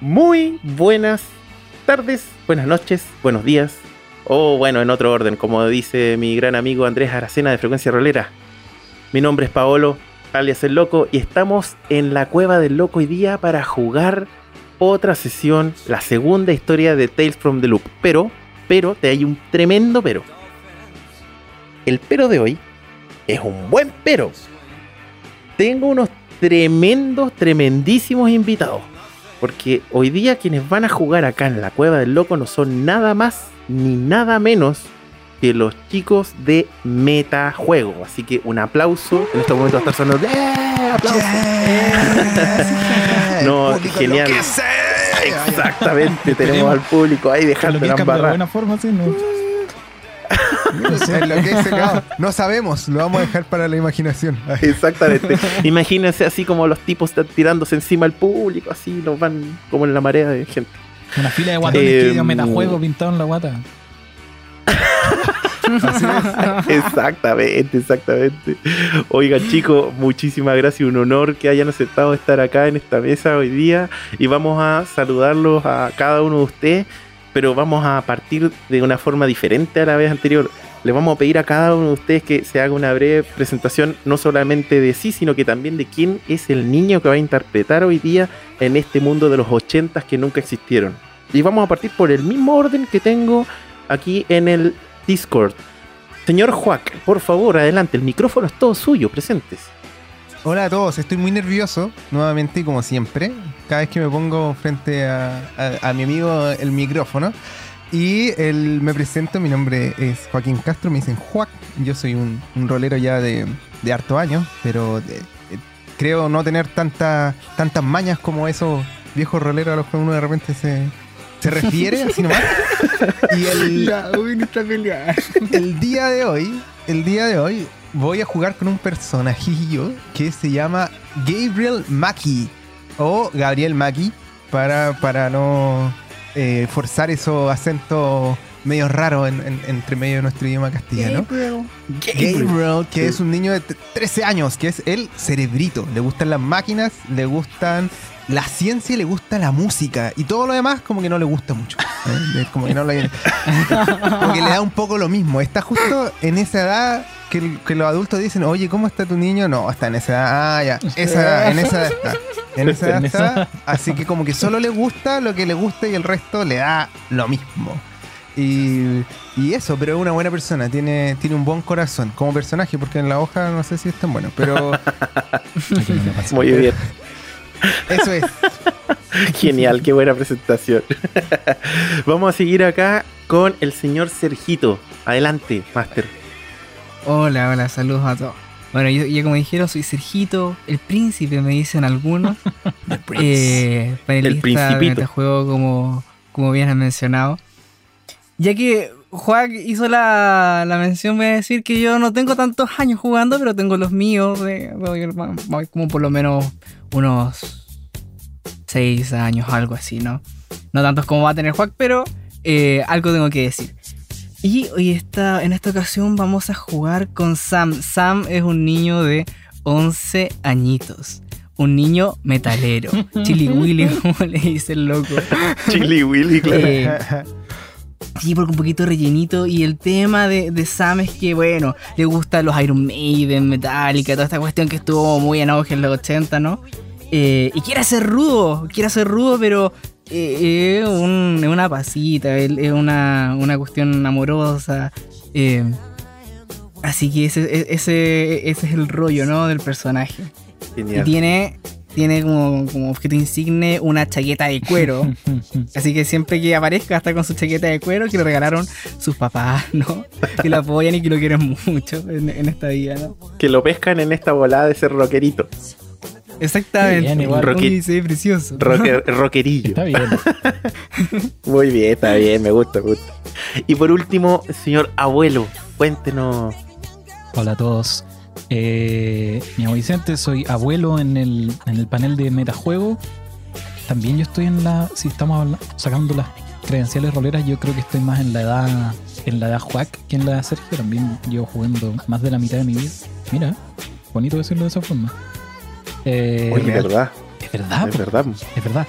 Muy buenas tardes, buenas noches, buenos días, o bueno, en otro orden, como dice mi gran amigo Andrés Aracena de Frecuencia Rolera. Mi nombre es Paolo, alias El Loco, y estamos en la Cueva del Loco hoy día para jugar otra sesión, la segunda historia de Tales from the Loop. Pero, pero, te hay un tremendo pero. El pero de hoy es un buen pero. Tengo unos tremendos, tremendísimos invitados. Porque hoy día quienes van a jugar acá en la Cueva del Loco no son nada más ni nada menos que los chicos de Metajuego. Así que un aplauso. En este momento va a estar sonando. ¡Eh! ¡Aplauso! no, genial. Exactamente, tenemos al público ahí dejando la de buena forma, sí, ¿no? no, sabemos, lo vamos a dejar para la imaginación. Exactamente. Imagínense así como los tipos están tirándose encima al público, así nos van como en la marea de gente. Una fila de guatones que digan metajuego pintado en la guata. exactamente, exactamente. Oigan, chicos, muchísimas gracias. Un honor que hayan aceptado estar acá en esta mesa hoy día. Y vamos a saludarlos a cada uno de ustedes, pero vamos a partir de una forma diferente a la vez anterior. Les vamos a pedir a cada uno de ustedes que se haga una breve presentación, no solamente de sí, sino que también de quién es el niño que va a interpretar hoy día en este mundo de los ochentas que nunca existieron. Y vamos a partir por el mismo orden que tengo aquí en el Discord. Señor Juac, por favor, adelante, el micrófono es todo suyo, presentes. Hola a todos, estoy muy nervioso, nuevamente, como siempre, cada vez que me pongo frente a, mi amigo el micrófono. Y el, me presento, mi nombre es Joaquín Castro, me dicen Juac, yo soy un, rolero ya de, harto años, pero creo no tener tantas mañas como esos viejos roleros a los que uno de repente se, se refiere así nomás. Y el, el día de hoy, el día de hoy, voy a jugar con un personajillo que se llama Gabriel Maki o Gabriel Maki para, para no eh, forzar esos acentos medio raros entre medio de nuestro idioma castellano. Gabriel. Gabriel, que es un niño de 13 años, que es el cerebrito. Le gustan las máquinas, le gustan la ciencia le gusta la música y todo lo demás como que no le gusta mucho. ¿eh? Como que no como que le da un poco lo mismo. Está justo en esa edad que, los adultos dicen, oye, ¿cómo está tu niño? No, está en esa edad. Ah, ya. Esa en esa edad está. En esa edad está. Así que como que solo le gusta lo que le gusta y el resto le da lo mismo. Y, y, eso, pero es una buena persona, tiene, tiene un buen corazón como personaje, porque en la hoja no sé si es tan bueno, pero... Muy bien. Eso es. Genial, qué buena presentación. Vamos a seguir acá con el señor Sergito. Adelante, Master. Hola, hola, saludos a todos. Bueno, yo, como dijeron, soy Sergito, el príncipe, me dicen algunos. eh, el principito. juego, como, como bien han mencionado. Ya que Juan hizo la, la, mención, voy a decir que yo no tengo tantos años jugando, pero tengo los míos, de, como por lo menos unos 6 años, algo así, ¿no? No tantos como va a tener Juan, pero eh, algo tengo que decir. Y hoy está, en esta ocasión vamos a jugar con Sam. Sam es un niño de 11 añitos. Un niño metalero. Chili Willy, como le dice el loco. Chili Willy, claro. Eh, Sí, porque un poquito rellenito. Y el tema de, de, Sam es que, bueno, le gustan los Iron Maiden, Metallica, toda esta cuestión que estuvo muy en auge en los 80, ¿no? Eh, y quiere ser rudo, quiere ser rudo, pero eh, es una pasita, es una, una cuestión amorosa. Eh, así que ese, ese, ese es el rollo, ¿no? Del personaje. Y tiene tiene como, objeto insigne una chaqueta de cuero. Así que siempre que aparezca está con su chaqueta de cuero que le regalaron sus papás, ¿no? Que lo apoyan y que lo quieren mucho en, esta vida, ¿no? Que lo pescan en esta volada de ser rockerito. Exactamente. Bien, sí, precioso. rockerillo. Está bien. Muy bien, está bien, me gusta, me gusta. Y por último, señor abuelo, cuéntenos. Hola a todos. Eh, me llamo Vicente, soy abuelo en el, en el panel de metajuego. También yo estoy en la. Si estamos sacando las credenciales roleras, yo creo que estoy más en la edad. En la edad Juac que en la edad Sergio. También llevo jugando más de la mitad de mi vida. Mira, bonito decirlo de esa forma. Eh, Oye, verdad. Es verdad. Es verdad. Es verdad.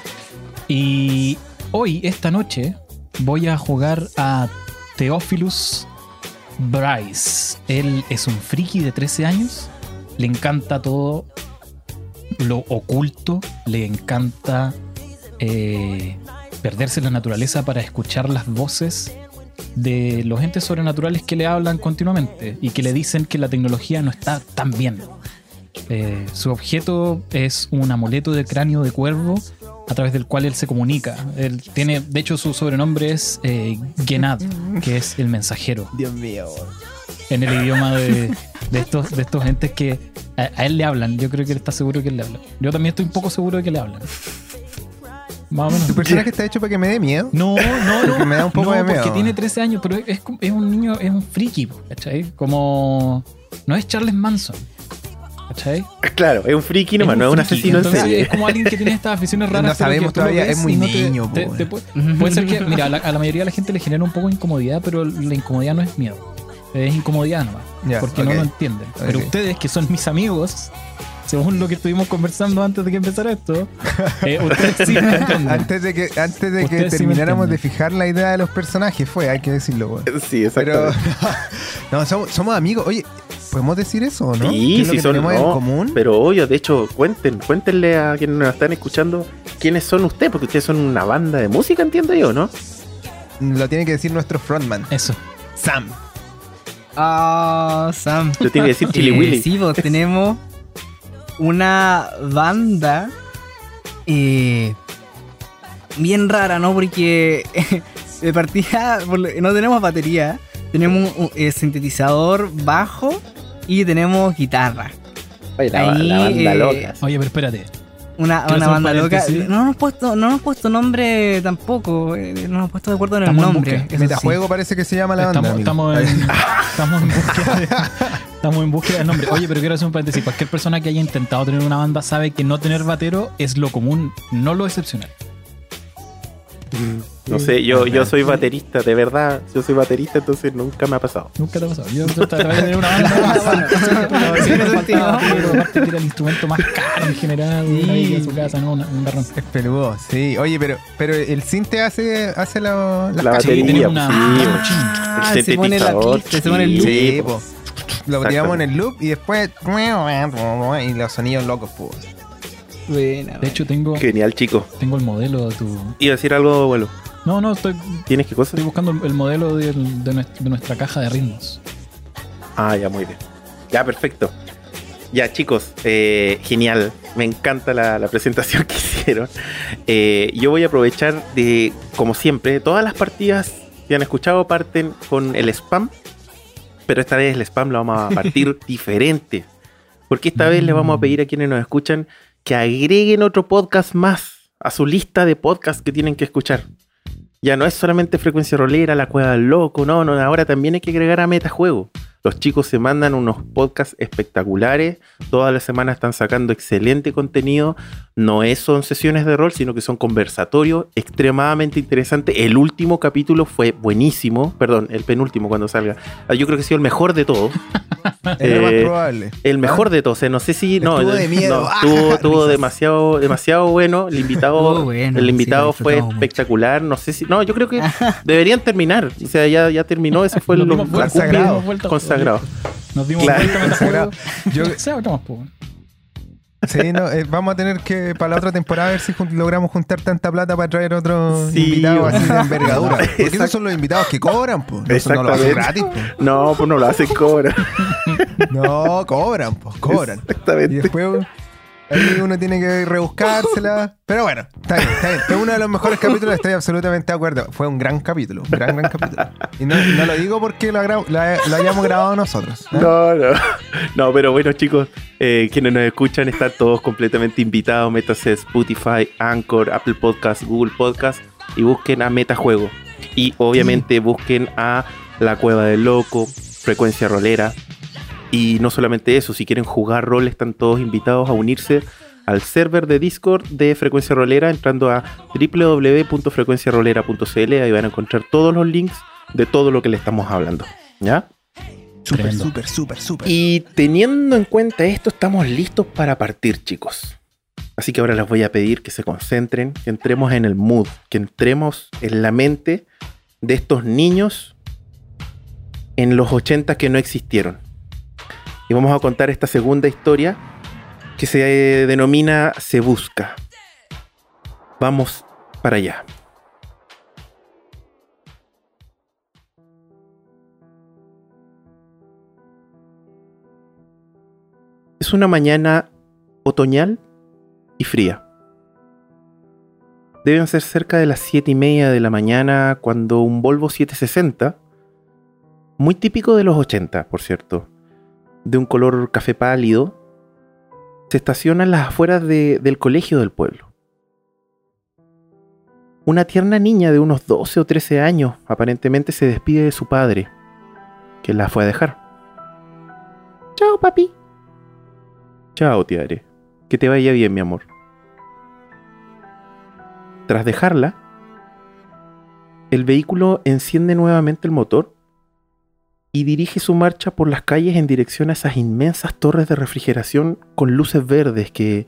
Y hoy, esta noche, voy a jugar a Theophilus Bryce. Él es un friki de 13 años. Le encanta todo lo oculto. Le encanta eh, perderse en la naturaleza para escuchar las voces de los entes sobrenaturales que le hablan continuamente y que le dicen que la tecnología no está tan bien. Eh, su objeto es un amuleto de cráneo de cuervo a través del cual él se comunica. Él tiene, de hecho, su sobrenombre es eh, Genad, que es el mensajero. Dios mío. En el idioma de, estos, de estos entes que a, él le hablan. Yo creo que él está seguro que él le habla. Yo también estoy un poco seguro de que le hablan. Más o menos. ¿Tu personaje está hecho para que me dé miedo? No, no, no. Porque me da un poco de miedo. Porque tiene 13 años, pero es, es un niño, es un friki, ¿cachai? Como. No es Charles Manson. ¿Cachai? Claro, es un friki nomás, no es un asesino en serie. Es como alguien que tiene estas aficiones raras. No sabemos todavía, es muy niño. puede ser que, mira, a la, mayoría de la gente le genera un poco de incomodidad, pero la incomodidad no es miedo. Es incomodidad nomás. porque no lo entienden. Pero ustedes, que son mis amigos, según lo que estuvimos conversando antes de que empezara esto, eh, ustedes sí me entienden. Antes de que, antes de que termináramos de fijar la idea de los personajes, fue, hay que decirlo. Sí, exacto. no, somos, somos amigos. Oye, ¿Podemos decir eso o no? Sí, sí, son en común? Pero obvio, de hecho, cuenten, cuéntenle a quienes nos están escuchando quiénes son ustedes, porque ustedes son una banda de música, entiendo yo, ¿no? Lo tiene que decir nuestro frontman. Eso. Sam. Ah, Sam. Lo tiene que decir Chili eh, Willy. Sí, tenemos una banda eh, bien rara, ¿no? Porque de partida no tenemos batería, tenemos un, eh, sintetizador bajo y tenemos guitarra. Oye, la, banda eh, loca. Oye, pero espérate. Una, una banda loca. No hemos puesto, no hemos puesto nombre tampoco. Eh, no nos hemos puesto de acuerdo en el nombre. Metajuego parece que se llama la banda. Estamos, en, estamos, en búsqueda de, estamos en búsqueda del nombre. Oye, pero quiero hacer un paréntesis. Cualquier persona que haya intentado tener una banda sabe que no tener batero es lo común, no lo excepcional. No sé, yo, yo soy baterista, de verdad. Yo soy baterista, entonces nunca me ha pasado. Nunca te ha pasado. Yo trataba de tener una banda. Era el instrumento más caro en general. Sí. en su casa, ¿no? Un garrón. Es peludo, sí. Oye, pero, pero el cinte hace, hace la, la, batería. Una, sí, ah, el se pone la se pone el loop. Sí, Lo tiramos en el loop y después. Y los sonidos locos, pues. Buena, de hecho, tengo. Genial, chico. Tengo el modelo de tu. ¿Iba a decir algo, abuelo? No, no, estoy. ¿Tienes qué cosa? Estoy buscando el modelo de, nuestra, caja de ritmos. Ah, ya, muy bien. Ya, perfecto. Ya, chicos, eh, genial. Me encanta la, presentación que hicieron. Eh, yo voy a aprovechar de, como siempre, todas las partidas que han escuchado parten con el spam. Pero esta vez el spam lo vamos a partir diferente. Porque esta vez le vamos a pedir a quienes nos escuchan que agreguen otro podcast más a su lista de podcasts que tienen que escuchar. Ya no es solamente frecuencia rolera, la cueva del loco, no, no, ahora también hay que agregar a metajuego. Los chicos se mandan unos podcasts espectaculares, todas las semanas están sacando excelente contenido. No es, son sesiones de rol, sino que son conversatorios extremadamente interesantes. El último capítulo fue buenísimo, perdón, el penúltimo cuando salga. Ah, yo creo que ha sido el mejor de todos. el más eh, probable. El mejor de todos, no sé si. No, de miedo. tuvo, demasiado, demasiado bueno. El invitado, el invitado fue espectacular. No sé si. No, yo creo que deberían terminar. O sea, ya, ya terminó. Ese fue el, lo, consagrado. Consagrado. Nos dimos claro. vuelta Yo, Sí, no, eh, vamos a tener que para la otra temporada a ver si logramos juntar tanta plata para traer otros invitados así de envergadura. Porque esos son los invitados que cobran, pues. No, lo hacen gratis, pues. No, pues no lo hacen, cobran. no, cobran, pues, cobran. Exactamente. Y después Ahí uno tiene que rebuscársela. Pero bueno, está bien, está bien. Es uno de los mejores capítulos, estoy absolutamente de acuerdo. Fue un gran capítulo, un gran, gran capítulo. Y no, lo digo porque lo, hayamos grabado nosotros. ¿eh? No, no. No, pero bueno, chicos, eh, quienes nos escuchan están todos completamente invitados. Métase Spotify, Anchor, Apple Podcast, Google Podcast y busquen a Metajuego. Y obviamente busquen a La Cueva del Loco, Frecuencia Rolera, y no solamente eso, si quieren jugar rol, están todos invitados a unirse al server de Discord de Frecuencia Rolera entrando a www.frecuenciarolera.cl. Ahí van a encontrar todos los links de todo lo que le estamos hablando. ¿Ya? Súper, súper, súper, súper. Y teniendo en cuenta esto, estamos listos para partir, chicos. Así que ahora les voy a pedir que se concentren, que entremos en el mood, que entremos en la mente de estos niños en los 80 que no existieron. Y vamos a contar esta segunda historia que se denomina Se Busca. Vamos para allá. Es una mañana otoñal y fría. Deben ser cerca de las 7 y media de la mañana cuando un Volvo 760, muy típico de los 80, por cierto, de un color café pálido, se estaciona en las afueras del colegio del pueblo. Una tierna niña de unos 12 o 13 años aparentemente se despide de su padre, que la fue a dejar. Chao, papi. Chao, tiare. Que te vaya bien, mi amor. Tras dejarla, el vehículo enciende nuevamente el motor y dirige su marcha por las calles en dirección a esas inmensas torres de refrigeración con luces verdes que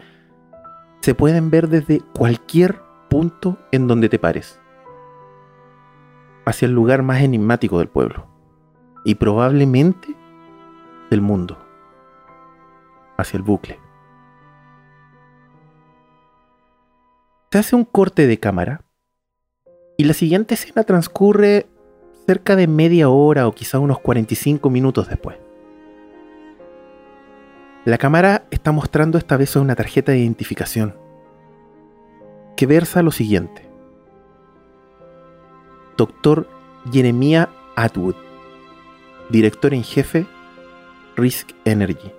se pueden ver desde cualquier punto en donde te pares. Hacia el lugar más enigmático del pueblo y probablemente del mundo. Hacia el bucle. Se hace un corte de cámara y la siguiente escena transcurre cerca de media hora o quizá unos 45 minutos después. La cámara está mostrando esta vez una tarjeta de identificación que versa lo siguiente. Doctor Jeremiah Atwood, director en jefe Risk Energy.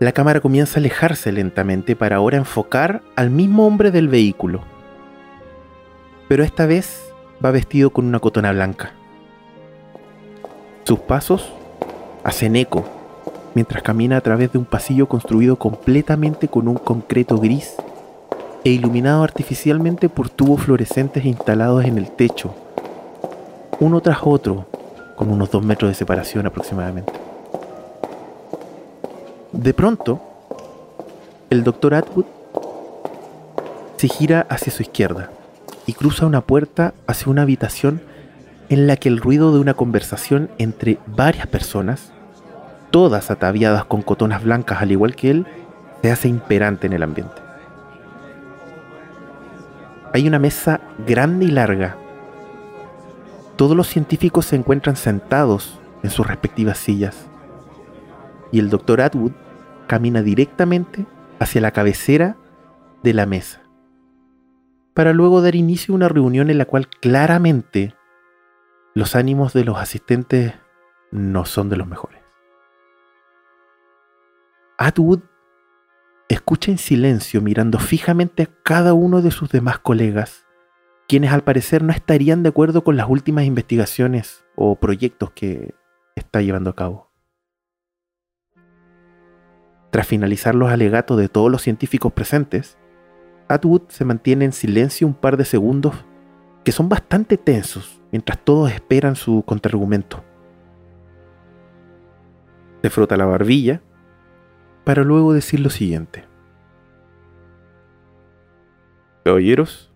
La cámara comienza a alejarse lentamente para ahora enfocar al mismo hombre del vehículo. Pero esta vez va vestido con una cotona blanca. Sus pasos hacen eco mientras camina a través de un pasillo construido completamente con un concreto gris e iluminado artificialmente por tubos fluorescentes instalados en el techo, uno tras otro, con unos dos metros de separación aproximadamente. De pronto, el doctor Atwood se gira hacia su izquierda y cruza una puerta hacia una habitación en la que el ruido de una conversación entre varias personas, todas ataviadas con cotonas blancas al igual que él, se hace imperante en el ambiente. Hay una mesa grande y larga. Todos los científicos se encuentran sentados en sus respectivas sillas. Y el doctor Atwood camina directamente hacia la cabecera de la mesa, para luego dar inicio a una reunión en la cual claramente los ánimos de los asistentes no son de los mejores. Atwood escucha en silencio mirando fijamente a cada uno de sus demás colegas, quienes al parecer no estarían de acuerdo con las últimas investigaciones o proyectos que está llevando a cabo. Tras finalizar los alegatos de todos los científicos presentes, Atwood se mantiene en silencio un par de segundos que son bastante tensos mientras todos esperan su contraargumento. Se frota la barbilla para luego decir lo siguiente. Caballeros,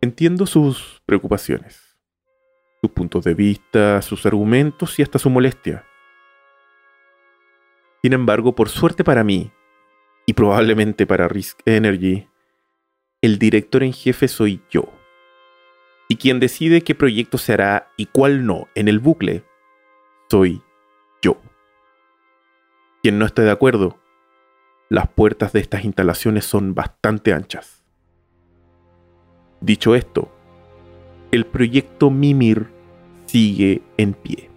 entiendo sus preocupaciones, sus puntos de vista, sus argumentos y hasta su molestia. Sin embargo, por suerte para mí, y probablemente para Risk Energy, el director en jefe soy yo. Y quien decide qué proyecto se hará y cuál no en el bucle, soy yo. Quien no esté de acuerdo, las puertas de estas instalaciones son bastante anchas. Dicho esto, el proyecto Mimir sigue en pie.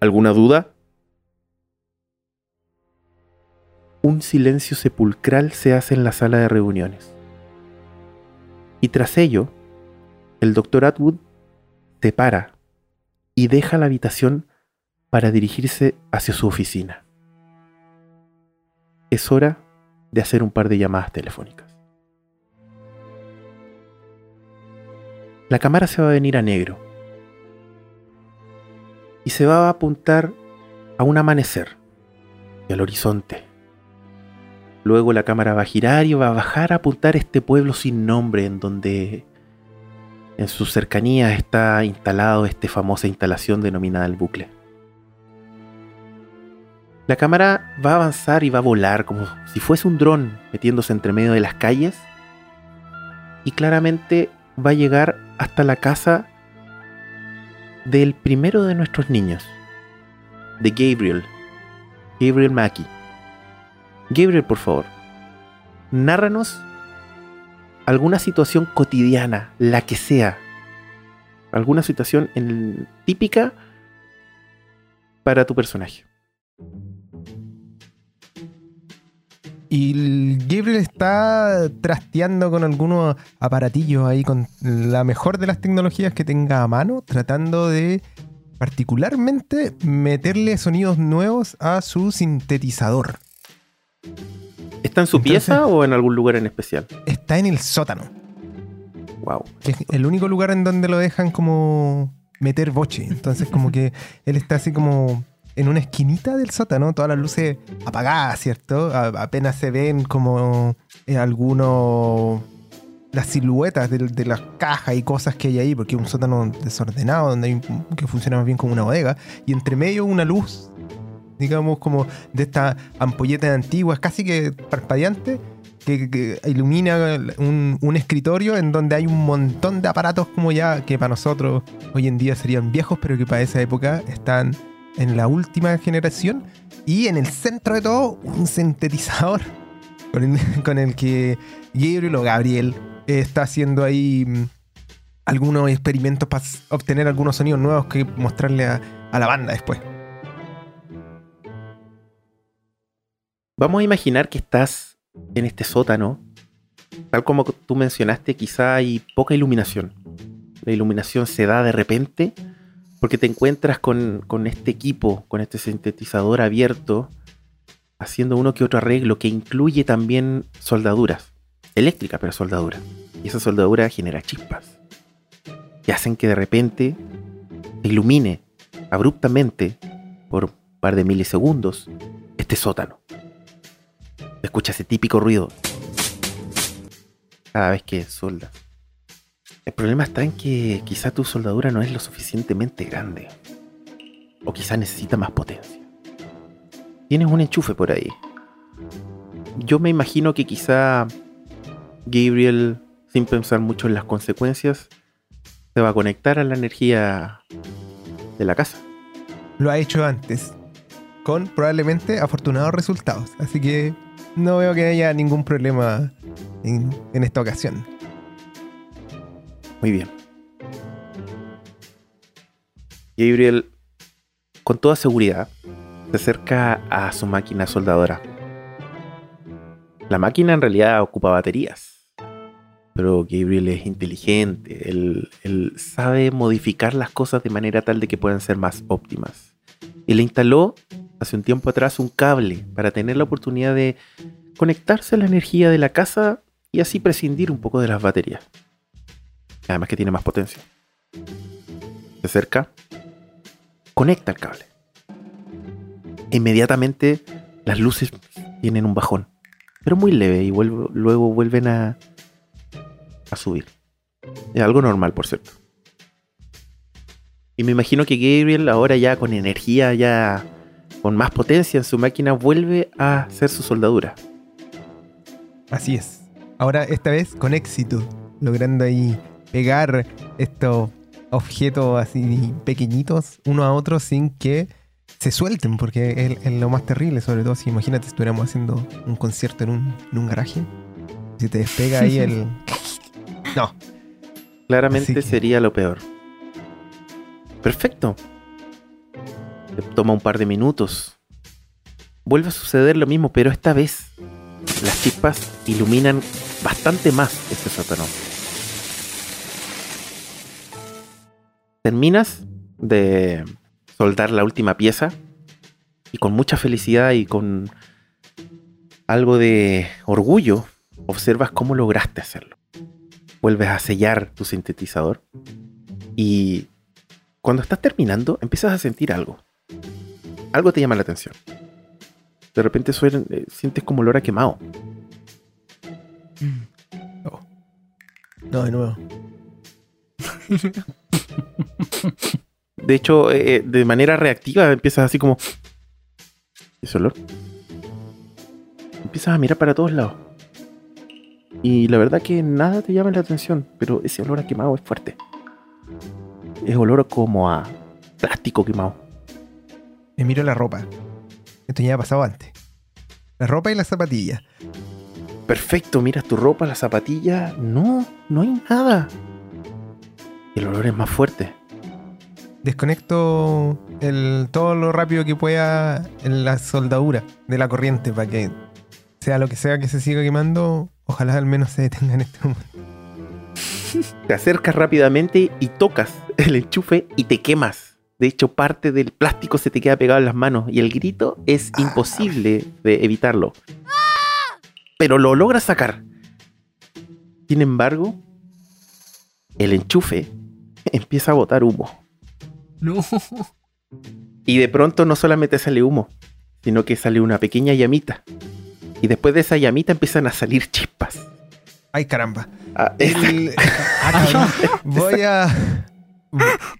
¿Alguna duda? Un silencio sepulcral se hace en la sala de reuniones. Y tras ello, el doctor Atwood se para y deja la habitación para dirigirse hacia su oficina. Es hora de hacer un par de llamadas telefónicas. La cámara se va a venir a negro y se va a apuntar a un amanecer y al horizonte. Luego la cámara va a girar y va a bajar a apuntar este pueblo sin nombre en donde en sus cercanías está instalado esta famosa instalación denominada el bucle. La cámara va a avanzar y va a volar como si fuese un dron metiéndose entre medio de las calles y claramente va a llegar hasta la casa del primero de nuestros niños, de Gabriel, Gabriel Mackey. Gabriel, por favor, nárranos alguna situación cotidiana, la que sea, alguna situación típica para tu personaje. Y Gabriel está trasteando con algunos aparatillos ahí, con la mejor de las tecnologías que tenga a mano, tratando de particularmente meterle sonidos nuevos a su sintetizador. ¿Está en su pieza o en algún lugar en especial? Está en el sótano. Wow. Es el único lugar en donde lo dejan como meter boche. Entonces, como que él está así como en una esquinita del sótano, todas las luces apagadas, ¿cierto? apenas se ven como eh, algunos las siluetas de, las cajas y cosas que hay ahí, porque es un sótano desordenado donde hay que funciona más bien como una bodega, y entre medio una luz, digamos como de estas ampolletas antiguas, casi que parpadeante, que, ilumina un, escritorio en donde hay un montón de aparatos como ya que para nosotros hoy en día serían viejos, pero que para esa época están en la última generación. Y en el centro de todo, un sintetizador con el, que Gabriel o Gabriel está haciendo ahí mm, algunos experimentos para obtener algunos sonidos nuevos que mostrarle a la banda después. Vamos a imaginar que estás en este sótano. Tal como tú mencionaste, quizá hay poca iluminación. La iluminación se da de repente porque te encuentras con, este equipo, con este sintetizador abierto, haciendo uno que otro arreglo que incluye también soldaduras. Eléctrica, pero soldadura. Y esa soldadura genera chispas. Que hacen que de repente ilumine abruptamente, por un par de milisegundos, este sótano. Escucha ese típico ruido cada vez que soldas. El problema está en que quizá tu soldadura no es lo suficientemente grande. O quizá necesita más potencia. Tienes un enchufe por ahí. Yo me imagino que quizá Gabriel, sin pensar mucho en las consecuencias, se va a conectar a la energía de la casa. Lo ha hecho antes, con probablemente afortunados resultados. Así que no veo que haya ningún problema en, esta ocasión. Muy bien. Gabriel, con toda seguridad, se acerca a su máquina soldadora. La máquina en realidad ocupa baterías. Pero Gabriel es inteligente, él, él, sabe modificar las cosas de manera tal de que puedan ser más óptimas. Y le instaló hace un tiempo atrás un cable para tener la oportunidad de conectarse a la energía de la casa y así prescindir un poco de las baterías. Además que tiene más potencia. Se acerca, conecta el cable. Inmediatamente las luces tienen un bajón, pero muy leve y luego vuelven a, a subir. Es algo normal, por cierto. Y me imagino que Gabriel ahora ya con energía, ya con más potencia en su máquina, vuelve a hacer su soldadura. Así es. Ahora esta vez con éxito, logrando ahí pegar estos objetos así pequeñitos uno a otro sin que se suelten, porque es, lo más terrible, sobre todo si imagínate estuviéramos haciendo un concierto en un, garaje. Si te despega ahí el... No. Claramente sería lo peor. Perfecto. Toma un par de minutos. Vuelve a suceder lo mismo, pero esta vez las chispas iluminan bastante más este sótano. terminas de soldar la última pieza y con mucha felicidad y con algo de orgullo observas cómo lograste hacerlo. Vuelves a sellar tu sintetizador y cuando estás terminando empiezas a sentir algo. Algo te llama la atención. De repente eh, sientes como olor a quemado. Oh. No, de nuevo. de hecho, eh, de manera reactiva empiezas así como... Ese olor. Empiezas a mirar para todos lados. Y la verdad que nada te llama la atención, pero ese olor a quemado es fuerte. Es olor como a plástico quemado. Me miro la ropa. Esto ya ha pasado antes. La ropa y las zapatillas. Perfecto, miras tu ropa, las zapatillas. No, no hay nada. El olor es más fuerte. Desconecto el, todo lo rápido que pueda en la soldadura de la corriente para que sea lo que sea que se siga quemando, ojalá al menos se detenga en este momento. Te acercas rápidamente y tocas el enchufe y te quemas. De hecho, parte del plástico se te queda pegado en las manos y el grito es imposible de evitarlo. Pero lo logras sacar. Sin embargo, el enchufe empieza a botar humo. No. Y de pronto no solamente sale humo, sino que sale una pequeña llamita. Y después de esa llamita empiezan a salir chispas. Ay, caramba. Ah, ah, voy a,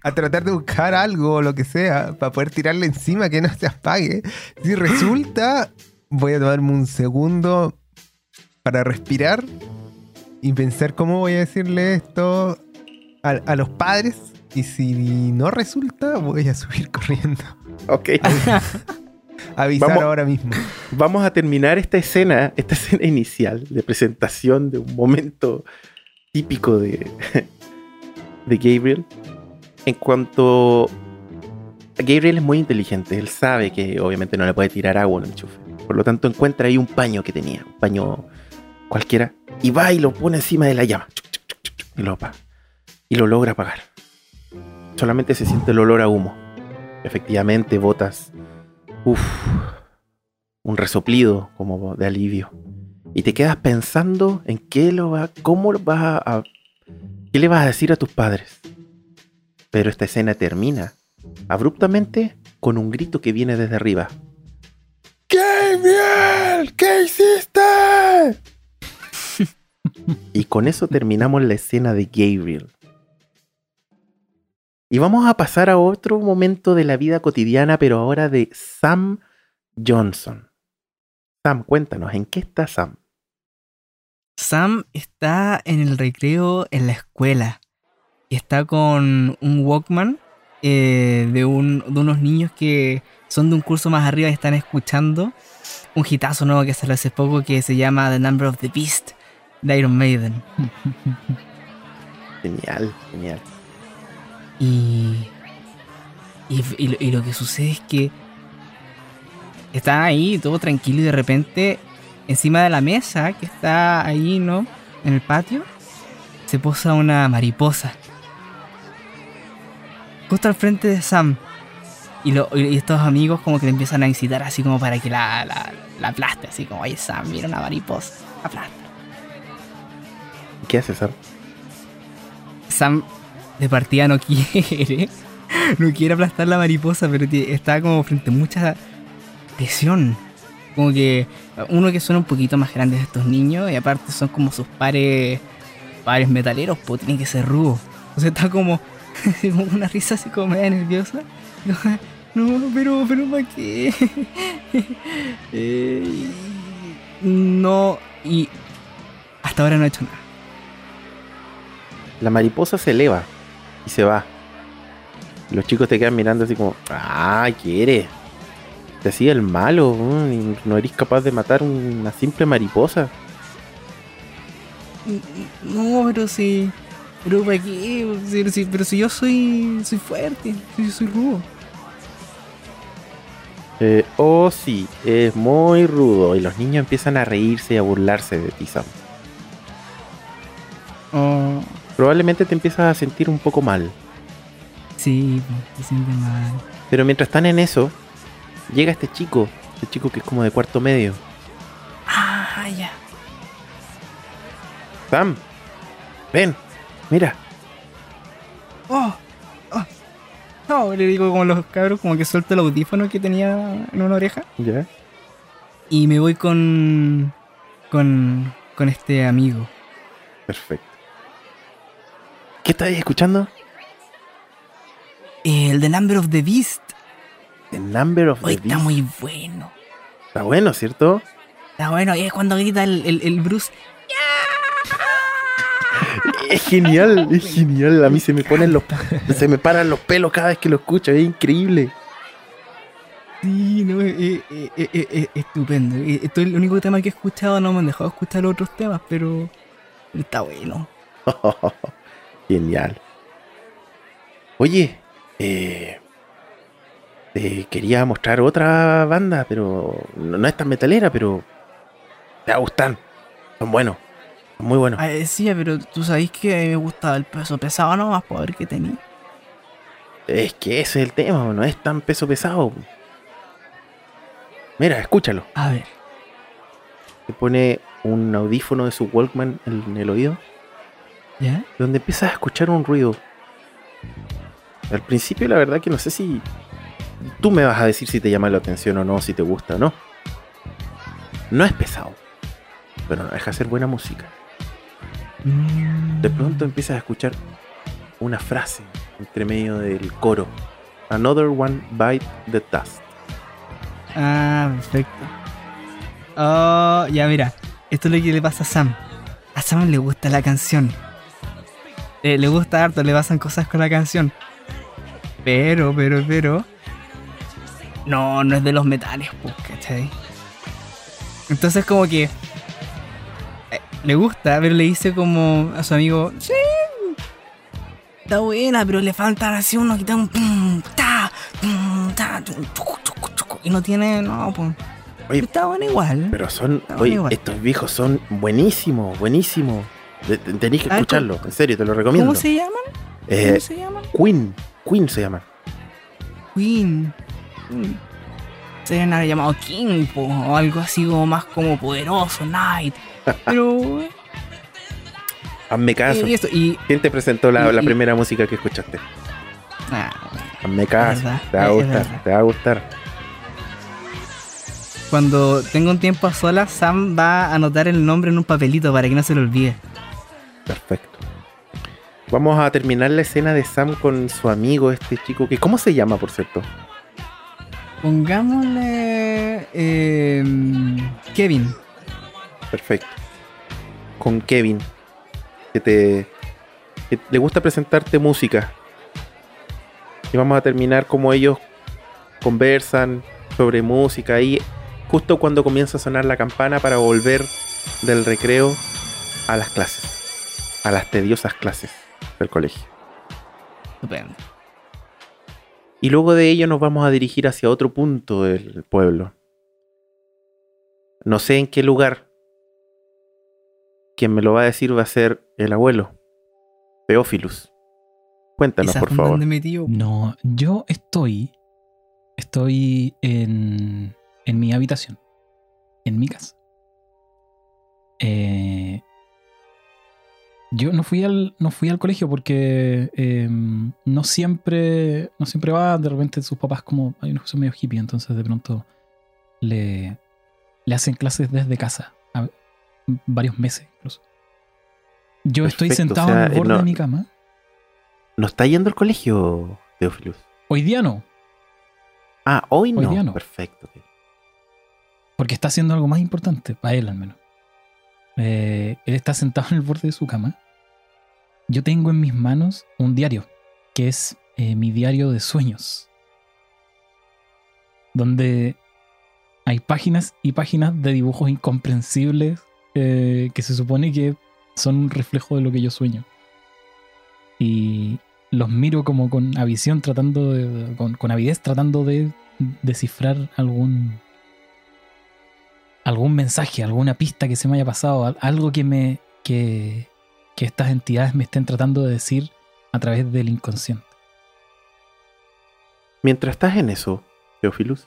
a tratar de buscar algo o lo que sea para poder tirarle encima que no se apague. Si resulta, voy a tomarme un segundo para respirar y pensar cómo voy a decirle esto a, los padres. Y si no resulta, voy a subir corriendo. Ok. Avisar ahora mismo. Vamos a terminar esta escena, esta escena inicial de presentación de un momento típico de, de Gabriel. En cuanto. Gabriel es muy inteligente, él sabe que obviamente no le puede tirar agua en el enchufe. Por lo tanto, encuentra ahí un paño que tenía, un paño cualquiera, y va y lo pone encima de la llama. Y lo apaga. Y lo logra apagar. Solamente se siente el olor a humo. Efectivamente, botas Uf, un resoplido como de alivio. Y te quedas pensando en qué lo va, cómo vas a, qué le vas a decir a tus padres. Pero esta escena termina abruptamente con un grito que viene desde arriba. ¡Gabriel! ¿Qué hiciste? y con eso terminamos la escena de Gabriel. Y vamos a pasar a otro momento de la vida cotidiana, pero ahora de Sam Johnson. Sam, cuéntanos, ¿en qué está Sam? Sam está en el recreo en la escuela y está con un Walkman eh, de, unos niños que son de un curso más arriba y están escuchando un hitazo nuevo que salió hace poco que se llama The Number of the Beast de Iron Maiden. Genial, genial. Y, y, lo que sucede es que está ahí todo tranquilo y de repente encima de la mesa que está ahí, ¿no? En el patio, se posa una mariposa. Justo al frente de Sam. Y, lo, y estos amigos como que le empiezan a incitar así como para que la, la, aplaste. Así como, oye Sam, mira una mariposa. Aplasta. ¿Qué hace Sam? Sam de partida no quiere. No quiere aplastar la mariposa, pero está como frente a mucha presión. Como que uno que son un poquito más grandes de estos niños y aparte son como sus pares, pares metaleros, pues tienen que ser rudos. Entonces está como, una risa así como media nerviosa. No, pero, pero ¿para qué? Eh, no, y hasta ahora no ha hecho nada. La mariposa se eleva y se va. Los chicos te quedan mirando así como, ah, quiere. Te hacía el malo, no eres capaz de matar una simple mariposa. No, pero si. Pero para qué? Pero si, yo soy. soy fuerte, yo soy rudo. Eh, oh sí, es muy rudo y los niños empiezan a reírse y a burlarse de ti, Sam. Oh probablemente te empiezas a sentir un poco mal. Sí, te sientes mal. Pero mientras están en eso, llega este chico, este chico que es como de cuarto medio. Ah, ya. Sam, ven, mira. Oh, oh. No, le digo como los cabros, como que suelto el audífono que tenía en una oreja. Ya. Y me voy con. con. con este amigo. Perfecto. ¿Qué estáis escuchando? El The Number of the Beast. The Number of the Beast. Está muy bueno. Está bueno, ¿cierto? Está bueno. Y es cuando grita el, el, el Bruce. Es genial, es genial. A mí se me ponen los. se me paran los pelos cada vez que lo escucho. Es increíble. Sí, no, es, estupendo. Esto es el único tema que he escuchado. No me han dejado escuchar otros temas, pero. Está bueno. Genial. Oye, eh, quería mostrar otra banda, pero no, es tan metalera, pero te gustan. Son buenos, son muy buenos. Ah, sí, pero tú sabes que me gusta el peso pesado nomás por ver qué tenía. Es que ese es el tema, no es tan peso pesado. Mira, escúchalo. A ver. Se pone un audífono de su Walkman en el oído. ¿Ya? Donde empiezas a escuchar un ruido. Al principio, la verdad que no sé si. Tú me vas a decir si te llama la atención o no, si te gusta o no. No es pesado. Pero no deja de ser buena música. De pronto empiezas a escuchar una frase entre medio del coro. Another one bite the dust. Ah, perfecto. Oh, ya mira. Esto es lo que le pasa a Sam. A Sam le gusta la canción. Eh, le gusta harto, le pasan cosas con la canción. Pero, pero, pero. No, no es de los metales, pues, ¿cachai? Entonces, como que. Le gusta, pero le dice como a su amigo: Sí, está buena, pero le falta así uno que un. ta, ta, y no tiene. No, pues. está bueno igual. Pero son. Oye, estos viejos son buenísimos, buenísimos. Tenéis que escucharlo, en serio, te lo recomiendo. ¿Cómo se llaman? Eh, ¿Cómo se llaman? Queen. Queen se llama. Queen. Se deben haber llamado King o algo así como más como poderoso, Knight. Pero. Hazme caso. Y ¿Quién te presentó la, la primera música que escuchaste? Ah, Hazme caso. te va a gustar, te va a gustar. Cuando tengo un tiempo a solas, Sam va a anotar el nombre en un papelito para que no se lo olvide. Perfecto. Vamos a terminar la escena de Sam con su amigo, este chico que ¿cómo se llama, por cierto? Pongámosle em, Kevin. Perfecto. Con Kevin, que te que le gusta presentarte música. Y vamos a terminar como ellos conversan sobre música y justo cuando comienza a sonar la campana para volver del recreo a las clases a las tediosas clases del colegio. Estupendo. Y luego de ello nos vamos a dirigir hacia otro punto del pueblo. No sé en qué lugar. Quien me lo va a decir va a ser el abuelo, Teófilus. Cuéntanos, por favor. No, yo estoy. Estoy en, en mi habitación. En mi casa. Eh, yo no fui al, no fui al colegio porque em, no siempre no siempre va, de repente sus papás como hay unos que son medio hippie, entonces de pronto le, le hacen clases desde casa, varios meses incluso. Yo estoy sentado en el borde de mi cama. ¿No está yendo al colegio, Teófilus? Hoy día no. Ah, hoy no. Hoy día no. Perfecto. Porque está haciendo algo más importante, para él al menos. Eh, él está sentado en el borde de su cama yo tengo en mis manos un diario, que es eh, mi diario de sueños, donde hay páginas y páginas de dibujos incomprensibles eh, que se supone que son un reflejo de lo que yo sueño. Y los miro como con avisión, tratando de, con, avidez, tratando de descifrar algún algún mensaje, alguna pista que se me haya pasado, algo que me que, que estas entidades me estén tratando de decir a través del inconsciente. Mientras estás en eso, Teofilus,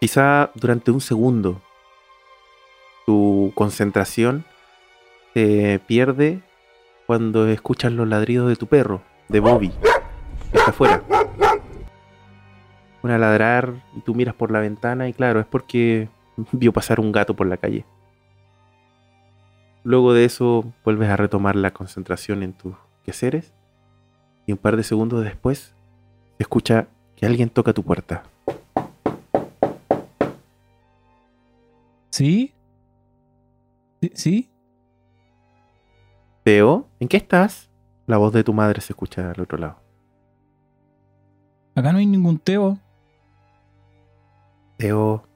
quizá durante un segundo tu concentración se pierde cuando escuchas los ladridos de tu perro, de Bobby, que está afuera. pone a ladrar y tú miras por la ventana y claro, es porque vio pasar un gato por la calle. Luego de eso vuelves a retomar la concentración en tus quehaceres y un par de segundos después se escucha que alguien toca tu puerta. ¿Sí? ¿Sí? Teo, ¿en qué estás? La voz de tu madre se escucha al otro lado. Acá no hay ningún Teo. Teo,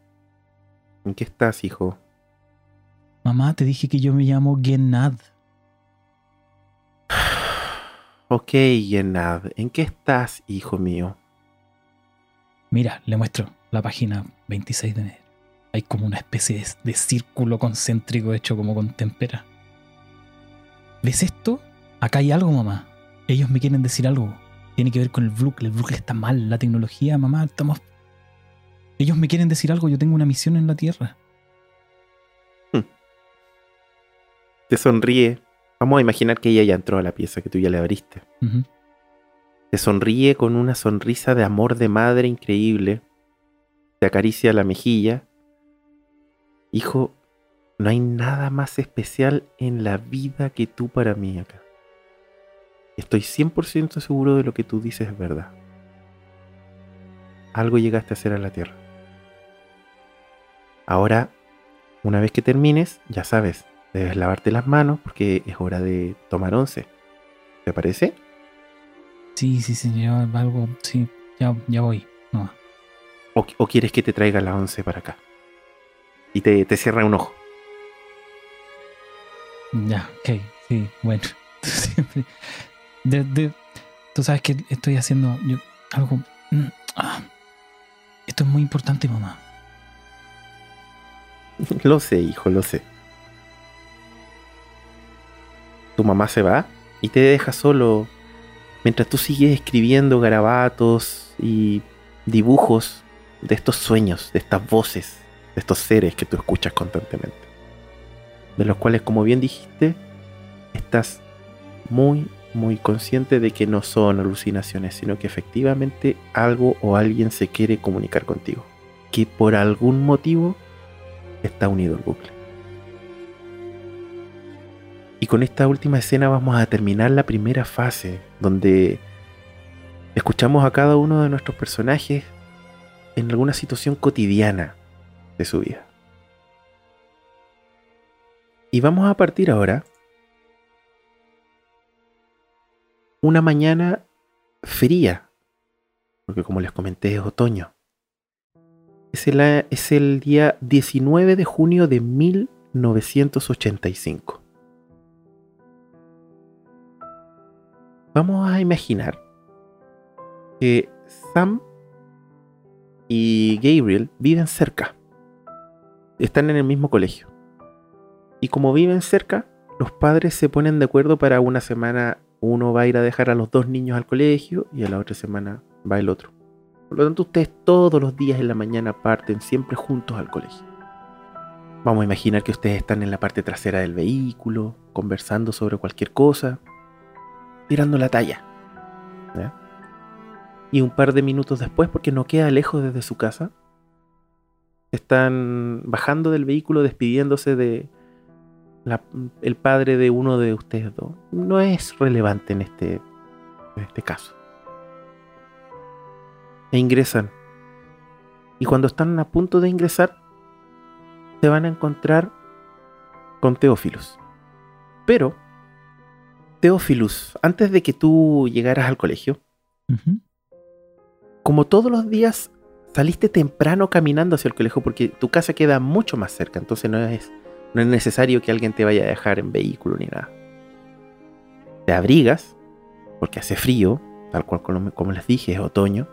¿en qué estás, hijo? Mamá, te dije que yo me llamo Genad. Ok, Genad, ¿en qué estás, hijo mío? Mira, le muestro la página 26 de enero. Hay como una especie de, círculo concéntrico hecho como con tempera. ¿Ves esto? Acá hay algo, mamá. Ellos me quieren decir algo. Tiene que ver con el Brook. El Brook está mal. La tecnología, mamá, estamos... Ellos me quieren decir algo. Yo tengo una misión en la Tierra. Te sonríe. Vamos a imaginar que ella ya entró a la pieza que tú ya le abriste. Te sonríe con una sonrisa de amor de madre increíble. Te acaricia la mejilla Hijo, no hay nada más especial en la vida que tú para mí acá. Estoy 100% seguro de lo que tú dices es verdad. Algo llegaste a hacer a la tierra. Ahora, una vez que termines, ya sabes, debes lavarte las manos porque es hora de tomar once. ¿Te parece? Sí, sí, señor, algo, sí, ya, ya voy. No. O, ¿O quieres que te traiga la once para acá? y te, te cierra un ojo. Ya, ok, sí, bueno. Siempre. tú sabes que estoy haciendo yo, algo. Mm, ah, esto es muy importante, mamá. Lo sé, hijo, lo sé. Tu mamá se va y te deja solo mientras tú sigues escribiendo garabatos y dibujos de estos sueños, de estas voces de estos seres que tú escuchas constantemente. De los cuales, como bien dijiste, estás muy, muy consciente de que no son alucinaciones, sino que efectivamente algo o alguien se quiere comunicar contigo. Que por algún motivo está unido al bucle. Y con esta última escena vamos a terminar la primera fase, donde escuchamos a cada uno de nuestros personajes en alguna situación cotidiana, de su vida. Y vamos a partir ahora una mañana fría, porque como les comenté es otoño. Es el, es el día 19 de junio de 1985. Vamos a imaginar que Sam y Gabriel viven cerca están en el mismo colegio. Y como viven cerca, los padres se ponen de acuerdo para una semana uno va a ir a dejar a los dos niños al colegio y a la otra semana va el otro. Por lo tanto, ustedes todos los días en la mañana parten siempre juntos al colegio. Vamos a imaginar que ustedes están en la parte trasera del vehículo, conversando sobre cualquier cosa, tirando la talla. Y un par de minutos después, porque no queda lejos desde su casa, están bajando del vehículo despidiéndose de el padre de uno de ustedes dos. No es relevante en este, en este caso. E ingresan. Y cuando están a punto de ingresar, se van a encontrar con Teófilos. Pero, Teófilos, antes de que tú llegaras al colegio, como todos los días saliste temprano caminando hacia el colegio porque tu casa queda mucho más cerca, entonces no es, no es necesario que alguien te vaya a dejar en vehículo ni nada. Te abrigas, porque hace frío, tal cual como, les dije, es otoño.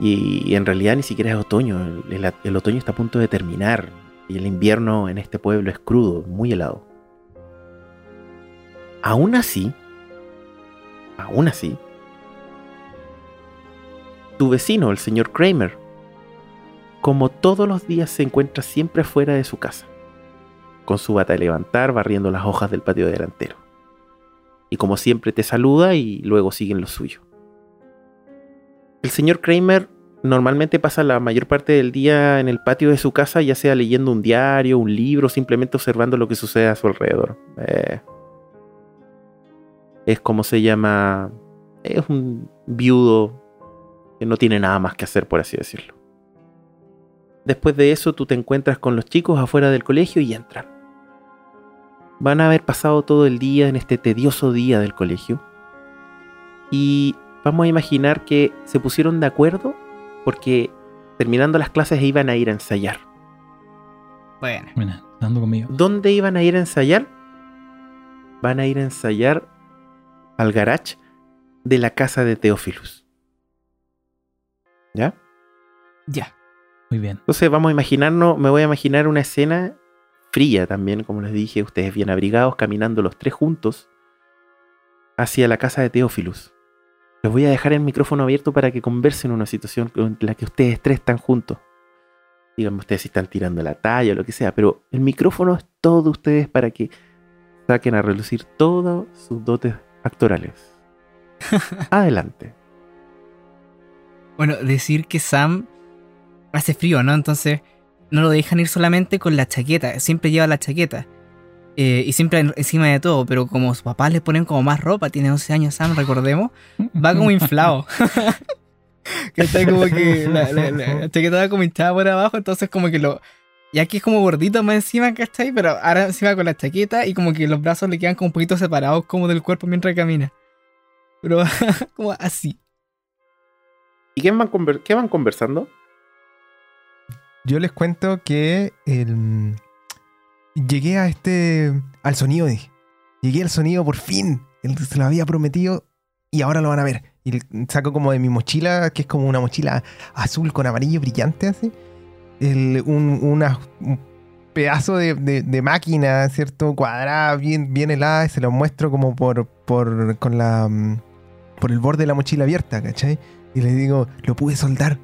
Y, en realidad ni siquiera es otoño, el otoño está a punto de terminar y el invierno en este pueblo es crudo, muy helado. Aún así, aún así, tu vecino, el señor Kramer, como todos los días se encuentra siempre fuera de su casa, con su bata de levantar barriendo las hojas del patio delantero. Y como siempre te saluda y luego sigue en lo suyo. El señor Kramer normalmente pasa la mayor parte del día en el patio de su casa, ya sea leyendo un diario, un libro, simplemente observando lo que sucede a su alrededor. Eh, es como se llama. Es un viudo que no tiene nada más que hacer, por así decirlo. Después de eso, tú te encuentras con los chicos afuera del colegio y entran. Van a haber pasado todo el día en este tedioso día del colegio. Y vamos a imaginar que se pusieron de acuerdo porque terminando las clases iban a ir a ensayar. Bueno. dando conmigo. ¿Dónde iban a ir a ensayar? Van a ir a ensayar al garage de la casa de Teófilos. ¿Ya? Ya. Muy bien. Entonces vamos a imaginarnos, me voy a imaginar una escena fría también, como les dije, ustedes bien abrigados, caminando los tres juntos hacia la casa de Teófilos. Les voy a dejar el micrófono abierto para que conversen una situación en la que ustedes tres están juntos. Díganme ustedes si están tirando la talla o lo que sea, pero el micrófono es todo de ustedes para que saquen a relucir todos sus dotes actorales. Adelante. Bueno, decir que Sam hace frío, ¿no? Entonces no lo dejan ir solamente con la chaqueta, siempre lleva la chaqueta. Eh, y siempre encima de todo, pero como sus papás le ponen como más ropa, tiene 11 años Sam, recordemos, va como inflado. que está como que la, chaqueta va como hinchada por abajo, entonces como que lo... Y aquí es como gordito más encima, ¿cachai? Pero ahora encima con la chaqueta y como que los brazos le quedan como un poquito separados como del cuerpo mientras camina. Pero como así. ¿Y qué van, qué van conversando? Yo les cuento que el, llegué a este. al sonido. Llegué al sonido por fin. Él se lo había prometido y ahora lo van a ver. Y saco como de mi mochila, que es como una mochila azul con amarillo brillante, así. Un, pedazo de, máquina, ¿cierto? Cuadrada, bien, bien helada, y se lo muestro como por, por, con la, mm, por el borde de la mochila abierta, ¿cachai? Y le digo, lo pude soldar.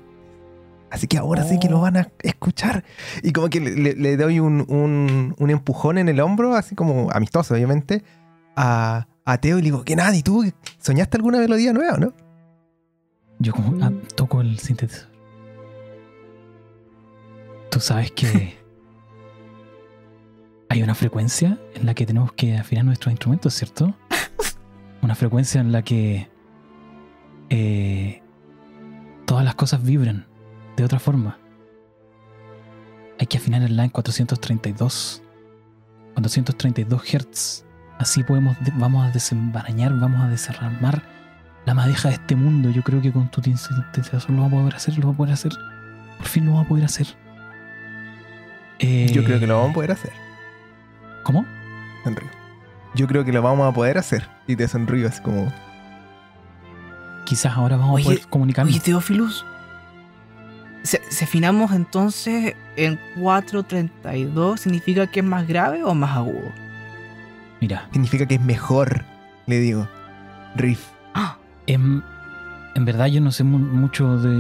Así que ahora sí que lo oh. van a escuchar. Y como que le, doy un, empujón en el hombro, así como amistoso, obviamente, a, Teo y le digo, ¿qué nada? ¿Y tú soñaste alguna melodía nueva, no? Yo como ah, toco el sintetizador. Tú sabes que hay una frecuencia en la que tenemos que afinar nuestros instrumentos, ¿cierto? Una frecuencia en la que eh, todas las cosas vibran de otra forma. Hay que afinar el line 432. 432 Hz. Así podemos, vamos a desembarañar, vamos a desarmar la madeja de este mundo. Yo creo que con tu sintetizador lo vamos a poder hacer, lo vamos a poder hacer. Por fin lo vamos a poder hacer. Yo creo que lo vamos a poder hacer. ¿Cómo? Sonrío. Yo creo que lo vamos a poder hacer. Y te sonrío así como. Quizás ahora vamos a poder comunicarnos. Oye, Teófilus, si, afinamos entonces en 4.32, ¿significa que es más grave o más agudo? Mira. Significa que es mejor, le digo. Riff. ¡Ah! En, en, verdad yo no sé mucho de...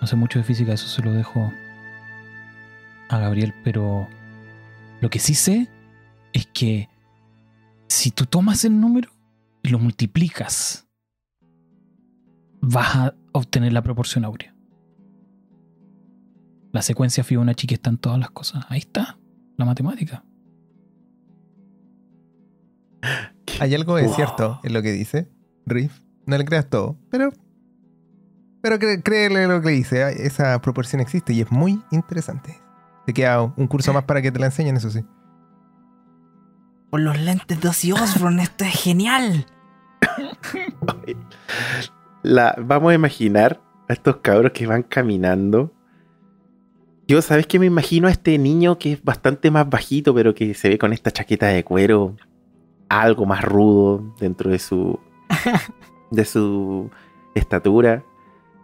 No sé mucho de física, eso se lo dejo a Gabriel, pero lo que sí sé es que si tú tomas el número y lo multiplicas, vas a obtener la proporción áurea. La secuencia Fibonacci que está en todas las cosas. Ahí está, la matemática. Hay algo de cierto en lo que dice Riff. No le creas todo, pero. Pero créele lo que dice. Esa proporción existe y es muy interesante. Te queda un curso más para que te la enseñen, eso sí. Por los lentes de Ozzy Osbourne, esto es genial. La, vamos a imaginar a estos cabros que van caminando yo, ¿sabes qué me imagino a este niño que es bastante más bajito, pero que se ve con esta chaqueta de cuero, algo más rudo dentro de su. de su estatura,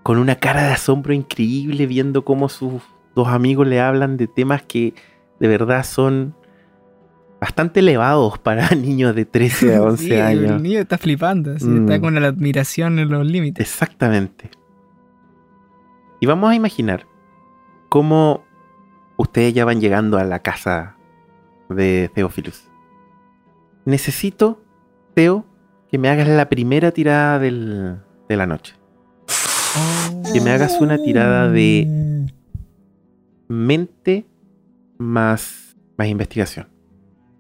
con una cara de asombro increíble, viendo cómo sus dos amigos le hablan de temas que de verdad son bastante elevados para niños de 13 a 11 años. El niño está flipando, está mm. con la admiración en los límites. Exactamente. Y vamos a imaginar cómo ustedes ya van llegando a la casa de Theophilus. Necesito, Theo, que me hagas la primera tirada de la noche. que me hagas una tirada de mente más, más investigación.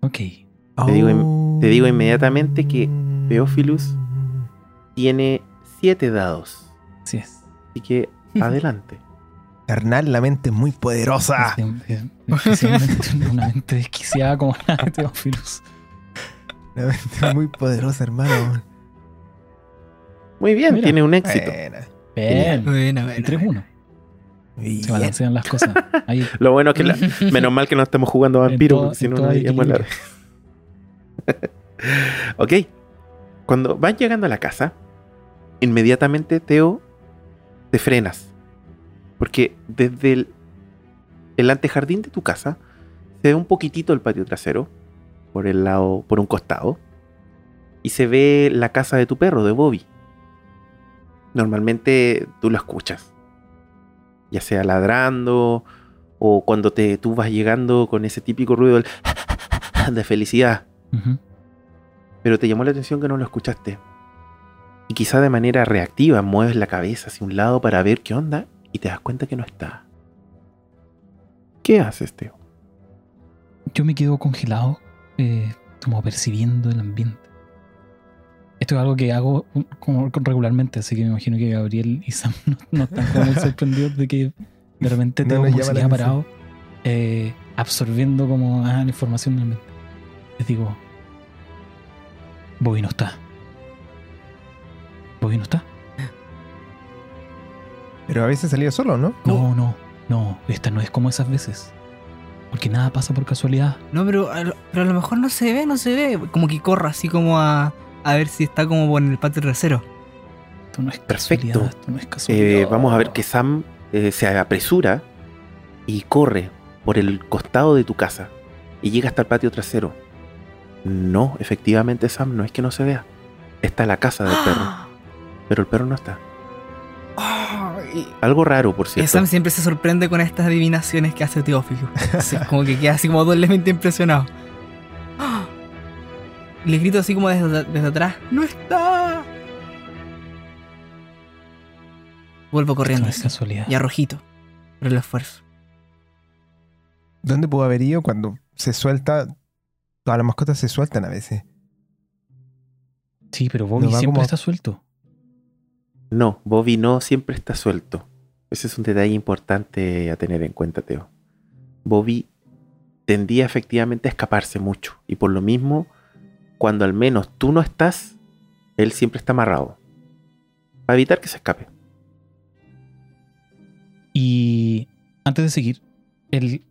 Ok. Te, digo, te digo inmediatamente que oh. Theophilus tiene siete dados. Así es. Así que adelante. Carnal, la mente es muy poderosa. Especialmente una mente desquiciada como la de Teófilos. Una mente muy poderosa, hermano. Muy bien, tiene un éxito. Bien, bien, bien. 3-1. Se balancean las cosas. Lo bueno es que, menos mal que no estamos jugando vampiros, si no, no la ok. Cuando vas llegando a la casa, inmediatamente Teo te frenas. Porque desde el, el antejardín de tu casa se ve un poquitito el patio trasero, por el lado, por un costado, y se ve la casa de tu perro, de Bobby. Normalmente tú lo escuchas ya sea ladrando o cuando te, tú vas llegando con ese típico ruido del de felicidad pero te llamó la atención que no lo escuchaste. Y quizá de manera reactiva mueves la cabeza hacia un lado para ver qué onda y te das cuenta que no está. ¿Qué haces, Teo? Yo me quedo congelado, eh, como percibiendo el ambiente. Esto es algo que hago uh, como regularmente, así que me imagino que Gabriel y Sam no, no están como muy sorprendidos de que de repente No tengo nos como parado, eh, absorbiendo como ah, la información del ambiente. Les digo, Bobby no está. Bobby no está. Pero a veces salía solo, ¿no? No, no, no, esta no es como esas veces. Porque nada pasa por casualidad. No, pero a, lo, pero a lo mejor no se ve, no se ve. Como que corra así como a, a ver si está como por el patio trasero. Esto no es Perfecto. casualidad. Esto no es casualidad. Eh, vamos a ver que Sam eh, se apresura y corre por el costado de tu casa y llega hasta el patio trasero. No, efectivamente, Sam, no es que no se vea. Está la casa del perro, pero el perro no está. Algo raro, por Eh, cierto. Sam siempre se sorprende con estas adivinaciones que hace Teófilo. Sí, como que queda así como doblemente impresionado. Y Le grito así como desde, desde atrás. ¡No está! Vuelvo corriendo. no es casualidad. y a rojito. Por el esfuerzo. ¿Dónde pudo haber ido cuando se suelta? Todas las mascotas se sueltan a veces. Sí, pero Bobby va siempre como- está suelto. No, Bobby no siempre está suelto. Ese es un detalle importante a tener en cuenta, Teo. Bobby tendía efectivamente a escaparse mucho. Y por lo mismo, cuando al menos tú no estás, él siempre está amarrado. Para evitar que se escape. Y antes de seguir, el,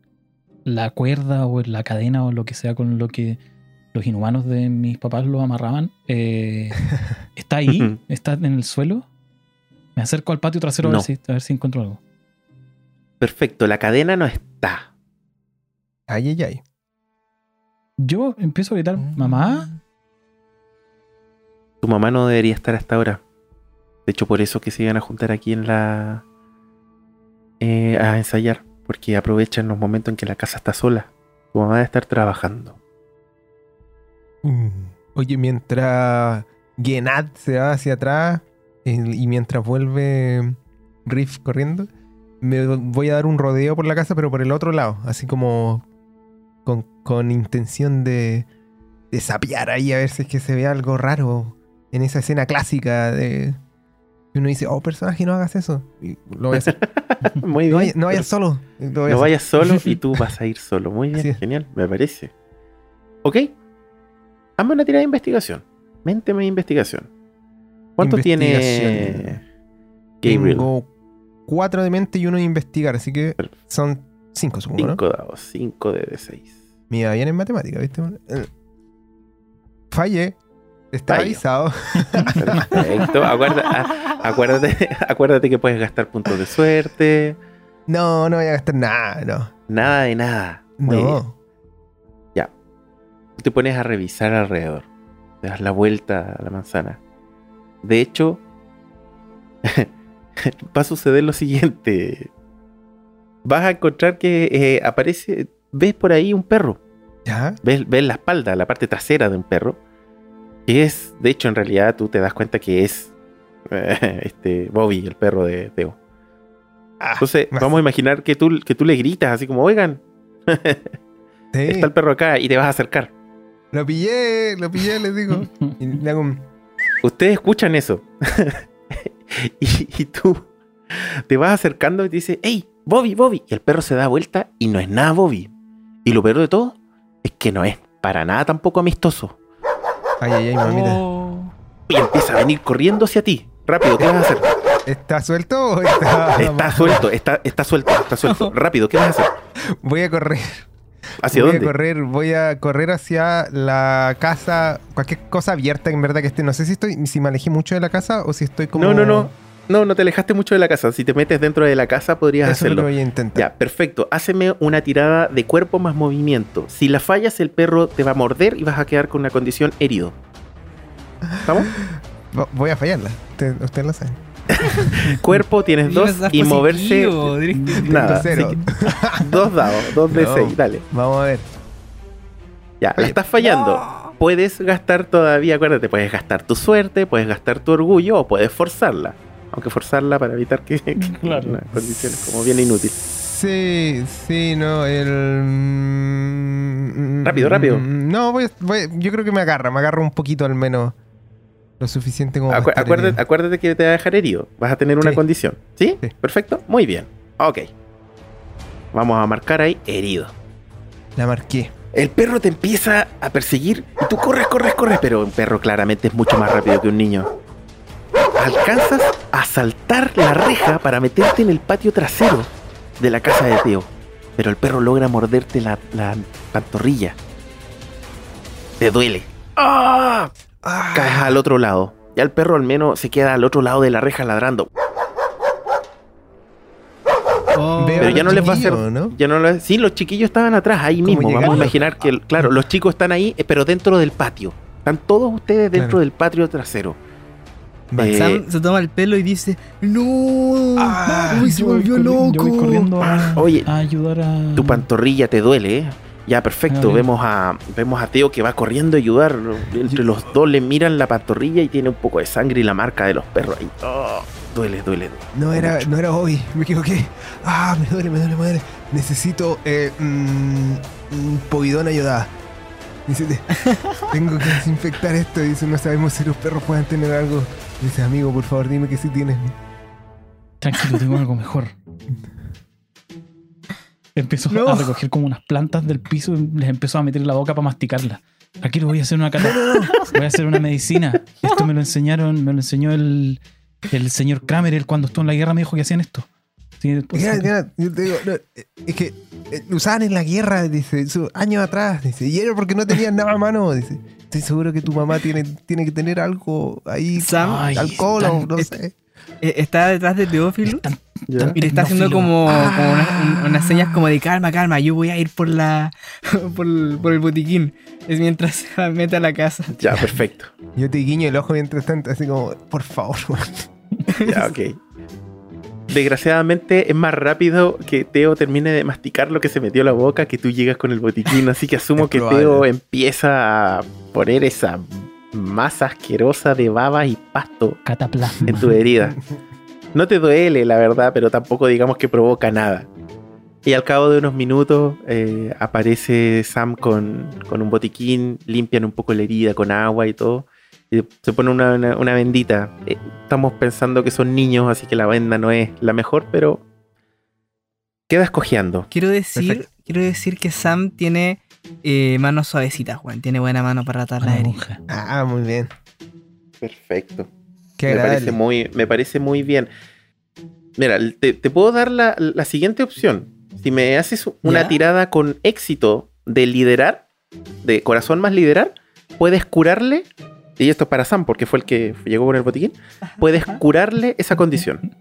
la cuerda o la cadena o lo que sea con lo que los inhumanos de mis papás lo amarraban, eh, está ahí, está en el suelo. Me acerco al patio trasero a, ver si, a ver si encuentro algo. Perfecto, la cadena no está. Ay, ay, ay. Yo empiezo a gritar, mamá, Tu mamá no debería estar hasta ahora. De hecho, por eso que se iban a juntar aquí en la. eh, a ensayar. Porque aprovechan los momentos en que la casa está sola. Tu mamá debe estar trabajando. Mm. Oye, mientras Genad se va hacia atrás el- y mientras vuelve Riff corriendo, me voy a dar un rodeo por la casa, pero por el otro lado, así como con, con intención de, de sapear ahí a ver si es que se ve algo raro en esa escena clásica de que uno dice, oh personaje, no hagas eso. Y lo voy a hacer. Muy No, bien. no vayas solo. No vayas solo y tú vas a ir solo. Muy bien, Sí. genial, me parece. Ok. Hazme una tirada de investigación. Ménteme de investigación. ¿Cuánto tiene. Gabriel? Tengo cuatro de mente y uno de investigar, así que son cinco, supongo, ¿no? Cinco dados, 5 de D6. Me iba bien en matemática, ¿viste? Eh, Fallé. Está Fallo. avisado. Perfecto. Acuerda- acuérdate, acuérdate que puedes gastar puntos de suerte. No, no voy a gastar nada, no. Nada de nada. Muy bien. No. Tú te pones a revisar alrededor. Te das la vuelta a la manzana. De hecho, va a suceder lo siguiente. Vas a encontrar que eh, aparece, ves por ahí un perro. ¿Ya? Ves, ves la espalda, la parte trasera de un perro. Que es, de hecho, en realidad tú te das cuenta que es este Bobby, el perro de Teo. Ah, Entonces, vamos a imaginar que tú, que tú le gritas así como, oigan, está el perro acá y te vas a acercar. Lo pillé, lo pillé, les digo. Ustedes escuchan eso. y, tú te vas acercando y te dice, hey, Bobby, Bobby. Y el perro se da vuelta y no es nada Bobby. Y lo peor de todo es que no es para nada tampoco amistoso. Ay, ay, ay, mamita. Oh. Y empieza a venir corriendo hacia ti. Rápido, ¿qué vas a hacer? ¿Está suelto o está.? Está suelto, está, está suelto, está suelto. Rápido, ¿qué vas a hacer? Voy a correr. ¿Hacia voy dónde? A correr, voy a correr hacia la casa, cualquier cosa abierta en verdad que esté. No sé si estoy, si me alejé mucho de la casa o si estoy como. No, no, no. No, no te alejaste mucho de la casa. Si te metes dentro de la casa podrías Eso hacerlo. Lo voy a intentar. Ya, perfecto. Háceme una tirada de cuerpo más movimiento. Si la fallas, el perro te va a morder y vas a quedar con una condición herido. ¿Estamos? Voy a fallarla. Ustedes usted lo saben. Cuerpo tienes dos y moverse. Nada. dos dados, dos de seis, dale. Vamos a ver. Ya, la estás fallando. Puedes gastar todavía, acuérdate, puedes gastar tu suerte, puedes gastar tu orgullo o puedes forzarla. Aunque forzarla para evitar que, claro. una condición como bien inútil. Sí, sí, no, el... Mm, rápido, rápido. No, voy, voy, yo creo que me agarra, me agarra un poquito al menos. Lo suficiente como... Acu acuérdate, acuérdate, que te va a dejar herido. Vas a tener una sí. condición. ¿Sí? ¿Sí? Perfecto. Muy bien. Ok. Vamos a marcar ahí herido. La marqué. El perro te empieza a perseguir y tú corres, corres, corres, pero un perro claramente es mucho más rápido que un niño. Alcanzas a saltar la reja para meterte en el patio trasero de la casa de Teo, pero el perro logra morderte la, la pantorrilla. Te duele. ¡Ah! ¡Ah! Caes al otro lado. Ya el perro al menos se queda al otro lado de la reja ladrando. Oh, pero ya no les va a hacer. ¿no? Ya no les, sí, los chiquillos estaban atrás, ahí mismo. Vamos a imaginar que, claro, los chicos están ahí, eh, pero dentro del patio. Están todos ustedes dentro claro. del patio trasero. Eh, Sam se toma el pelo y dice: ¡No! Ah, ¡Uy, se volvió loco! Yo voy corriendo a, Oye, a ayudar a. Tu pantorrilla te duele, ¿eh? Ya, perfecto. Vemos a, vemos a Teo que va corriendo a ayudar. Entre los dos le miran la pantorrilla y tiene un poco de sangre y la marca de los perros ahí. Oh, duele, duele, duele. No era, no era hoy, me equivoqué. Ah, me duele, me duele, me duele. Necesito eh, mm, un povidón ayudada. Dice, tengo que desinfectar esto. Dice, no sabemos si los perros puedan tener algo. Dice, amigo, por favor, dime que sí tienes. Tranquilo, tengo algo mejor. Empezó no. a recoger como unas plantas del piso y les empezó a meter en la boca para masticarlas. Aquí lo voy a hacer una cata. Voy a hacer una medicina. Esto me lo enseñaron, me lo enseñó el, el señor Kramer. Él cuando estuvo en la guerra me dijo que hacían esto. Sí, mira, mira, yo te digo, no, es que eh, usaban en la guerra, dice, años atrás, dice, y era porque no tenían nada a mano, dice. Estoy seguro que tu mamá tiene, tiene que tener algo ahí, Sam, alcohol o no es, sé. Está detrás de Teófilo y le está haciendo como, ah. como unas, unas, señas como de calma, calma, yo voy a ir por la por, por el botiquín. Es mientras se la mete a la casa. Ya, perfecto. Yo te guiño el ojo mientras tanto, así como, por favor, Ya, ok. Desgraciadamente es más rápido que Teo termine de masticar lo que se metió a la boca que tú llegas con el botiquín. Así que asumo que Teo empieza a poner esa masa asquerosa de baba y pasto Cataplasma. en tu herida. No te duele, la verdad, pero tampoco digamos que provoca nada. Y al cabo de unos minutos eh, aparece Sam con, con, un botiquín, limpian un poco la herida con agua y todo. Y se pone una, una, una bendita. Eh, estamos pensando que son niños, así que la venda no es la mejor, pero queda escogiendo. Quiero decir, quiero decir que Sam tiene eh, manos suavecitas, Juan. Tiene buena mano para atar la herida. Ah, muy bien. Perfecto. Me parece, muy, me parece muy bien. Mira, te, te puedo dar la, la, siguiente opción. Si me haces una ¿Ya? tirada con éxito de liderar, de corazón más liderar, puedes curarle, y esto es para Sam porque fue el que llegó con el botiquín, puedes curarle esa condición.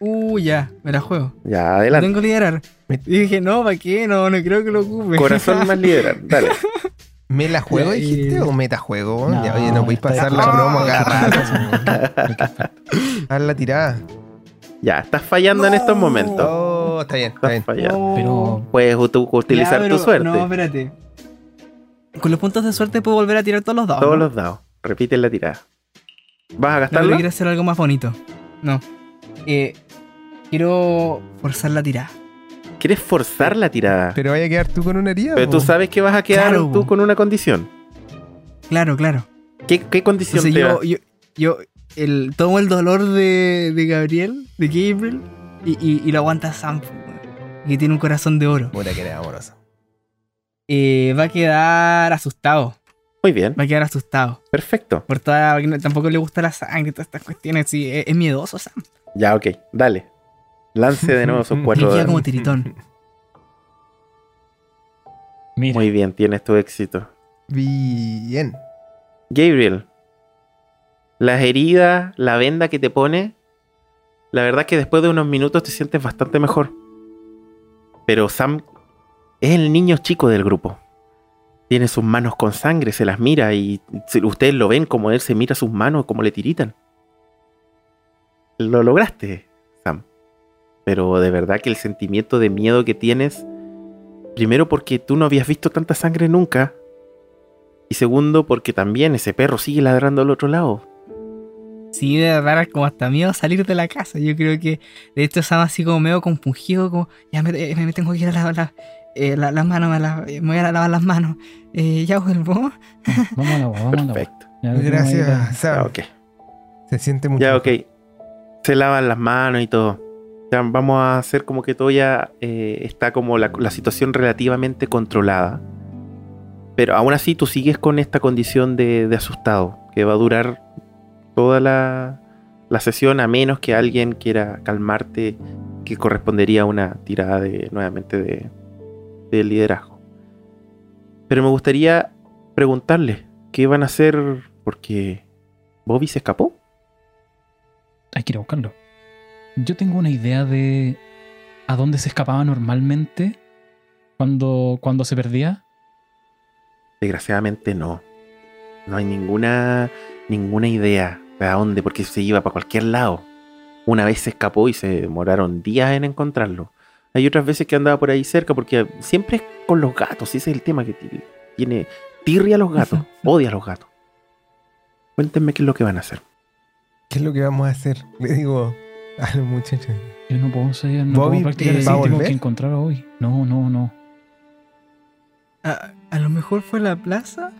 Uh, ya, me la juego. Ya, adelante. Tengo que liderar. Y dije, no, ¿para qué? No, no creo que lo ocupe. Corazón más liderar, dale. ¿Me la juego, dijiste? ¿O metajuego? No, ya, oye, no podéis pasar la broma cada rato. Haz la tirada. Ya, estás fallando no. en estos momentos. Oh, está bien, está estás bien. fallando. Pero puedes utilizar ya, pero, tu suerte. No, espérate. Con los puntos de suerte puedo volver a tirar todos los dados. Todos ¿no? los dados. Repite la tirada. ¿Vas a gastarlo? No, quiero hacer algo más bonito. No. Eh, quiero forzar la tirada. ¿Quieres forzar la tirada? Pero vaya a quedar tú con una herida. Pero tú sabes que vas a quedar tú con una condición. Claro, claro. ¿Qué, qué condición te yo, yo, yo, el, tomo el dolor de, de Gabriel, de Gabriel, y, y, lo aguanta Sam, que tiene un corazón de oro. Puta que eres amorosa. Eh, va a quedar asustado. Muy bien. Va a quedar asustado. Perfecto. Por toda, tampoco le gusta la sangre y todas estas cuestiones. Sí, es, miedoso, Sam. Ya, ok. Dale. Lance de nuevo esos cuatro. dados. como tiritón. Muy bien, tienes tu éxito. Bien. Gabriel, las heridas, la venda que te pone, la verdad es que después de unos minutos te sientes bastante mejor. Pero Sam es el niño chico del grupo. Tiene sus manos con sangre, se las mira y ustedes lo ven como él se mira sus manos, como le tiritan. Lo lograste, Sam. Pero de verdad que el sentimiento de miedo que tienes, primero porque tú no habías visto tanta sangre nunca, y segundo porque también ese perro sigue ladrando al otro lado. Sí, de como hasta miedo salir de la casa. Yo creo que de hecho estaba así como medio compungido, como ya me, me tengo que ir a lavar eh, las manos, me, voy a lavar las manos. Eh, ya vuelvo. Vamos a lavar, vamos a lavar. Perfecto. Gracias, Sam. ok. Se siente mucho. Ya, ok. Se lavan las manos y todo. Ya, vamos a hacer como que todo ya eh, está como la, la situación relativamente controlada. Pero aún así tú sigues con esta condición de, de asustado, que va a durar toda la, sesión a menos que alguien quiera calmarte, que correspondería a una tirada de, nuevamente de, de liderazgo. Pero me gustaría preguntarle qué van a hacer porque Bobby se escapó. Hay que ir a buscarlo. Yo tengo una idea de a dónde se escapaba normalmente cuando, cuando se perdía. Desgraciadamente no. No hay ninguna, ninguna idea a dónde, porque se iba para cualquier lado. Una vez se escapó y se demoraron días en encontrarlo. Hay otras veces que andaba por ahí cerca, porque siempre es con los gatos, ese es el tema que tiene. Tirria a los gatos, odia a los gatos. Cuéntenme qué es lo que van a hacer. ¿Qué es lo que vamos a hacer? Le digo a los muchachos. Yo no puedo salir, no puedo practicar así, tengo que encontrar hoy. No, no, no. A, a lo mejor fue a la plaza.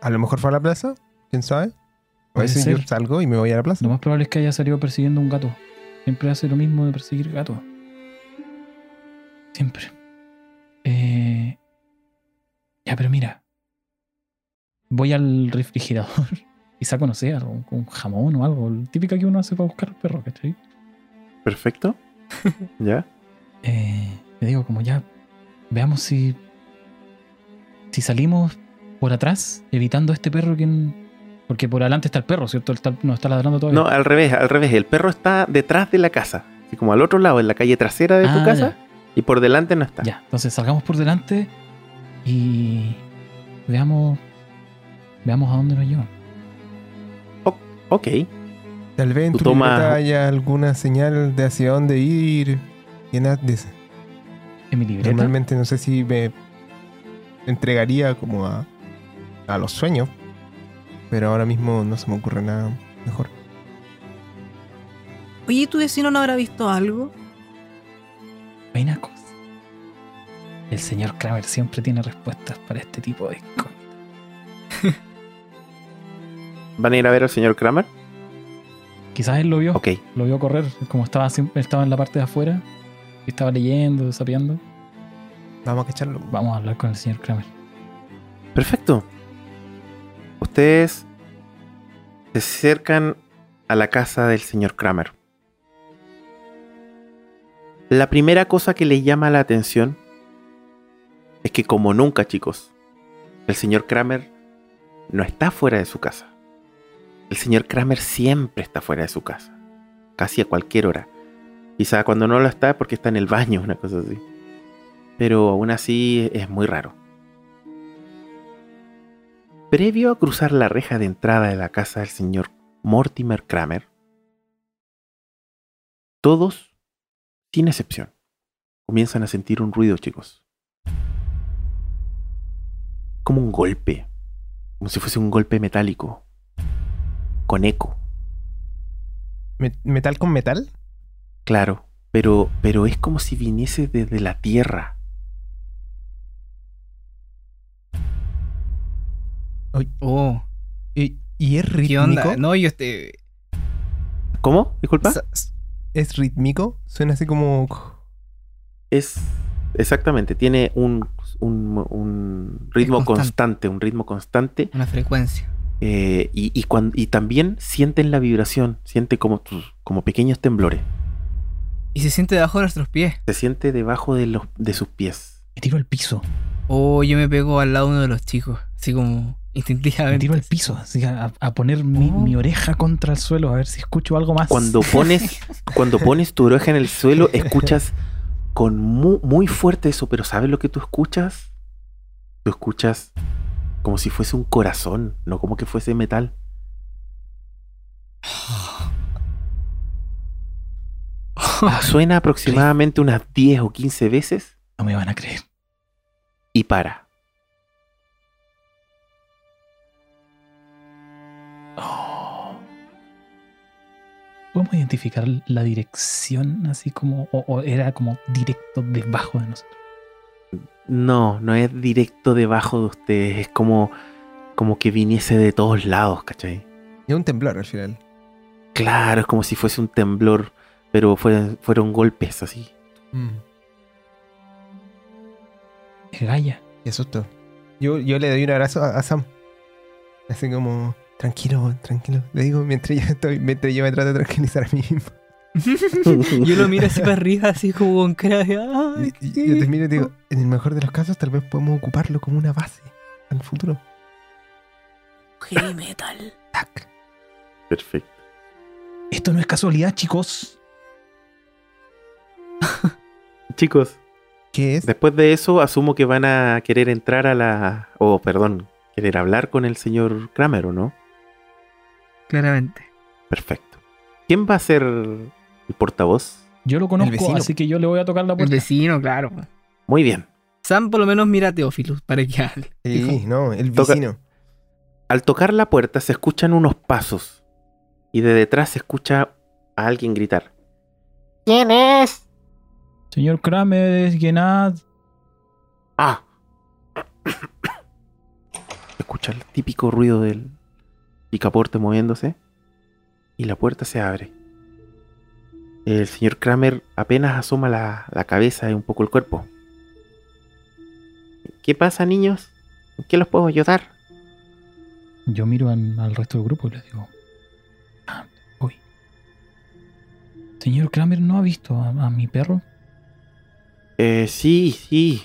A lo mejor fue a la plaza. ¿Quién sabe? A veces yo salgo y me voy a la plaza. Lo más probable es que haya salido persiguiendo un gato. Siempre hace lo mismo de perseguir gatos. Siempre. Eh... Ya, pero mira. Voy al refrigerador y saco, no sé, algo, un jamón o algo. Típica que uno hace para buscar perro, ¿cachai? Perfecto. ¿Ya? Eh, le digo, como ya, veamos si. Si salimos por atrás, evitando a este perro que porque por adelante está el perro, ¿cierto? No está ladrando todavía. No, al revés, al revés. El perro está detrás de la casa. Así como al otro lado, en la calle trasera de tu ah, casa. Y por delante no está. Ya, entonces salgamos por delante y veamos veamos a dónde nos llevan. ok. Tal vez en tu toma... haya alguna señal de hacia dónde ir y nada de eso. ¿En mi libreta? Normalmente no sé si me entregaría como a, a los sueños, pero ahora mismo no se me ocurre nada mejor. Oye, ¿tu vecino no habrá visto algo? Cosa. El señor Kramer siempre tiene respuestas para este tipo de cosas. ¿Van a ir a ver al señor Kramer? Quizás él lo vio. Ok. Lo vio correr. Como estaba, estaba en la parte de afuera. Y estaba leyendo, sapeando. Vamos a cacharlo. Vamos a hablar con el señor Kramer. Perfecto. Ustedes se acercan a la casa del señor Kramer. La primera cosa que le llama la atención es que como nunca, chicos, el señor Kramer no está fuera de su casa. El señor Kramer siempre está fuera de su casa, casi a cualquier hora. Quizá cuando no lo está es porque está en el baño, una cosa así. Pero aún así es muy raro. Previo a cruzar la reja de entrada de la casa del señor Mortimer Kramer, todos, sin excepción, comienzan a sentir un ruido, chicos. Como un golpe, como si fuese un golpe metálico. con eco. ¿Metal con metal? Claro, pero, pero es como si viniese desde la tierra. Oh. ¿Y, es rítmico? No, yo este. ¿Cómo? Disculpa. ¿Es rítmico? Suena así como. Es. Exactamente, tiene un, un, ritmo constante. un ritmo constante. Una frecuencia. Eh, y, y, y también sienten la vibración, siente como, como pequeños temblores. Y se siente debajo de nuestros pies. Se siente debajo de, los, de sus pies. Me tiro al piso. Oh, yo me pego al lado de uno de los chicos, así como instintivamente. Me tiro al piso, así a, poner mi, mi, oh. oreja contra el suelo, a ver si escucho algo más. Cuando pones, cuando pones tu oreja en el suelo, escuchas con muy, muy fuerte eso, pero ¿sabes lo que tú escuchas? Tú escuchas como si fuese un corazón, no como que fuese metal. Suena aproximadamente unas 10 o 15 veces. No me van a creer. Y para. ¿Podemos identificar la dirección así como, o era como directo debajo de nosotros? No, no es directo debajo de ustedes, es como, como que viniese de todos lados, ¿cachai? Es un temblor al final. Claro, es como si fuese un temblor, pero fueron golpes así. Mm. Es Gaia. Qué susto. Yo, yo le doy un abrazo a, Sam. Así como, tranquilo, tranquilo. Le digo mientras yo, estoy, mientras yo me trato de tranquilizar a mí mismo. yo lo miro así para arriba, así como con cara de. yo te miro y digo: en el mejor de los casos, tal vez podemos ocuparlo como una base al futuro. Heavy metal. Perfecto. Esto no es casualidad, chicos. chicos. ¿Qué es? Después de eso, asumo que van a querer entrar a la. O, oh, perdón, querer hablar con el señor Kramer, ¿o no? Claramente. Perfecto. ¿Quién va a ser el portavoz. Yo lo conozco, así que yo le voy a tocar la puerta. El vecino, claro. Muy bien. Sam por lo menos mira a Teófilos para que hable. Sí, no, el vecino. Al tocar la puerta se escuchan unos pasos y de detrás se escucha a alguien gritar. ¿Quién es? Señor Kramer, Genad. Ah. escucha el típico ruido del picaporte moviéndose y la puerta se abre. El señor Kramer apenas asoma la, cabeza y un poco el cuerpo. ¿Qué pasa, niños? ¿En qué los puedo ayudar? Yo miro al resto del grupo y les digo, ah, Señor Kramer, ¿no ha visto a, mi perro? Eh, sí, sí.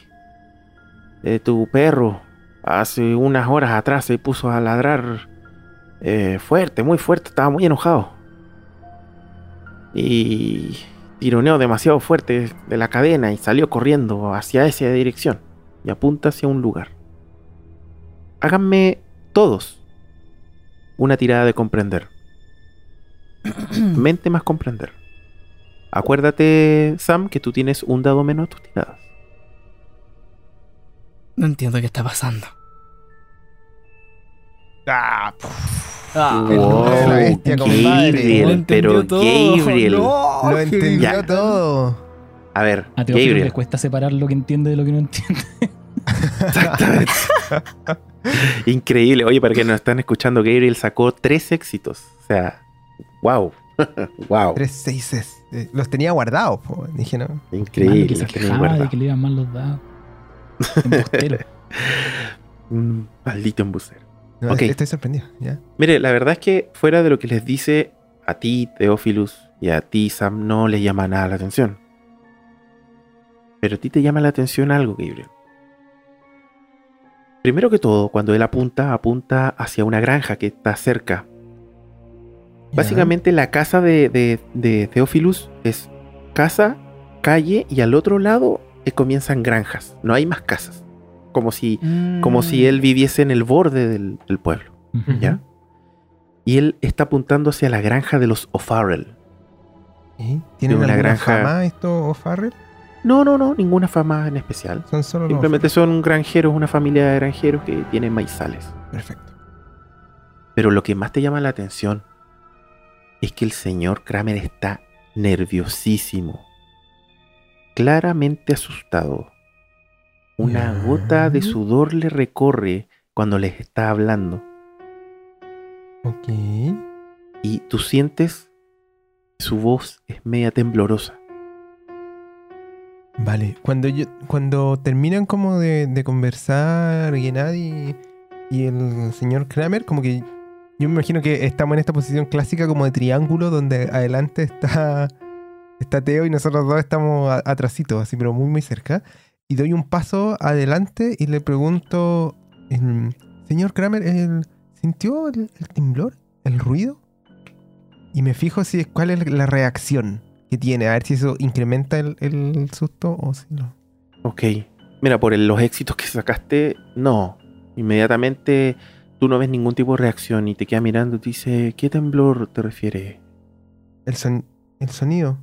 Eh, tu perro hace unas horas atrás se puso a ladrar eh, fuerte, muy fuerte, estaba muy enojado y tironeó demasiado fuerte de la cadena y salió corriendo hacia esa dirección y apunta hacia un lugar. Háganme todos una tirada de comprender. Mente más comprender. Acuérdate, Sam, que tú tienes un dado menos a tus tiradas. No entiendo qué está pasando. Ah, Ah, Gabriel, pero Gabriel. lo entendió todo. A ver, a Gabriel. le cuesta separar lo que entiende de lo que no entiende. Exactamente. Increíble. Oye, para que nos están escuchando, Gabriel sacó tres éxitos. O sea, wow. wow. Tres seises. Eh, los tenía guardados, dije, ¿no? Increíble. Que se quejaba de que le iban mal los dados. Embustero. Un maldito embustero. No, Estoy sorprendido, Mire, la verdad es que fuera de lo que les dice a ti, Teófilus, y a ti, Sam, no les llama nada la atención. Pero a ti te llama la atención algo, Gabriel. Primero que todo, cuando él apunta, apunta hacia una granja que está cerca. Básicamente la casa de, de, Teófilus es casa, calle y al otro lado eh, comienzan granjas. No hay más casas como si, como si mm. él viviese en el borde del, pueblo. ¿Ya? Y él está apuntando hacia la granja de los O'Farrell. ¿Tiene una granja... fama esto O'Farrell? No, no, no, ninguna fama en especial. Son solo Simplemente son granjeros, una familia de granjeros que tienen maizales. Perfecto. Pero lo que más te llama la atención es que el señor Kramer está nerviosísimo, claramente asustado. Una gota de sudor le recorre cuando les está hablando. Ok. Y tú sientes que su voz es media temblorosa. Vale, cuando yo, cuando terminan como de, de conversar Gennady y el señor Kramer, como que yo me imagino que estamos en esta posición clásica como de triángulo donde adelante está, está Teo y nosotros dos estamos atrasitos, así, pero muy muy cerca. Y doy un paso adelante y le pregunto, señor Kramer, ¿el, ¿sintió el, temblor? ¿El ruido? Y me fijo si cuál es la reacción que tiene, a ver si eso incrementa el, susto o si no. Ok. Mira, por los éxitos que sacaste, no. Inmediatamente tú no ves ningún tipo de reacción y te queda mirando y te dice, ¿qué temblor te refiere? El, son el sonido.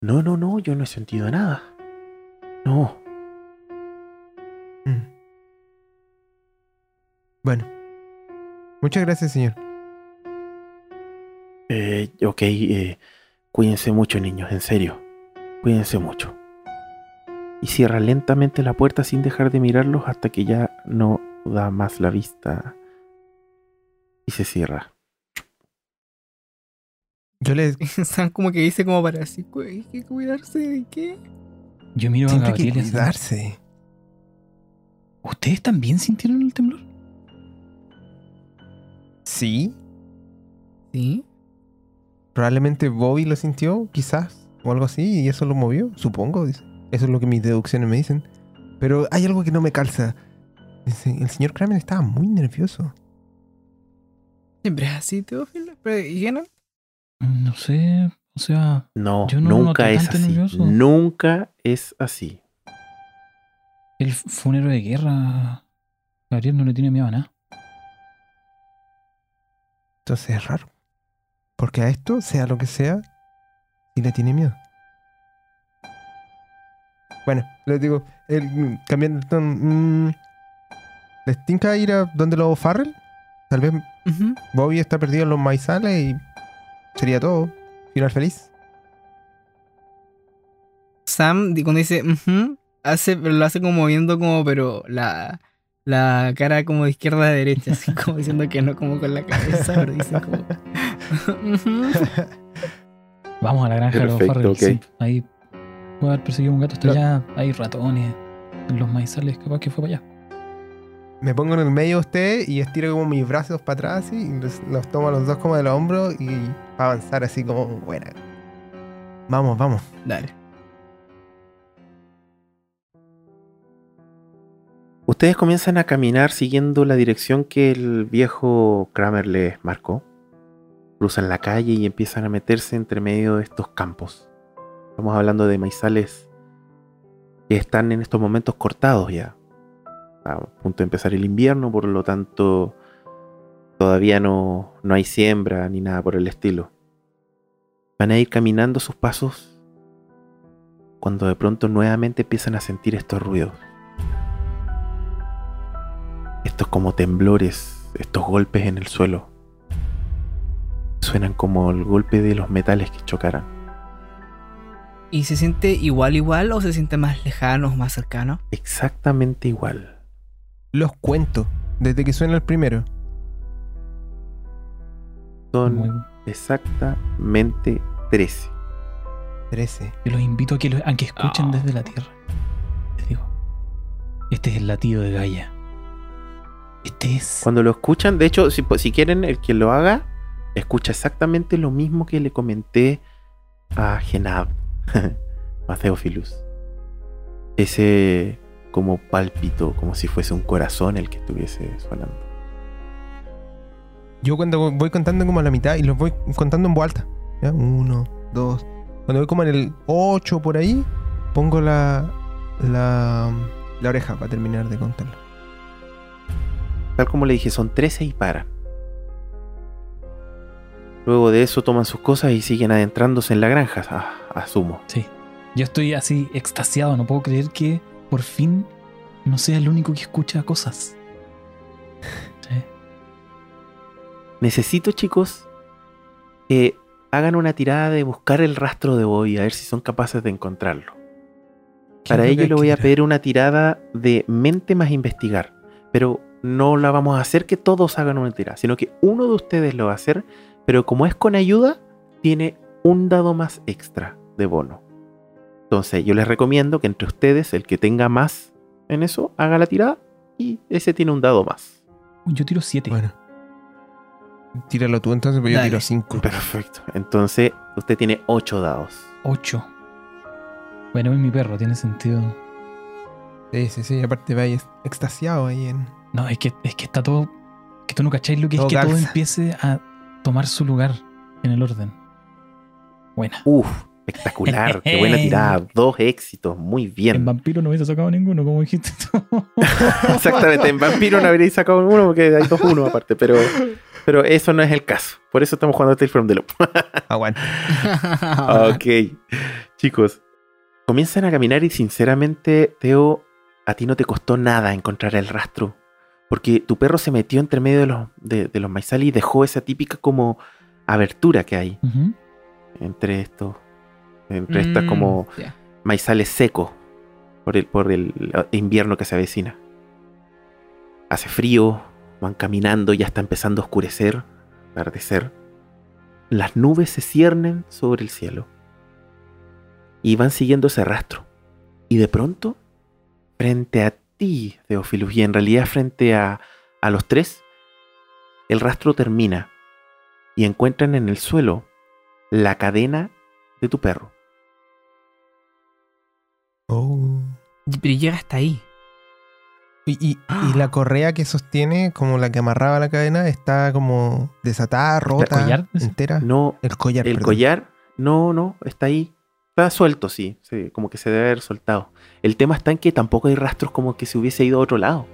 No, no, no, yo no he sentido nada. No. Mm. Bueno. Muchas gracias, señor. Eh, ok, eh, Cuídense mucho, niños, en serio. Cuídense mucho. Y cierra lentamente la puerta sin dejar de mirarlos hasta que ya no da más la vista. Y se cierra. Yo les. Están como que dice como para así, hay que cuidarse de qué. Yo miro a Gabriel. Que cuidarse. ¿Ustedes también sintieron el temblor? Sí. ¿Sí? Probablemente Bobby lo sintió, quizás, o algo así, y eso lo movió, supongo. Eso es lo que mis deducciones me dicen. Pero hay algo que no me calza. El señor Kramer estaba muy nervioso. ¿Siempre es así, Teófilo? ¿Y no? No sé, o sea... No, nunca es así. Nunca es así. El funero de guerra... Gabriel no le tiene miedo a nada. Entonces es raro. Porque a esto, sea lo que sea, y le tiene miedo. Bueno, les digo, el, cambiando el tono, mm, ¿les tinca ir a donde lo Farrell? Tal vez Bobby está perdido en los maizales y sería todo. Final feliz. Sam, cuando dice, hace, lo hace como moviendo como, pero la, la cara como de izquierda a derecha, así como diciendo que no como con la cabeza, pero dice como... Vamos a la granja de los Farrell. ahí puede haber perseguido un gato hasta allá. Hay ratones en los maizales, capaz que fue para allá. Me pongo en el medio de usted y estiro como mis brazos para atrás y los, tomo los dos como de los hombros y avanzar así como, bueno. Vamos, vamos. Dale. Ustedes comienzan a caminar siguiendo la dirección que el viejo Kramer les marcó cruzan la calle y empiezan a meterse entre medio de estos campos. Estamos hablando de maizales que están en estos momentos cortados ya. A punto de empezar el invierno, por lo tanto todavía no, no hay siembra ni nada por el estilo. Van a ir caminando sus pasos cuando de pronto nuevamente empiezan a sentir estos ruidos. Estos como temblores, estos golpes en el suelo suenan como el golpe de los metales que chocaran. ¿Y se siente igual igual o se siente más lejano o más cercano? Exactamente igual. Los cuento, desde que suena el primero. Son exactamente 13. 13. Yo los invito a que, a que escuchen ah. desde la Tierra. Les digo, este es el latido de Gaia. Este es... Cuando lo escuchan, de hecho, si, si quieren, el que lo haga, escucha exactamente lo mismo que le comenté a Genab, a Theophilus. Ese como pálpito, como si fuese un corazón el que estuviese sonando. Yo cuando voy contando como a la mitad y los voy contando en voz alta. Uno, dos. Cuando voy como en el ocho por ahí, pongo la, la, la oreja para terminar de contarlo. Tal como le dije, son 13 y paran. Luego de eso toman sus cosas y siguen adentrándose en la granja, asumo. Sí. Yo estoy así extasiado, no puedo creer que por fin no sea el único que escucha cosas. Necesito, chicos, que hagan una tirada de buscar el rastro de Bobby, a ver si son capaces de encontrarlo. Para ello le voy a pedir una tirada de mente más investigar, pero no la vamos a hacer que todos hagan una tirada, sino que uno de ustedes lo va a hacer, pero como es con ayuda, tiene un dado más extra de bono. Entonces yo les recomiendo que entre ustedes, el que tenga más en eso, haga la tirada y ese tiene un dado más. Yo tiro 7. Bueno. Tíralo tú entonces, pero yo tiro 5. Perfecto. Entonces usted tiene 8 dados. 8. Bueno, es mi perro, tiene sentido. Sí, sí, sí. Aparte va ahí extasiado ahí en. No, es que, es que está todo. Que tú no cacháis lo que es que todo empiece a tomar su lugar en el orden. Buena. Uf, espectacular. Qué buena tirada. Dos éxitos. Muy bien. En vampiro no hubiese sacado ninguno, como dijiste tú. Exactamente. En vampiro no habréis sacado ninguno porque hay dos uno aparte, pero. Pero eso no es el caso. Por eso estamos jugando Tales from the Loop. Aguanta. ok. Chicos, comienzan a caminar y sinceramente, Teo, a ti no te costó nada encontrar el rastro. Porque tu perro se metió entre medio de los, de, los maizales y dejó esa típica como abertura que hay entre estos. Entre estas mm, como maizales secos por el, por el invierno que se avecina. Hace frío, van caminando, ya está empezando a oscurecer, atardecer. Las nubes se ciernen sobre el cielo. Y van siguiendo ese rastro. Y de pronto, frente a ti, Teófilus, y en realidad frente a, a los tres, el rastro termina. Y encuentran en el suelo la cadena de tu perro. Oh. Pero llega hasta ahí. Y, la ¡Ah! correa que sostiene, como la que amarraba la cadena, está como desatada, rota, collar? entera. No, el collar. El collar, no, no, está ahí. Está suelto, sí, como que se debe haber soltado. El tema está en que tampoco hay rastros como que se hubiese ido a otro lado.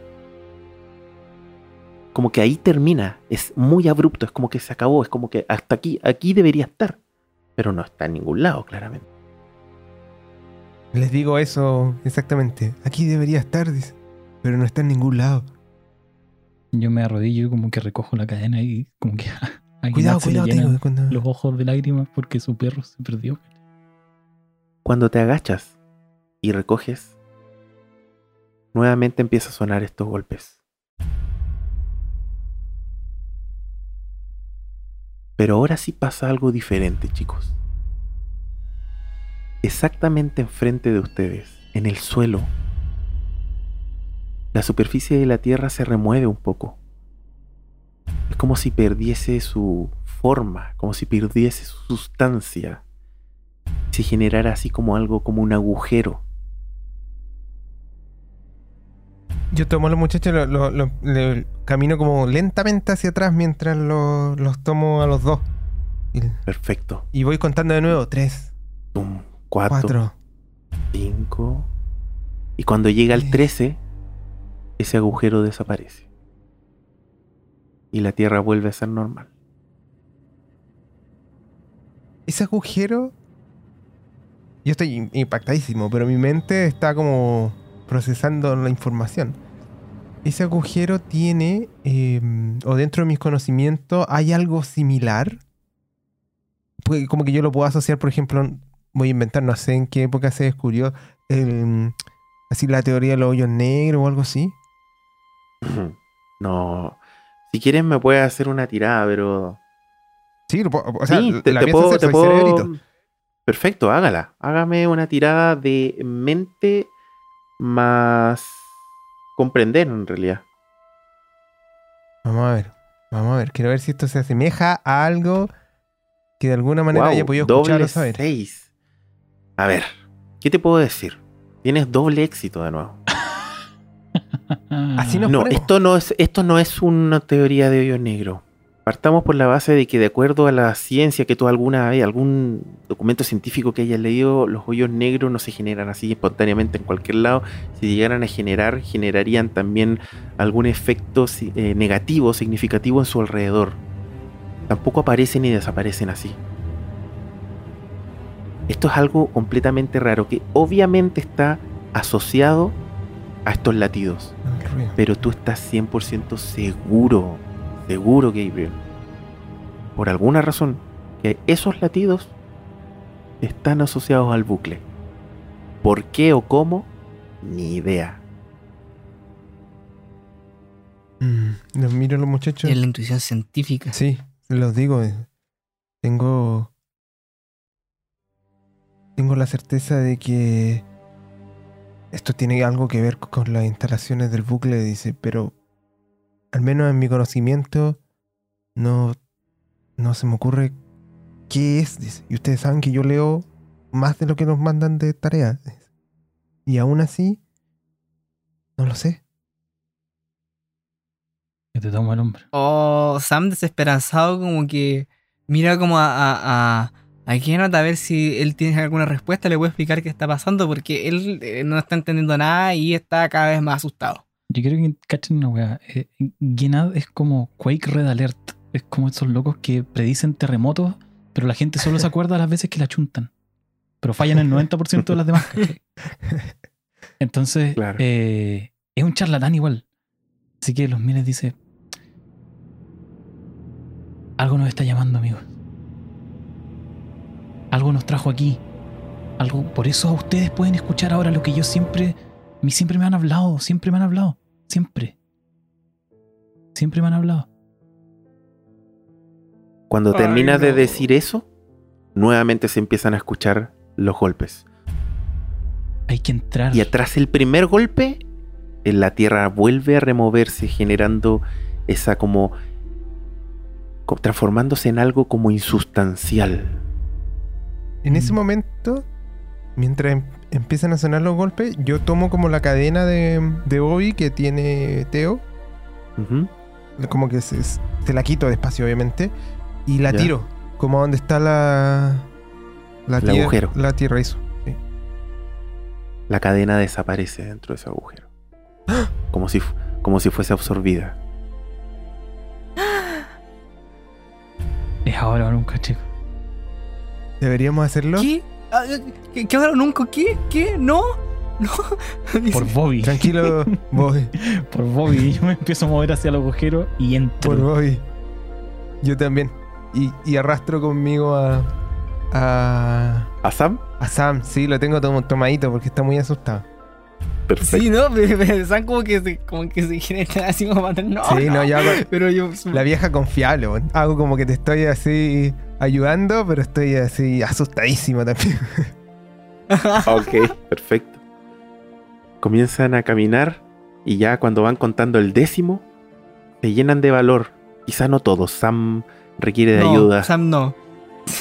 Como que ahí termina, es muy abrupto, es como que se acabó, es como que hasta aquí, aquí debería estar, pero no está en ningún lado, claramente. Les digo eso exactamente, aquí debería estar, dice pero no está en ningún lado. Yo me arrodillo y como que recojo la cadena y como que cuidado, cuidado, los ojos de lágrimas porque su perro se perdió. Cuando te agachas y recoges, nuevamente empieza a sonar estos golpes. Pero ahora sí pasa algo diferente, chicos. Exactamente enfrente de ustedes, en el suelo, la superficie de la Tierra se remueve un poco. Es como si perdiese su forma, como si perdiese su sustancia. Se generara así como algo, como un agujero. Yo tomo a los muchachos, lo, camino como lentamente hacia atrás mientras los tomo a los dos. Perfecto. Y voy contando de nuevo. Tres. cuatro, Cinco. Y cuando llega al trece, ese agujero desaparece. Y la Tierra vuelve a ser normal. Ese agujero... Yo estoy impactadísimo, pero mi mente está como procesando la información. Ese agujero tiene, em, o dentro de mis conocimientos, hay algo similar. como que yo lo puedo asociar, por ejemplo, voy a inventar, no sé en qué época se descubrió, así la teoría de los hoyos negros o algo así. No. Si quieres me puedes hacer una tirada, pero... Sí, o sea, te, puedo, Perfecto, hágala. Hágame una tirada de mente más comprender en realidad. Vamos a ver. Vamos a ver. Quiero ver si esto se asemeja a algo que de alguna manera haya podido escuchar saber. Seis. A ver, ¿qué te puedo decir? Tienes doble éxito de nuevo. Así no, esto no es esto no es una teoría de hoyo negro. Partamos por la base de que de acuerdo a la ciencia que tú alguna vez, algún documento científico que hayas leído, los hoyos negros no se generan así espontáneamente en cualquier lado. Si llegaran a generar, generarían también algún efecto eh, negativo, significativo en su alrededor. Tampoco aparecen ni desaparecen así. Esto es algo completamente raro que obviamente está asociado a estos latidos. Pero tú estás 100% seguro, seguro, Gabriel, por alguna razón, que esos latidos están asociados al bucle. ¿Por qué o cómo? Ni idea. Mm, los miro a los muchachos. Es la intuición científica. Sí, los digo. Eh, tengo. Tengo la certeza de que. Esto tiene algo que ver con las instalaciones del bucle, dice, pero. Al menos en mi conocimiento. No. No se me ocurre qué es, dice. Y ustedes saben que yo leo más de lo que nos mandan de tarea. Y aún así, no lo sé. Que te tomo el hombre. Oh, Sam desesperanzado como que mira como a, a, a, a a ver si él tiene alguna respuesta, le voy a explicar qué está pasando porque él eh, no está entendiendo nada y está cada vez más asustado. Yo quiero que cachen una weá. Eh, es como Quake Red Alert. Es como esos locos que predicen terremotos, pero la gente solo se acuerda las veces que la chuntan pero fallan el 90% de las demás. Entonces, eh, es un charlatán igual. Así que los miles dice, algo nos está llamando, amigos. Algo nos trajo aquí. Algo, por eso ustedes pueden escuchar ahora lo que yo siempre, siempre me han hablado, siempre me han hablado, siempre. Siempre me han hablado. Cuando termina de decir eso, nuevamente se empiezan a escuchar los golpes. Hay que entrar. Y tras el primer golpe, la tierra vuelve a removerse, generando esa como. transformándose en algo como insustancial. En ese mm. momento, mientras em, empiezan a sonar los golpes, yo tomo como la cadena de, de Bobby que tiene Teo. Como que se, la quito despacio, obviamente. Y la tiro. Como donde está la, la el agujero. La tierra hizo. La cadena desaparece dentro de ese agujero. Como si, como si fuese absorbida. Es ahora o nunca, chicos. ¿Deberíamos hacerlo? ¿Qué? Ah, ¿Qué, ¿Qué ahora nunca? ¿Qué? ¿Qué? ¿No? No. Por Bobby. Tranquilo, Bobby. Por Bobby. Yo me empiezo a mover hacia el agujero y entro. Por Bobby. Yo también. y arrastro conmigo a, a. ¿A Sam? A Sam, sí, lo tengo tomadito porque está muy asustado. Perfecto. Sí, no, pero Sam como que se, como que se quiere estar así como para no, Sí, no, yo hago. Pero yo. La vieja confiable, hago como que te estoy así ayudando, pero estoy así asustadísimo también. ok, perfecto. Comienzan a caminar y ya cuando van contando el décimo, se llenan de valor. Quizá no todos. Sam requiere de ayuda. Sam no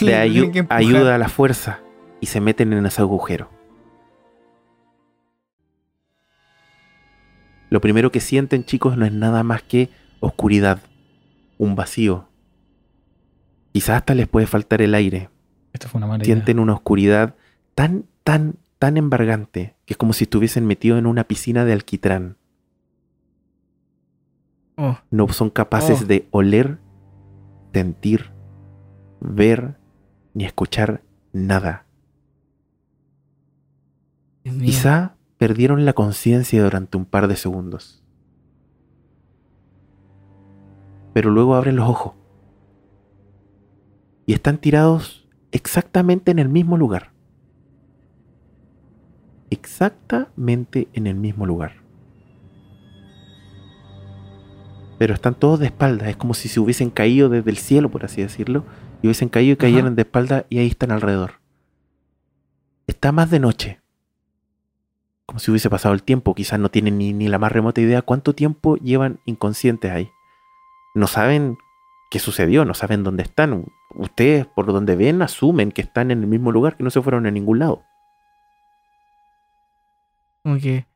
le ayuda a la fuerza y se meten en ese agujero. Lo primero que sienten, chicos, no es nada más que oscuridad, un vacío. Quizás hasta les puede faltar el aire. Esto fue una Sienten una oscuridad tan, tan, tan embargante que es como si estuviesen metidos en una piscina de alquitrán. Oh. No son capaces oh. de oler, sentir, ver ni escuchar nada. Quizá perdieron la conciencia durante un par de segundos. Pero luego abren los ojos. Y están tirados exactamente en el mismo lugar. Exactamente en el mismo lugar. Pero están todos de espaldas. Es como si se hubiesen caído desde el cielo, por así decirlo, y hubiesen caído y cayeran de espalda y ahí están alrededor. Está más de noche. Como si hubiese pasado el tiempo. Quizás no tienen ni, ni la más remota idea cuánto tiempo llevan inconscientes ahí. No saben qué sucedió, no saben dónde están. Ustedes, por donde ven, asumen que están en el mismo lugar, que no se fueron a ningún lado. Como que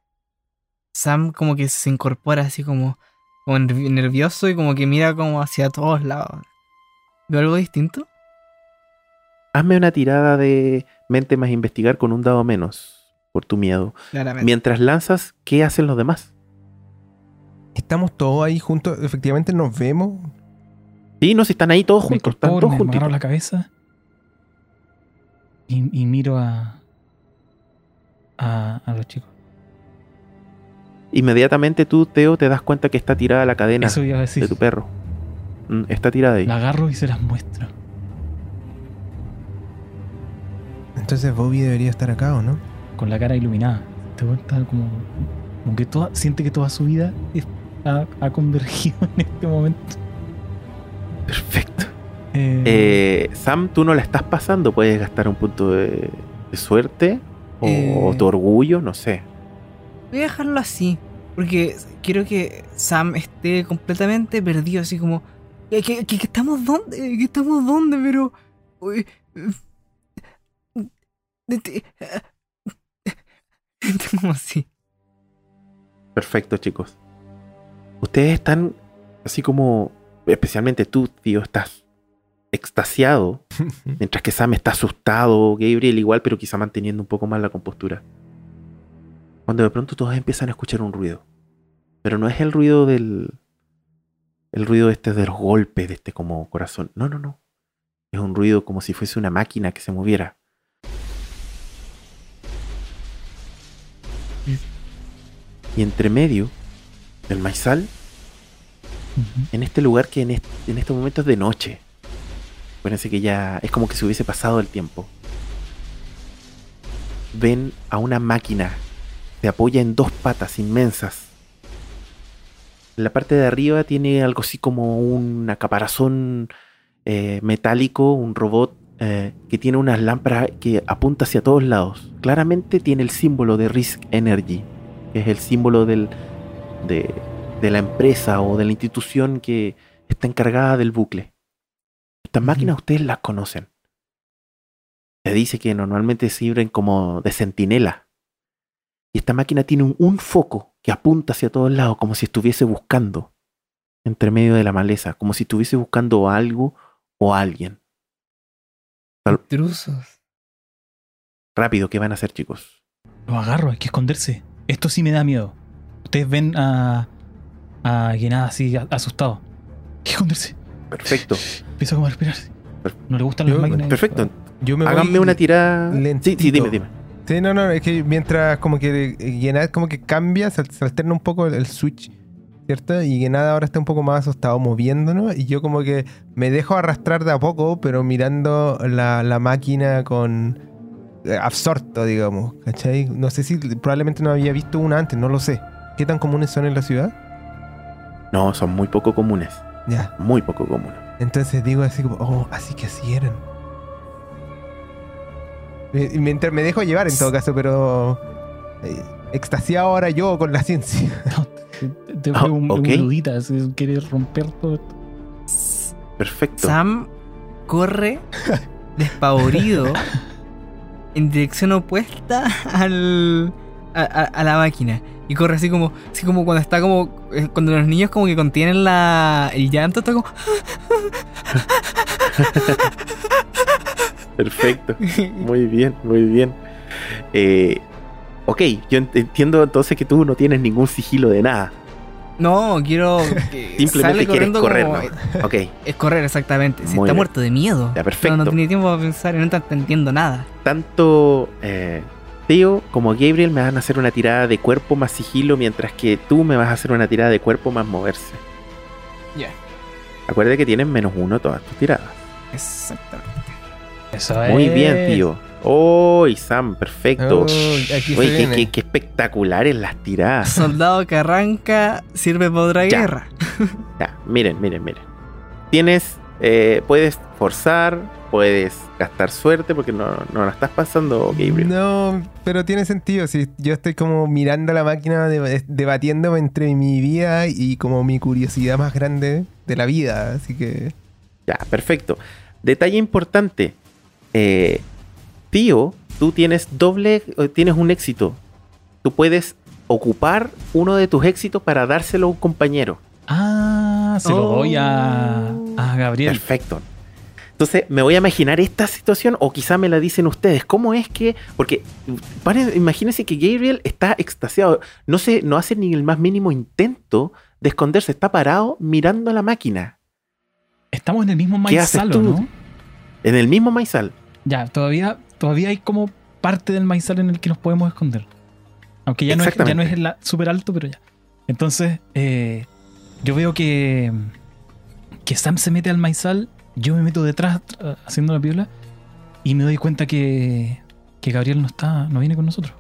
Sam como que se incorpora así como, como nervioso y como que mira como hacia todos lados. ¿Veo algo distinto? Hazme una tirada de mente más investigar con un dado menos, por tu miedo. Mientras lanzas, ¿qué hacen los demás? Estamos todos ahí juntos, efectivamente nos vemos. Sí, no, si están ahí todos juntos, están todos me juntos. la cabeza y, miro a, a, a, los chicos. Inmediatamente tú, Teo, te das cuenta que está tirada la cadena de tu perro. Mm, está tirada ahí. La agarro y se las muestro. Entonces Bobby debería estar acá, ¿o no? Con la cara iluminada. Te vuelta como. Como que toda, siente que toda su vida ha, convergido en este momento. Perfecto. Eh, eh, Sam, tú no la estás pasando. Puedes gastar un punto de, suerte o, eh, tu orgullo, no sé. Voy a dejarlo así. Porque quiero que Sam esté completamente perdido, así como. ¿Que, estamos dónde? ¿Que estamos dónde? Pero. así. Perfecto, chicos. Ustedes están así como, especialmente tú, tío, estás extasiado, mientras que Sam está asustado, Gabriel igual, pero quizá manteniendo un poco más la compostura. Cuando de pronto todos empiezan a escuchar un ruido. Pero no es el ruido del... El ruido este de los golpes, de este como corazón. No, no, no. Es un ruido como si fuese una máquina que se moviera. Y entre medio del maizal, en este lugar que en, en estos momentos es de noche. Acuérdense que ya es como que se hubiese pasado el tiempo. Ven a una máquina. Se apoya en dos patas inmensas. En la parte de arriba tiene algo así como un caparazón eh, metálico, un robot eh, que tiene unas lámparas que apunta hacia todos lados. Claramente tiene el símbolo de Risk Energy, que es el símbolo del, de, la empresa o de la institución que está encargada del bucle. Estas máquinas ustedes las conocen. Se dice que normalmente sirven como de centinela. Y esta máquina tiene un, foco que apunta hacia todos lados, como si estuviese buscando entre medio de la maleza, como si estuviese buscando algo o alguien. Intrusos. Rápido, ¿qué van a hacer, chicos? Lo agarro, hay que esconderse. Esto sí me da miedo. Ustedes ven a, a Guinada así asustado. Que esconderse. Perfecto. Empieza como a respirar. No le gustan las máquinas. Perfecto. Yo me Háganme una tirada. Sí, sí, dime, dime. Sí, no, no, es que mientras como que Guinada como que cambia, se, alterna un poco el, switch, ¿cierto? Y Guinada ahora está un poco más asustado moviéndonos y yo como que me dejo arrastrar de a poco, pero mirando la, la máquina con eh, absorto, digamos, ¿cachai? No sé si probablemente no había visto una antes, no lo sé. ¿Qué tan comunes son en la ciudad? No, son muy poco comunes. Ya. Muy poco comunes. Entonces digo así como, oh, así que así eran. Me, me, dejo llevar en todo caso, pero eh, extasiado ahora yo con la ciencia. te, veo un, okay. quieres romper todo esto. Perfecto. Sam corre despavorido en dirección opuesta al, a, la máquina. Y corre así como, así como cuando está como, eh, cuando los niños como que contienen la, el llanto, está como... Perfecto. Muy bien, muy bien. Eh, ok, yo entiendo entonces que tú no tienes ningún sigilo de nada. No, quiero. Simplemente quieres correr, ¿no? Ok. Es correr, exactamente. Si está muerto de miedo. Ya, perfecto. No, tiene tiempo para pensar y no está entendiendo nada. Tanto eh, Theo como Gabriel me van a hacer una tirada de cuerpo más sigilo, mientras que tú me vas a hacer una tirada de cuerpo más moverse. Ya. Acuérdate que tienes menos uno todas tus tiradas. Exactamente. Eso Muy bien, tío. ¡Oh, Sam! Perfecto. Oh, qué, qué, espectaculares las tiradas. Soldado que arranca sirve para otra guerra. ya, miren, miren, miren. Tienes, eh, puedes forzar, puedes gastar suerte porque no, no la estás pasando, Gabriel. No, pero tiene sentido. Si yo estoy como mirando la máquina, debatiendo entre mi vida y como mi curiosidad más grande de la vida. Así que. Ya, perfecto. Detalle importante. Eh, tío, tú tienes doble, eh, tienes un éxito. Tú puedes ocupar uno de tus éxitos para dárselo a un compañero. Ah, se lo doy a, a Gabriel. Perfecto. Entonces me voy a imaginar esta situación o quizá me la dicen ustedes. ¿Cómo es que.? Porque imagínense que Gabriel está extasiado. No, se, no hace ni el más mínimo intento de esconderse. Está parado mirando a la máquina. Estamos en el mismo maizal, ¿no? En el mismo maizal. Ya, todavía todavía hay como parte del maizal en el que nos podemos esconder. Aunque ya no es, ya no es súper alto, pero ya. Entonces, eh, yo veo que, que Sam se mete al maizal, yo me meto detrás haciendo la piola y me doy cuenta que, que Gabriel no está, no viene con nosotros.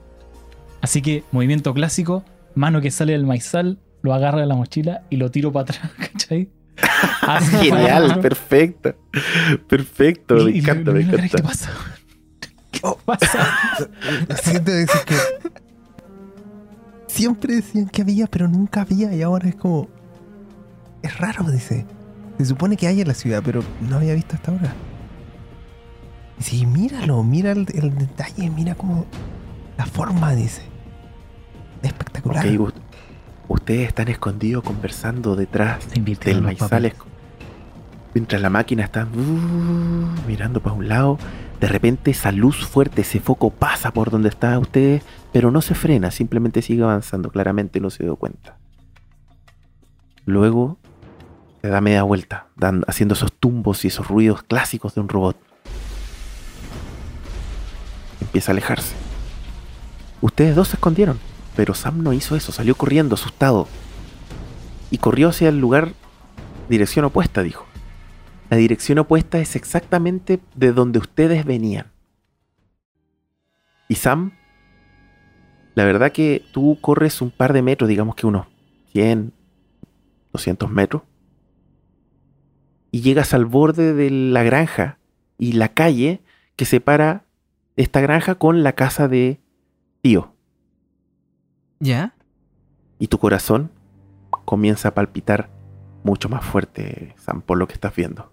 Así que, movimiento clásico, mano que sale del maizal, lo agarra de la mochila y lo tiro para atrás, ¿cachai? Genial, perfecto. Perfecto, me encanta, me encanta. ¿Qué pasa? ¿Qué pasa? Siento que siempre decían que había, pero nunca había y ahora es como... Es raro, dice. Se supone que hay en la ciudad, pero no había visto hasta ahora. Sí, míralo, mira el, detalle, mira como la forma, dice. Espectacular. ustedes están escondidos conversando detrás del maizal. Mientras la máquina está uh, mirando para un lado, de repente esa luz fuerte, ese foco pasa por donde están ustedes, pero no se frena, simplemente sigue avanzando. Claramente no se dio cuenta. Luego da media vuelta, haciendo esos tumbos y esos ruidos clásicos de un robot empieza a alejarse. Ustedes dos se escondieron, pero Sam no hizo eso, salió corriendo, asustado. Y corrió hacia el lugar, dirección opuesta, dijo. La dirección opuesta es exactamente de donde ustedes venían. Y Sam, la verdad que tú corres un par de metros, digamos que unos 100, 200 metros, y llegas al borde de la granja y la calle que separa esta granja con la casa de tío. ¿Ya? Y tu corazón comienza a palpitar mucho más fuerte, Sam, por lo que estás viendo.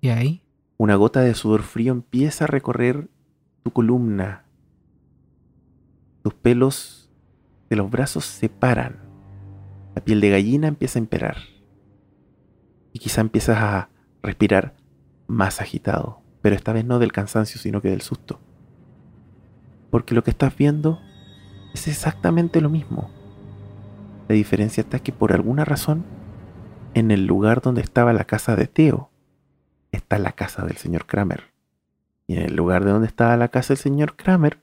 ¿Y ahí? Una gota de sudor frío empieza a recorrer tu columna. Tus pelos de los brazos se paran. La piel de gallina empieza a imperar. Y quizá empiezas a respirar más agitado pero esta vez no del cansancio, sino que del susto. Porque lo que estás viendo es exactamente lo mismo. La diferencia está que por alguna razón, en el lugar donde estaba la casa de Teo, está la casa del señor Kramer. Y en el lugar de donde estaba la casa del señor Kramer,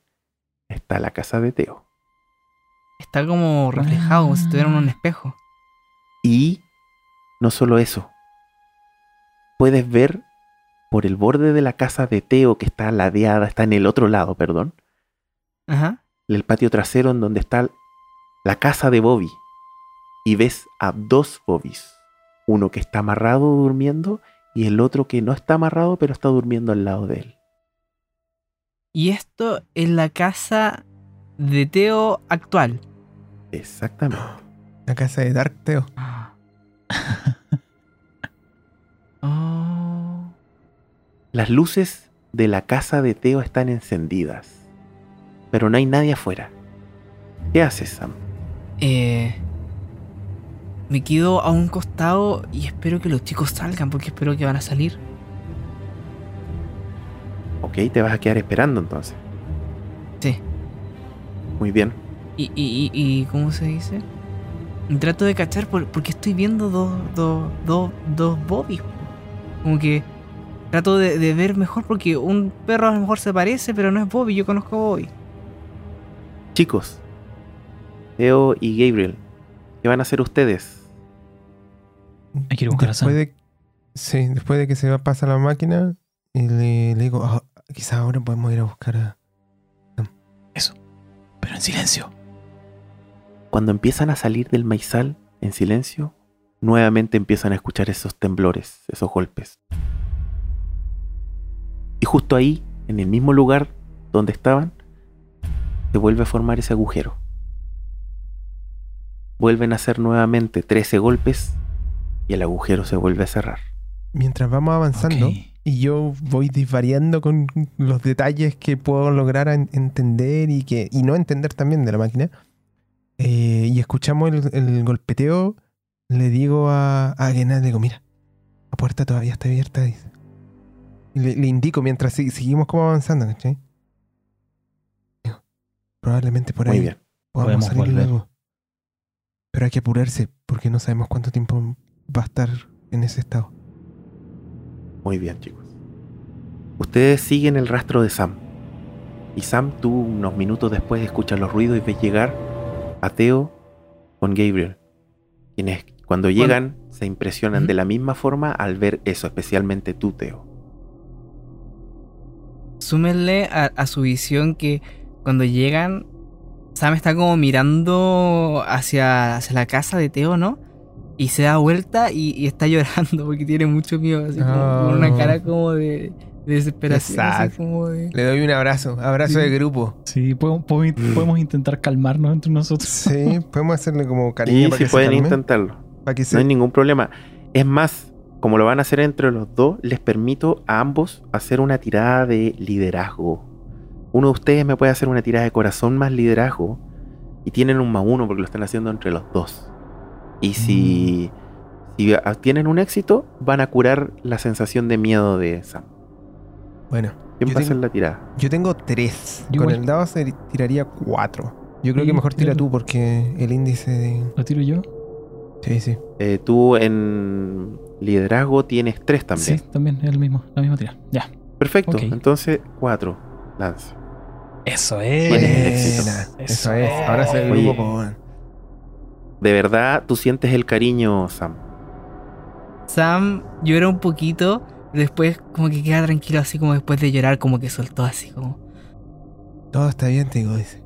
está la casa de Teo. Está como reflejado, como si estuviera en un espejo. Y no solo eso, puedes ver por el borde de la casa de Teo, que está ladeada, está en el otro lado, perdón. Ajá. El patio trasero en donde está la casa de Bobby. Y ves a dos Bobbys. Uno que está amarrado durmiendo y el otro que no está amarrado pero está durmiendo al lado de él. Y esto es la casa de Teo actual. Exactamente. La casa de Dark Teo. Las luces de la casa de Teo están encendidas, pero no hay nadie afuera. ¿Qué haces, Sam? Eh, me quedo a un costado y espero que los chicos salgan porque espero que van a salir. Ok, te vas a quedar esperando entonces. Sí. Muy bien. ¿Y, y, y, cómo se dice? Trato de cachar porque estoy viendo dos, dos, dos, dos bobbies. Como que trato de, ver mejor porque un perro a lo mejor se parece, pero no es Bobby, yo conozco a Bobby. Chicos, Leo y Gabriel, ¿qué van a hacer ustedes? Hay que ir a buscar después de, Sí, después de que se pasa la máquina, y le, digo, ah, quizás ahora podemos ir a buscar a... Eso, pero en silencio. Cuando empiezan a salir del maizal en silencio, nuevamente empiezan a escuchar esos temblores, esos golpes. Y justo ahí, en el mismo lugar donde estaban, se vuelve a formar ese agujero. Vuelven a hacer nuevamente 13 golpes y el agujero se vuelve a cerrar. Mientras vamos avanzando y yo voy disvariando con los detalles que puedo lograr entender y, que, y no entender también de la máquina, eh, y escuchamos el, golpeteo, le digo a, a le digo, mira, la puerta todavía está abierta, dice. Le, indico mientras seguimos como avanzando, ¿cachai? Probablemente por ahí bien. podamos salir luego. Pero hay que apurarse porque no sabemos cuánto tiempo va a estar en ese estado. Muy bien, chicos. Ustedes siguen el rastro de Sam. Y Sam, tú unos minutos después escuchas los ruidos y ves llegar a Teo con Gabriel. Quienes cuando llegan se impresionan de la misma forma al ver eso, especialmente tú, Teo. súmenle a, su visión que cuando llegan, Sam está como mirando hacia, hacia la casa de Teo, ¿no? Y se da vuelta y, está llorando porque tiene mucho miedo, así como con una ah. cara como de, desesperación. Le doy un abrazo, abrazo de grupo. Sí, podemos, podemos, intentar calmarnos entre nosotros. Sí, podemos hacerle como cariño. Sí, sí pueden intentarlo. No hay ningún problema. Es más, como lo van a hacer entre los dos, les permito a ambos hacer una tirada de liderazgo. Uno de ustedes me puede hacer una tirada de corazón más liderazgo y tienen un más uno porque lo están haciendo entre los dos. Y si, mm. si tienen un éxito, van a curar la sensación de miedo de Sam. Bueno. ¿Quién va a hacer la tirada? Yo tengo tres. Con el dado se tiraría cuatro. Yo creo que mejor tira tú porque el índice de... ¿Lo tiro yo? Sí, sí. Eh, tú en liderazgo tienes tres también. Sí, también es el mismo, la misma tira. Ya. Perfecto. Entonces, cuatro. Lanza. Eso es. Eso, es. Ahora se ve un De verdad, tú sientes el cariño, Sam. Sam llora un poquito Después como que queda tranquilo así como después de llorar como que soltó así como... Todo está bien, te digo, dice.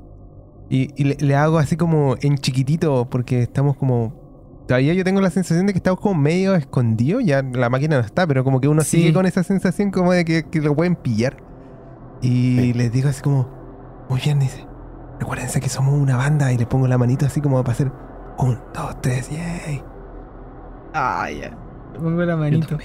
Y, le, hago así como en chiquitito porque estamos como... Todavía yo tengo la sensación de que estamos como medio escondidos, ya la máquina no está, pero como que uno sigue con esa sensación como de que, lo pueden pillar. Y les digo así como, muy bien, dice, recuérdense que somos una banda y le pongo la manito así como para hacer un, dos, tres, yay. Ah, ya. Le pongo la manito.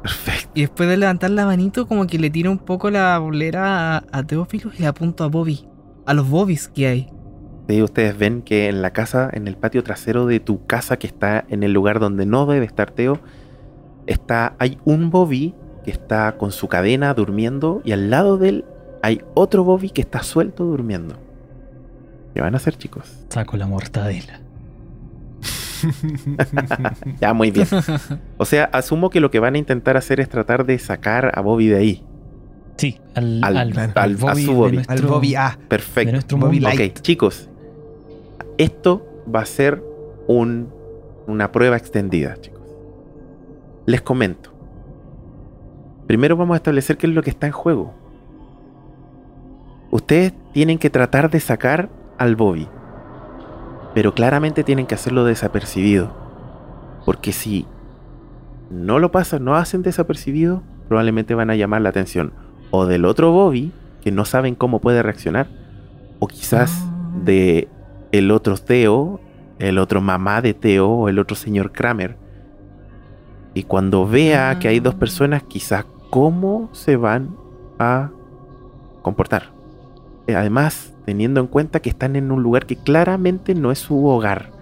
Perfecto. Y después de levantar la manito, como que le tiro un poco la bolera a, Teófilo y le apunto a Bobby. A los Bobbies que hay. Ustedes ven que en la casa, en el patio trasero de tu casa, que está en el lugar donde no debe estar Teo, está, hay un Bobby que está con su cadena durmiendo y al lado de él hay otro Bobby que está suelto durmiendo. ¿Qué van a hacer, chicos? Saco la mortadela. ya, muy bien. O sea, asumo que lo que van a intentar hacer es tratar de sacar a Bobby de ahí. Sí, al, al, Bobby a su Bobby. al Bobby A. Perfecto. Ok, chicos. Esto va a ser un, una prueba extendida, chicos. Les comento. Primero vamos a establecer qué es lo que está en juego. Ustedes tienen que tratar de sacar al Bobby pero claramente tienen que hacerlo desapercibido. Porque si no lo pasan, no hacen desapercibido, probablemente van a llamar la atención o del otro Bobby, que no saben cómo puede reaccionar, o quizás ah. de el otro Teo, el otro mamá de Teo o el otro señor Kramer. Y cuando vea que hay dos ah. personas, quizás cómo se van a comportar. Eh, además, teniendo en cuenta que están en un lugar que claramente no es su hogar.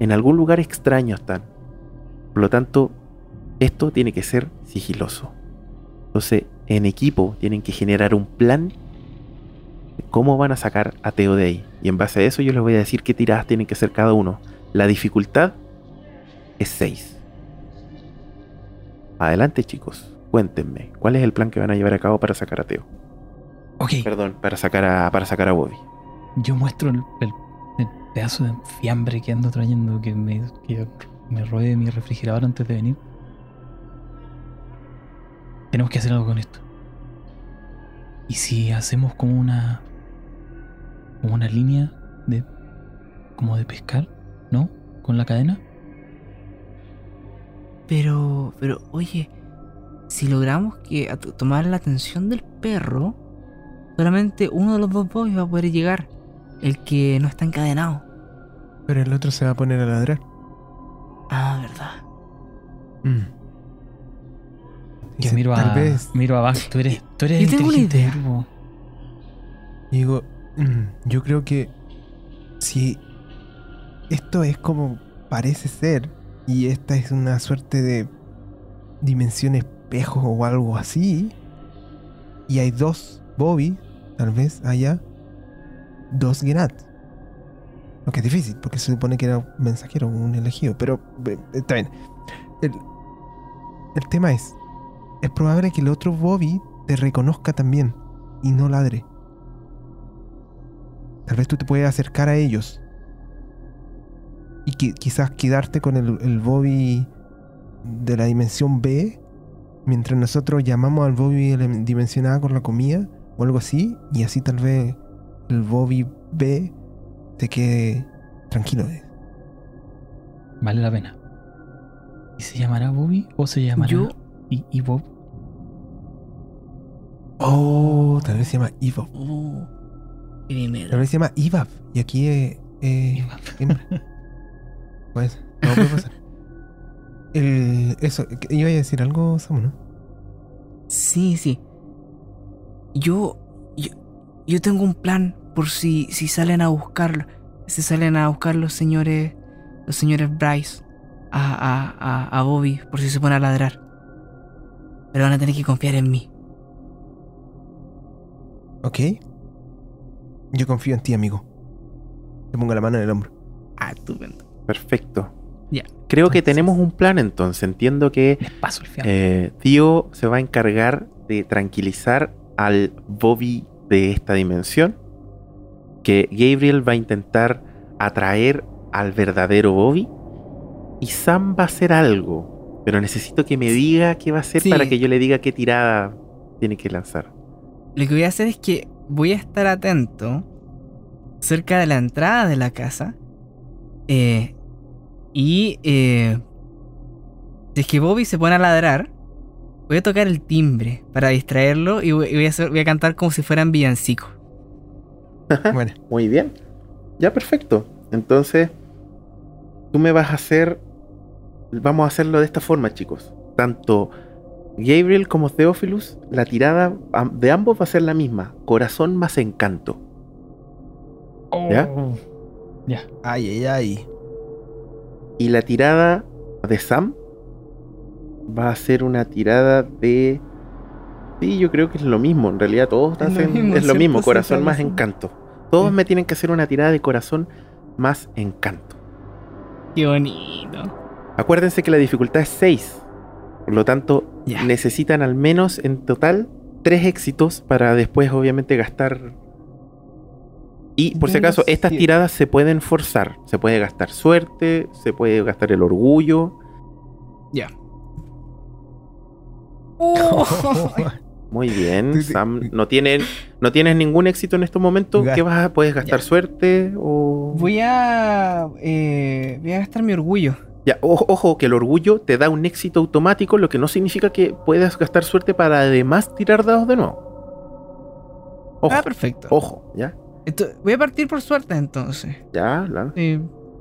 En algún lugar extraño están. Por lo tanto, esto tiene que ser sigiloso. Entonces, en equipo tienen que generar un plan cómo van a sacar a Teo de ahí. Y en base a eso yo les voy a decir qué tiradas tienen que ser cada uno. La dificultad es 6. Adelante chicos, cuéntenme, ¿cuál es el plan que van a llevar a cabo para sacar a Teo? Perdón, para sacar a, para sacar a Bobby. Yo muestro el, pedazo de fiambre que ando trayendo que me, que me robé mi refrigerador antes de venir. Tenemos que hacer algo con esto. ¿Y si hacemos como una. Como una línea de. como de pescar? ¿No? Con la cadena. Pero. pero, oye. Si logramos que tomar la atención del perro, Solamente uno de los dos boys va a poder llegar, el que no está encadenado. Pero el otro se va a poner a ladrar. Ah, verdad. Mm. Yo miro, a, vez. miro abajo. Tú eres, tú eres yo tengo una idea. Digo, yo creo que si esto es como parece ser y esta es una suerte de dimensión espejo o algo así y hay dos Bobby, tal vez haya dos Genat. Lo que es difícil, porque se supone que era un mensajero, un elegido. Pero eh, está bien. El, el tema es: es probable que el otro Bobby te reconozca también y no ladre. Tal vez tú te puedes acercar a ellos y quizás quedarte con el, el Bobby de la dimensión B mientras nosotros llamamos al Bobby dimensionada con la comida o algo así, y así tal vez el Bobby B se quede tranquilo. Vale la pena. ¿Y se llamará Bobby o se llamará Yo... y, Bob? Oh, tal vez se llama Ivab. Oh, tal vez se llama Ivab. Y aquí es. Eh, pues, no puede pasar. El, eso, iba a decir algo, Samu, ¿no? Sí, sí. Yo, yo, yo tengo un plan por si, si salen a buscarlo. Si salen a buscar los señores, los señores Bryce a, a, a, Bobby por si se pone a ladrar. Pero van a tener que confiar en mí. Ok. Yo confío en ti, amigo. Te pongo la mano en el hombro. Ah, estupendo. Perfecto. Ya. Creo que tenemos un plan entonces. Entiendo que paso el eh, Tío se va a encargar de tranquilizar al Bobby de esta dimensión. Que Gabriel va a intentar atraer al verdadero Bobby y Sam va a hacer algo, pero necesito que me diga qué va a hacer para que yo le diga qué tirada tiene que lanzar. Lo que voy a hacer es que voy a estar atento cerca de la entrada de la casa eh, y eh, si es que Bobby se pone a ladrar, voy a tocar el timbre para distraerlo y voy, a, voy a, cantar como si fueran villancicos. bueno. Muy bien. Ya, perfecto. Entonces, tú me vas a hacer vamos a hacerlo de esta forma, chicos. Tanto Gabriel como Theophilus, la tirada de ambos va a ser la misma. Corazón más encanto. ¿Ya? Oh. Ya. Ay, ay, ay. Y la tirada de Sam va a ser una tirada de... Sí, yo creo que es lo mismo. En realidad todos es hacen... Lo mismo, es lo mismo, corazón más encanto. Todos me tienen que hacer una tirada de corazón más encanto. Qué bonito. Acuérdense que la dificultad es 6. Por lo tanto, necesitan al menos en total 3 éxitos para después obviamente gastar... Y por si acaso, estas tiradas se pueden forzar. Se puede gastar suerte, se puede gastar el orgullo. Ya. Muy bien, Sam. ¿No, tienen, ¿No tienes ningún éxito en estos momentos? ¿Qué vas a, ¿Puedes gastar suerte o...? Voy a... Eh, voy a gastar mi orgullo. Ya, ojo, que el orgullo te da un éxito automático, lo que no significa que puedas gastar suerte para además tirar dados de nuevo. Ojo, ah, perfecto. Ojo, ¿ya? voy a partir por suerte entonces. Ya, claro.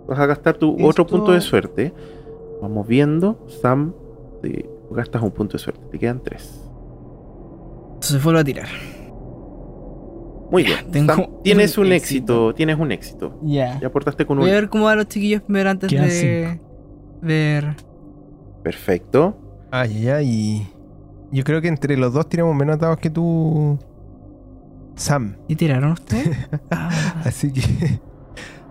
Vas a gastar tu otro punto de suerte. Vamos viendo. Sam, te gastas un punto de suerte. Te quedan tres. Entonces vuelvo a tirar. Muy bien. tienes un, éxito. Tienes un éxito. Ya. Ya aportaste con un. Voy a ver cómo van los chiquillos primero antes de ver. Perfecto. Ay, ay, ay. Yo creo que entre los dos tiramos menos dados que tú, Sam. ¿Y tiraron ustedes? Ah. así que.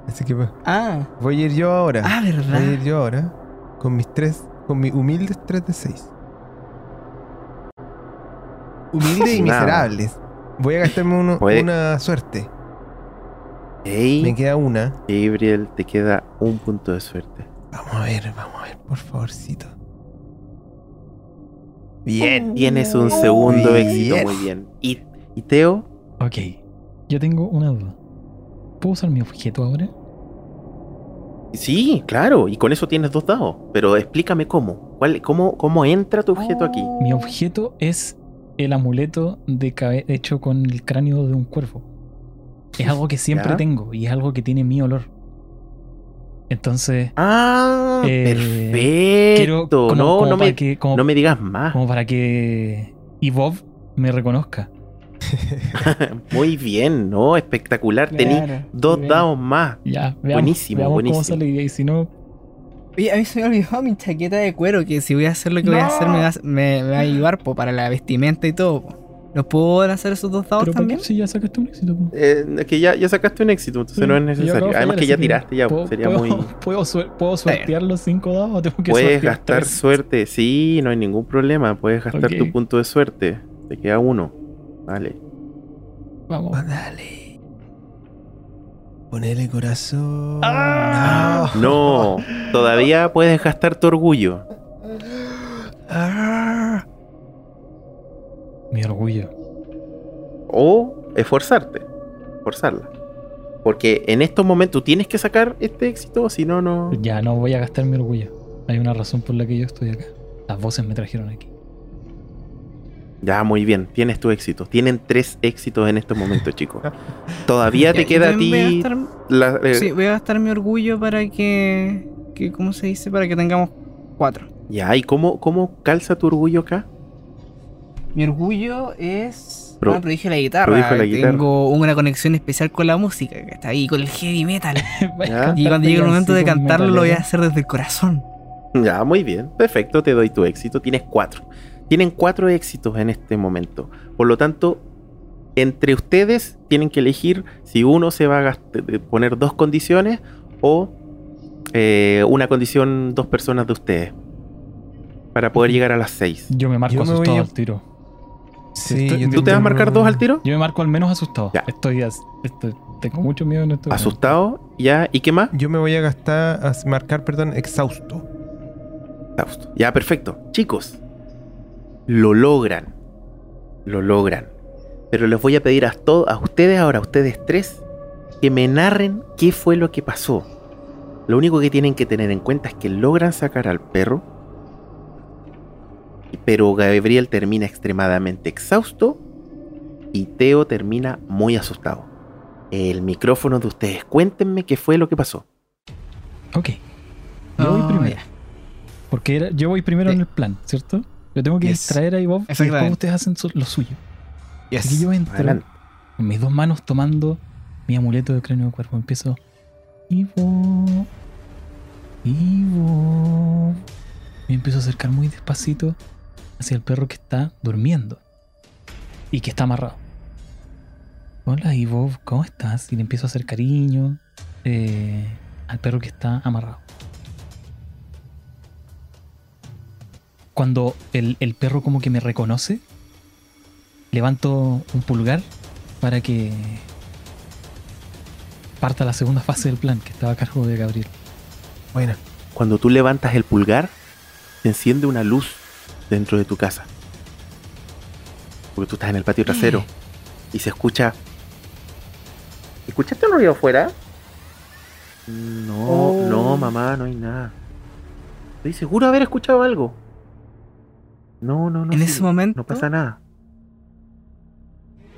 Así que. Ah. Voy a ir yo ahora. Ah, ¿verdad? Voy a ir yo ahora. Con mis tres. Con mis humildes 3 de 6. Humildes y miserables. Voy a gastarme una suerte. Me queda una. Gabriel, te queda un punto de suerte. Vamos a ver, vamos a ver, por favorcito. Bien, tienes un segundo éxito, muy bien. ¿Y, Teo? Ok, yo tengo una duda. ¿Puedo usar mi objeto ahora? Sí, claro, y con eso tienes dos dados. Pero explícame cómo. ¿Cuál, cómo, cómo entra tu objeto aquí? Mi objeto es el amuleto de hecho con el cráneo de un cuervo. Es algo que siempre tengo y es algo que tiene mi olor. Entonces. Ah, eh, perfecto. no, no, me, no me digas más. Como para que y Bob me reconozca. Muy bien, ¿no? Espectacular. Tení dos dados más. Ya, buenísimo, buenísimo. Cómo sale y si no. Oye, a mí se me olvidó mi chaqueta de cuero, que si voy a hacer lo que voy a hacer me va, me, va a ayudar para la vestimenta y todo. ¿Los puedo lanzar esos dos dados también? Si ya sacaste un éxito. Eh, es que ya, ya sacaste un éxito, entonces no es necesario. Además que ya tiraste, ya sería muy. ¿Puedo, ¿Puedo sortear los cinco dados o tengo que Puedes gastar suerte, sí, no hay ningún problema. Puedes gastar tu punto de suerte. Te queda uno. Vale. Vamos. Ah, dale. Ponele corazón. ¡Ah! No. todavía puedes gastar tu orgullo. Ah. Mi orgullo. O esforzarte. Forzarla. Porque en estos momentos tienes que sacar este éxito, si no, no. Ya no voy a gastar mi orgullo. Hay una razón por la que yo estoy acá. Las voces me trajeron aquí. Ya, muy bien. Tienes tu éxito. Tienen tres éxitos en estos momentos, chicos. Todavía te queda a ti. Eh, sí, voy a gastar mi orgullo para que, que. ¿Cómo se dice? Para que tengamos cuatro. Ya, ¿y cómo, cómo calza tu orgullo acá? Mi orgullo es Pro, ah, la guitarra. La guitarra. Tengo una conexión especial con la música, que está ahí, con el heavy metal. y cuando llegue el momento de cantarlo, lo voy a hacer desde el corazón. Ya, muy bien. Perfecto, te doy tu éxito. Tienes cuatro. Tienen cuatro éxitos en este momento. Por lo tanto, entre ustedes tienen que elegir si uno se va a poner dos condiciones o eh, una condición dos personas de ustedes. Para poder llegar a las seis. Yo me marco asustado al tiro. ¿Tú te vas a marcar dos al tiro? Yo me marco al menos asustado. Estoy, tengo mucho miedo en esto. Asustado, ya. ¿Y qué más? Yo me voy a gastar, a marcar, perdón, exhausto. Exhausto. Ya, perfecto. Chicos, lo logran. Lo logran. Pero les voy a pedir a, todos, a ustedes ahora, a ustedes tres, que me narren qué fue lo que pasó. Lo único que tienen que tener en cuenta es que logran sacar al perro pero Gabriel termina extremadamente exhausto y Teo termina muy asustado. El micrófono de ustedes, cuéntenme qué fue lo que pasó. Ok. Yo voy oh, primero. Porque yo voy primero en el plan, ¿cierto? Yo tengo que distraer a y después ustedes hacen lo suyo. Así que yo entro con mis dos manos tomando mi amuleto de cráneo de cuerpo. Empiezo. Ivo. Ivo. Me empiezo a acercar muy despacito hacia el perro que está durmiendo y que está amarrado. Hola Ivo, ¿cómo estás? Y le empiezo a hacer cariño eh, al perro que está amarrado. Cuando el, el perro como que me reconoce, levanto un pulgar para que parta la segunda fase del plan que estaba a cargo de Gabriel. Bueno, cuando tú levantas el pulgar, se enciende una luz dentro de tu casa. Porque tú estás en el patio trasero y se escucha. ¿Escuchaste el ruido afuera? No, oh. no, mamá, no hay nada. Estoy seguro de haber escuchado algo. No, no, no. En ese momento. No pasa nada.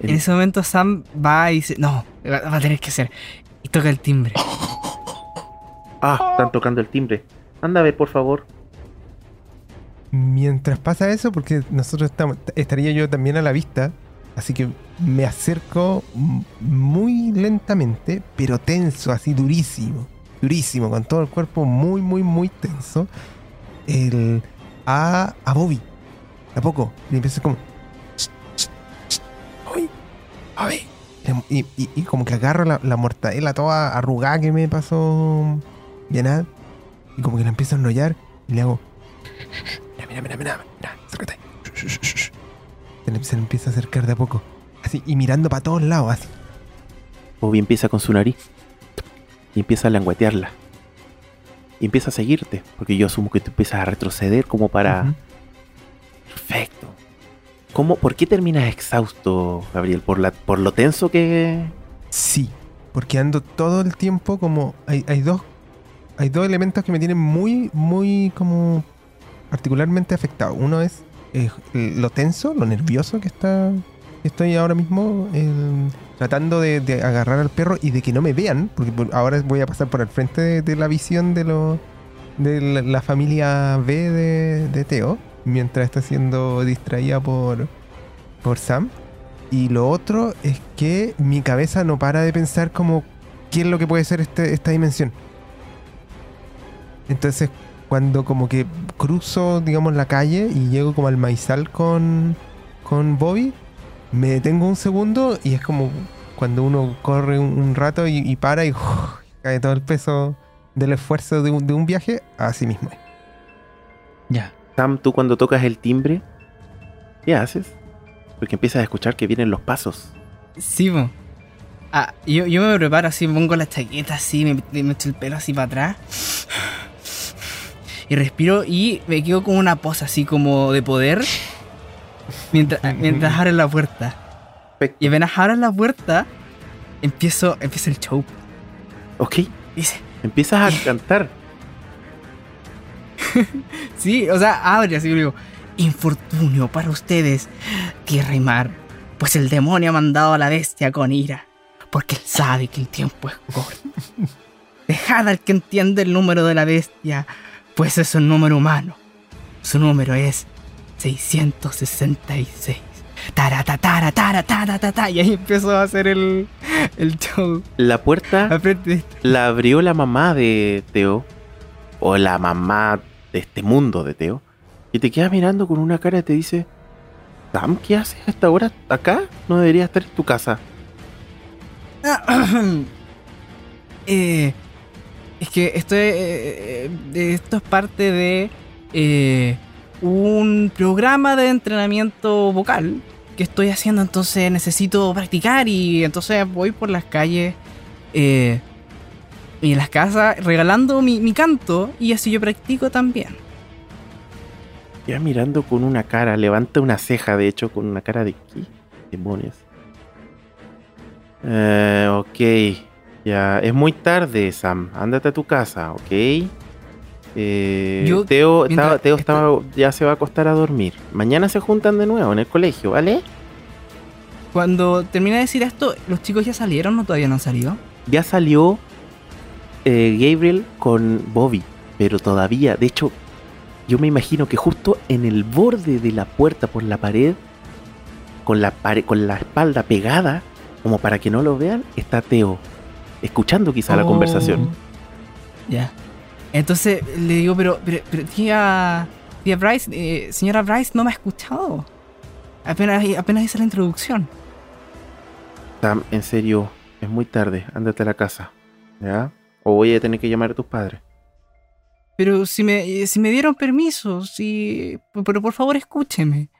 En, ese momento Sam va y dice: No, va a tener que ser. Y toca el timbre. Ah, están tocando el timbre. Anda a ver, por favor. Mientras pasa eso, porque nosotros estamos, estaría yo también a la vista, así que me acerco muy lentamente, pero tenso, así durísimo, durísimo, con todo el cuerpo muy, muy, muy tenso, el, a, a Bobby. ¿A poco? Y empieza como... Bobby, Y, y, como que agarro la, la, mortadela toda arrugada que me pasó llenar, y como que la empiezo a enrollar, y le hago mira, mira, mira, mira, acércate. Se le, empieza a acercar de a poco. Así, y mirando para todos lados, así. Bobby empieza con su nariz. Y empieza a languetearla. Y empieza a seguirte. Porque yo asumo que tú empiezas a retroceder como para. Perfecto. ¿Cómo, ¿Por qué terminas exhausto, Gabriel? ¿Por, la, ¿Por lo tenso que.? Sí. Porque ando todo el tiempo como. Hay, hay dos. Hay dos elementos que me tienen muy, muy como particularmente afectado. Uno es eh, lo tenso, lo nervioso que está estoy ahora mismo tratando de, agarrar al perro y de que no me vean, porque ahora voy a pasar por el frente de, la visión de, lo, de la, familia B de, de, Teo, mientras está siendo distraída por, por Sam. Y lo otro es que mi cabeza no para de pensar como qué es lo que puede ser este, esta dimensión. Entonces, cuando como que cruzo, digamos, la calle y llego como al maizal con, con Bobby, me detengo un segundo y es como cuando uno corre un, rato y, para y cae todo el peso del esfuerzo de un, de un viaje, así mismo. Ya. Sam, tú cuando tocas el timbre, ¿qué haces? Porque empiezas a escuchar que vienen los pasos. Sí, ah, yo, yo me preparo así, me pongo la chaqueta así, me, me echo el pelo así para atrás y respiro y me quedo con una pose así como de poder. mientras, mientras abren la puerta. Y apenas abren la puerta, empiezo, empieza el show. Ok. Dice. Empiezas a cantar. sí, o sea, abre así, digo, infortunio para ustedes, tierra y mar, pues el demonio ha mandado a la bestia con ira, porque él sabe que el tiempo es corto. Dejad al que entiende el número de la bestia, pues es un número humano. Su número es 666. Tara, tara, tara, tara, y ahí empezó a hacer el, el show. La puerta la abrió la mamá de Teo, o la mamá de este mundo de Teo, y te queda mirando con una cara y te dice, Sam, ¿qué haces a esta hora acá? No deberías estar en tu casa. eh, es que esto es, eh, eh, esto es parte de eh, un programa de entrenamiento vocal que estoy haciendo, entonces necesito practicar y entonces voy por las calles y en las casas regalando mi, canto y así yo practico también. Ya mirando con una cara, levanta una ceja, de hecho, con una cara de ¿qué demonios? Eh, ok. Ya, es muy tarde, Sam. Ándate a tu casa, ¿ok? Eh, Teo, estaba, ya se va a acostar a dormir. Mañana se juntan de nuevo en el colegio, ¿vale? Cuando termina de decir esto, ¿los chicos ya salieron o todavía no han salido? Ya salió eh, Gabriel con Bobby, pero todavía, de hecho, yo me imagino que justo en el borde de la puerta por la pared, con la, con la espalda pegada, como para que no lo vean, está Teo escuchando quizá la conversación. Oh. Ya. Entonces le digo, pero, pero, tía, tía Bryce, eh, señora Bryce no me ha escuchado. Apenas, apenas hice la introducción. Sam, en serio, es muy tarde, ándate a la casa. ¿Ya? O voy a tener que llamar a tus padres. Pero si me, si me dieron permiso, si... Pero por favor escúcheme.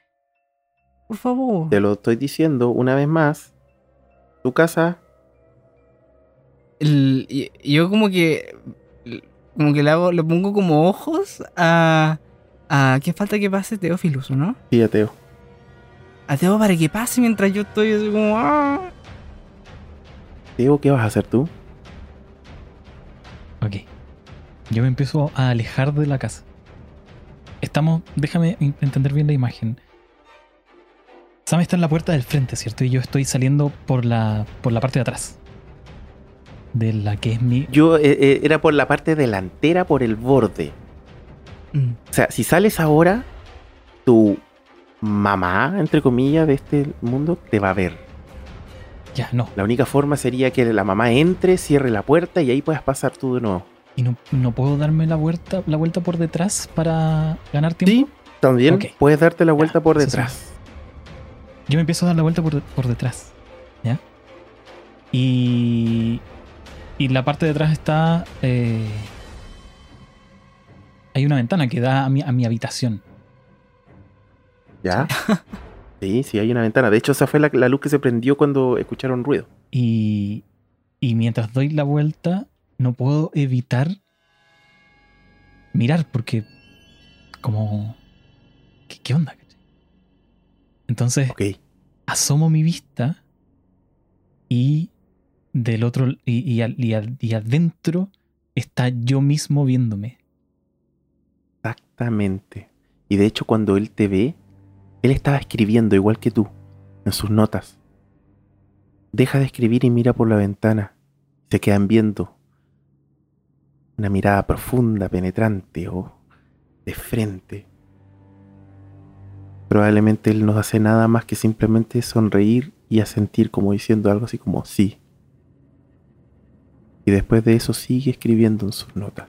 Por favor. Te lo estoy diciendo una vez más. Tu casa yo como que como que le hago, le pongo como ojos a, a qué falta que pase Teófilus, ¿no? Sí, a Teo. A Teo para que pase mientras yo estoy así como ¡ah! Teo, ¿qué vas a hacer tú? Ok. Yo me empiezo a alejar de la casa. Estamos, déjame entender bien la imagen. Sam está en la puerta del frente, ¿cierto? Y yo estoy saliendo por la, por la parte de atrás de la que es mi... Yo eh, eh, era por la parte delantera, por el borde. Mm. O sea, si sales ahora, tu mamá, entre comillas, de este mundo, te va a ver. Ya, no. La única forma sería que la mamá entre, cierre la puerta y ahí puedas pasar tú de nuevo. ¿Y no, puedo darme la vuelta, la vuelta por detrás para ganar tiempo? Sí, también puedes darte la vuelta por detrás. Yo me empiezo a dar la vuelta por, por detrás. ¿Ya? Y y la parte de atrás está. Eh, hay una ventana que da a mi, a mi habitación. ¿Ya? sí, sí, hay una ventana. De hecho, esa fue la, luz que se prendió cuando escucharon ruido. Y, y mientras doy la vuelta, no puedo evitar mirar porque. Como. ¿Qué, onda? Entonces, asomo mi vista y del otro y, y, adentro está yo mismo viéndome. Exactamente. Y de hecho cuando él te ve, él estaba escribiendo igual que tú, en sus notas. Deja de escribir y mira por la ventana. Se quedan viendo. Una mirada profunda, penetrante o de frente. Probablemente él no hace nada más que simplemente sonreír y asentir como diciendo algo así como sí, y después de eso sigue escribiendo en sus notas.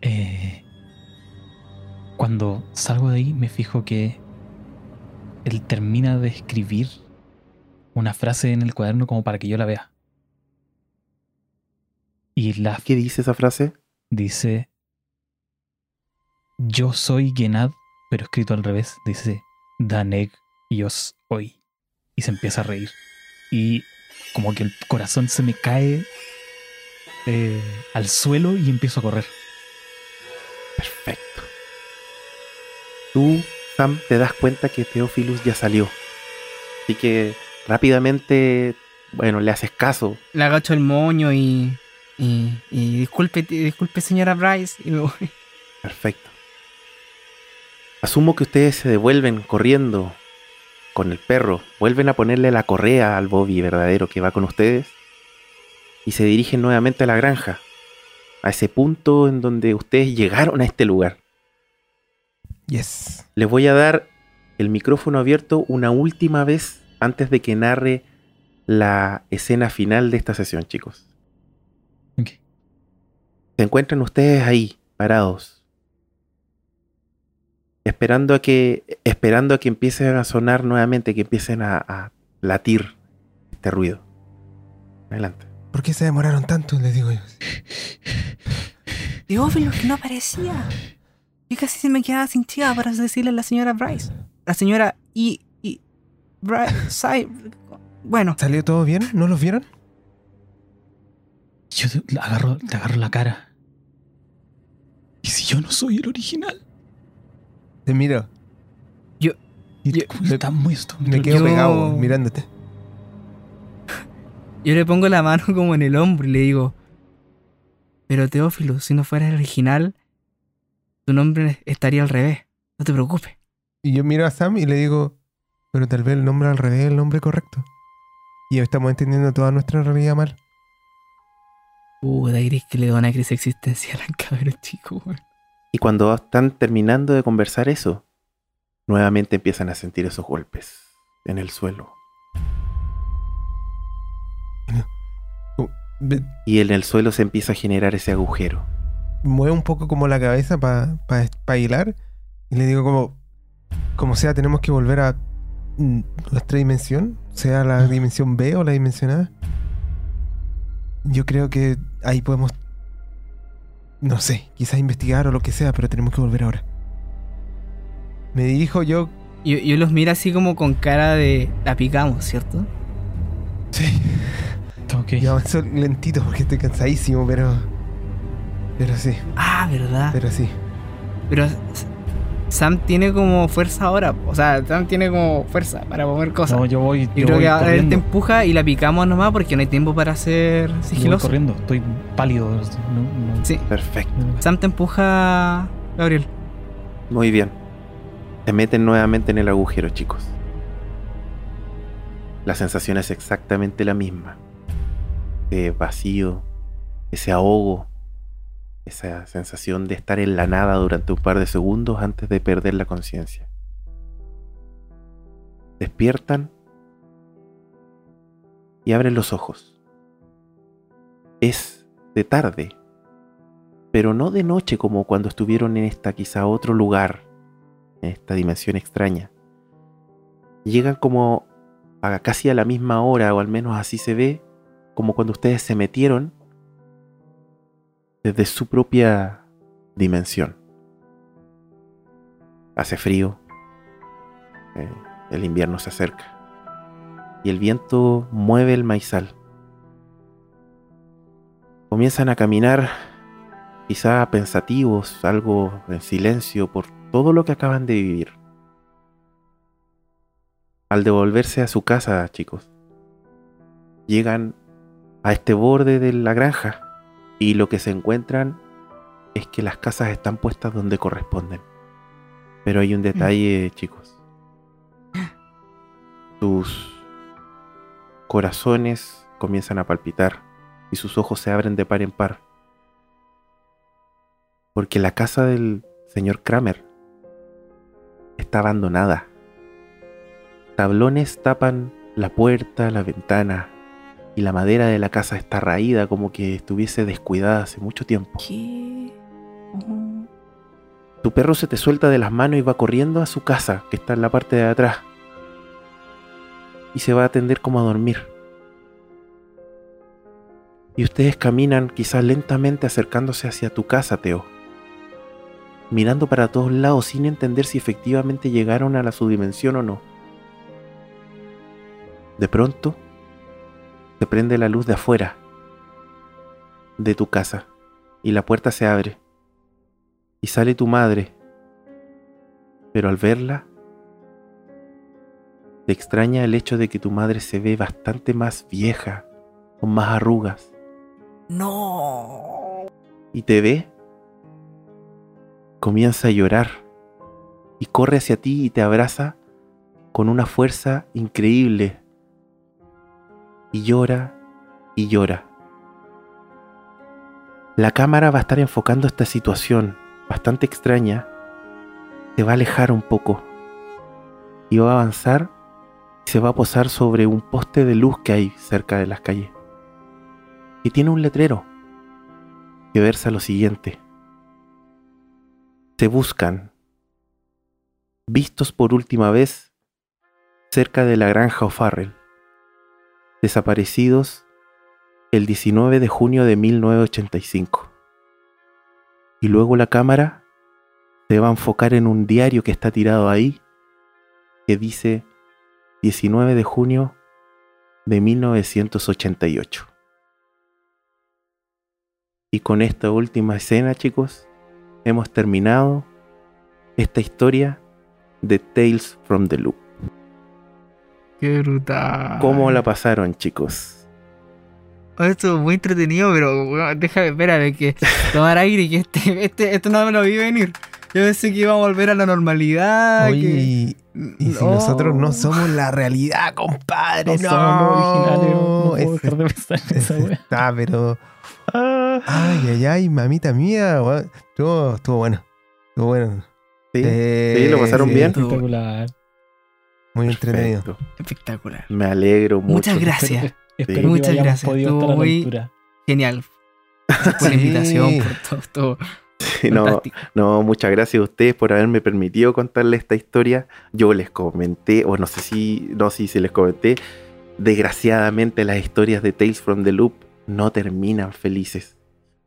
Eh, cuando salgo de ahí me fijo que él termina de escribir una frase en el cuaderno como para que yo la vea. Y la ¿Qué dice esa frase? Dice Yo soy Genad, pero escrito al revés, dice Daneg Yos hoy. Y se empieza a reír. Y como que el corazón se me cae eh, al suelo y empiezo a correr. Perfecto. Tú Sam, te das cuenta que Teófilus ya salió. Así que rápidamente, bueno, le haces caso. Le agacho el moño y. Y, disculpe, disculpe, señora Bryce. Y me voy. Perfecto. Asumo que ustedes se devuelven corriendo con el perro, vuelven a ponerle la correa al Bobby verdadero que va con ustedes y se dirigen nuevamente a la granja, a ese punto en donde ustedes llegaron a este lugar. Yes. Les voy a dar el micrófono abierto una última vez antes de que narre la escena final de esta sesión, chicos. Se encuentran ustedes ahí, parados, esperando a que, esperando a que empiecen a sonar nuevamente, que empiecen a, a latir este ruido. Adelante. ¿Por qué se demoraron tanto? Les digo yo. Teófilo, que no aparecía. Yo casi se me quedaba sin chica para decirle a la señora Bryce. La señora y. y Bryce. bueno. ¿Salió todo bien? ¿No los vieron? Yo te agarro, te agarro la cara. ¿Y si yo no soy el original? Te miro. Yo. yo muy Me quedo pegado mirándote. Yo le pongo la mano como en el hombro y le digo, pero Teófilo, si no fuera el original, tu nombre estaría al revés. No te preocupes. Y yo miro a Sam y le digo, pero tal vez el nombre al revés es el nombre correcto. Y estamos entendiendo toda nuestra realidad mal. Uh, gris que le da una crisis existencial al cabrón chico, Y cuando están terminando de conversar eso, nuevamente empiezan a sentir esos golpes en el suelo. Y en el suelo se empieza a generar ese agujero. Mueve un poco como la cabeza para pa, hilar. Y le digo como, como sea, tenemos que volver a nuestra dimensión, sea la dimensión B o la dimensión A. Yo creo que ahí podemos, no sé, quizás investigar o lo que sea, pero tenemos que volver ahora. Me dirijo yo. Yo, yo los miro así como con cara de la picamos, ¿cierto? Sí. Ok. Yo avanzo lentito porque estoy cansadísimo, pero. Pero sí. Ah, ¿verdad? Pero sí. Pero Sam tiene como fuerza ahora. O sea, Sam tiene como fuerza para mover cosas. No, yo voy. Yo, creo que él te empuja y la picamos nomás porque no hay tiempo para ser sigiloso. Yo voy corriendo, estoy pálido. Sí. Perfecto. Sam te empuja, Gabriel. Muy bien. Te meten nuevamente en el agujero, chicos. La sensación es exactamente la misma ese vacío, ese ahogo, esa sensación de estar en la nada durante un par de segundos antes de perder la conciencia. Despiertan y abren los ojos. Es de tarde, pero no de noche como cuando estuvieron en esta quizá otro lugar, en esta dimensión extraña. Llegan como a casi a la misma hora, o al menos así se ve, como cuando ustedes se metieron desde su propia dimensión. Hace frío, eh, el invierno se acerca y el viento mueve el maizal. Comienzan a caminar quizá pensativos, algo en silencio por todo lo que acaban de vivir. Al devolverse a su casa, chicos, llegan a este borde de la granja y lo que se encuentran es que las casas están puestas donde corresponden. Pero hay un mm. detalle, chicos. Sus corazones comienzan a palpitar y sus ojos se abren de par en par. Porque la casa del señor Kramer está abandonada. Tablones tapan la puerta, la ventana, y la madera de la casa está raída como que estuviese descuidada hace mucho tiempo. ¿Qué? Tu perro se te suelta de las manos y va corriendo a su casa, que está en la parte de atrás. Y se va a atender como a dormir. Y ustedes caminan quizás lentamente acercándose hacia tu casa, Teo. Mirando para todos lados sin entender si efectivamente llegaron a la subdimensión o no. De pronto, se prende la luz de afuera de tu casa y la puerta se abre y sale tu madre, pero al verla Te extraña el hecho de que tu madre se ve bastante más vieja, con más arrugas. No. Y te ve, comienza a llorar y corre hacia ti y te abraza con una fuerza increíble. Y llora y llora. La cámara va a estar enfocando esta situación bastante extraña. Se va a alejar un poco y va a avanzar y se va a posar sobre un poste de luz que hay cerca de las calles. Y tiene un letrero que versa lo siguiente. Se buscan, vistos por última vez cerca de la granja O'Farrell, desaparecidos el 19 de junio de 1985. Y luego la cámara se va a enfocar en un diario que está tirado ahí, que dice 19 de junio de 1988. Y con esta última escena, chicos, hemos terminado esta historia de Tales from the Loop. Qué brutal. ¿Cómo la pasaron, chicos? Esto es muy entretenido, pero déjame, espérame, que tomar aire y que este, este, esto no me lo vi venir. Yo pensé que iba a volver a la normalidad. Oye, y, si nosotros no somos la realidad, compadre. No, somos los originales. No puedo dejar de pensar en esa Está, pero. Ay, ay, ay, mamita mía. Estuvo, estuvo bueno. Estuvo bueno. Sí, sí lo pasaron bien. Espectacular. Muy entretenido. Espectacular. Me alegro mucho. Muchas gracias. Muchas gracias. Estuvo muy genial. Por la invitación, por todo. no, no, muchas gracias a ustedes por haberme permitido contarles esta historia. Yo les comenté, o no sé si, no sé si les comenté, desgraciadamente las historias de Tales from the Loop no terminan felices.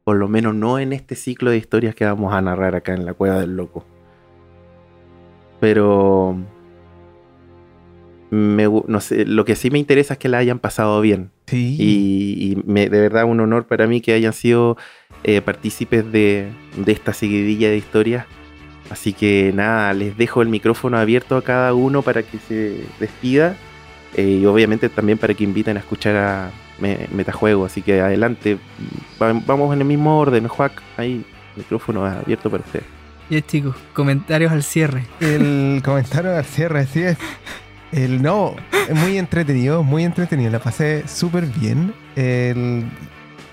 Por lo menos no en este ciclo de historias que vamos a narrar acá en la Cueva del Loco. Pero no sé, lo que sí me interesa es que la hayan pasado bien. Y, me, de verdad un honor para mí que hayan sido eh, partícipes de, esta seguidilla de historias. Así que nada, les dejo el micrófono abierto a cada uno para que se despida. Eh, y obviamente también para que inviten a escuchar a Metajuego. Así que adelante, vamos en el mismo orden, Juac. Ahí, micrófono abierto para ustedes. Ya chicos, comentarios al cierre. El comentario al cierre, así es. El no, muy entretenido, muy entretenido. La pasé súper bien. El,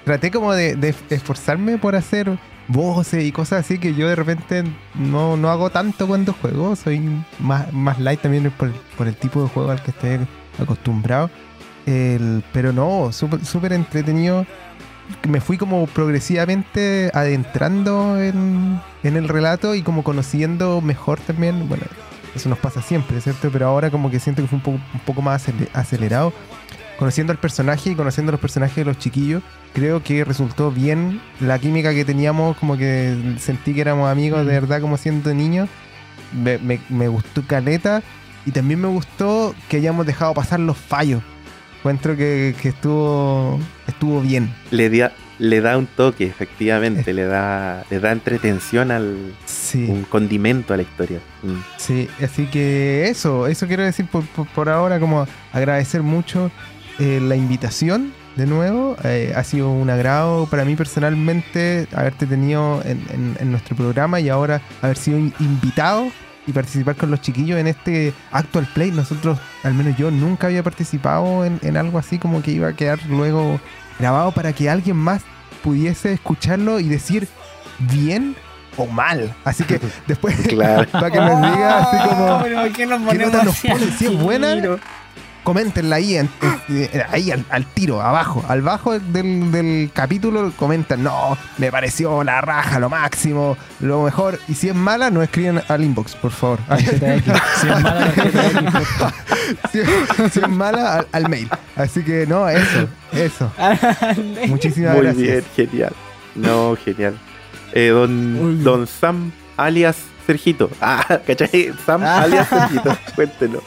traté como de, esforzarme por hacer voces y cosas así que yo de repente no, no hago tanto cuando juego. Soy más, más light también por, por el tipo de juego al que estoy acostumbrado. El, pero no, súper entretenido. Me fui como progresivamente adentrando en, en el relato y como conociendo mejor también, bueno, eso nos pasa siempre, ¿cierto? Pero ahora como que siento que fue un poco, un poco más acelerado. Conociendo al personaje y conociendo los personajes de los chiquillos, creo que resultó bien la química que teníamos, como que sentí que éramos amigos de verdad como siendo niños. Me, me, gustó Caleta y también me gustó que hayamos dejado pasar los fallos. Encuentro que, que estuvo, estuvo bien. Le, di le da un toque, efectivamente, le da le da entretención al un condimento a la historia. Mm. Sí, así que eso, eso quiero decir por, ahora, como agradecer mucho eh, la invitación de nuevo. Eh, ha sido un agrado para mí personalmente haberte tenido en, nuestro programa y ahora haber sido invitado y participar con los chiquillos en este actual play. Nosotros, al menos yo, nunca había participado en, en algo así como que iba a quedar luego grabado para que alguien más pudiese escucharlo y decir bien o mal. Así que después, para que nos diga así como. ¿qué nos ponemos Si es buena, coméntenla ahí, ahí al, tiro, abajo. Al bajo del, capítulo comentan, no, me pareció la raja, lo máximo, lo mejor. Y si es mala, no escriben al inbox, por favor. si es mala, si, es mala al, mail. Así que no, eso, eso. Muchísimas Muy gracias. bien, genial. No, genial. Eh, don, don Sam, alias Sergito. Ah, ¿cachai? Sam, alias Sergito. Cuéntelo.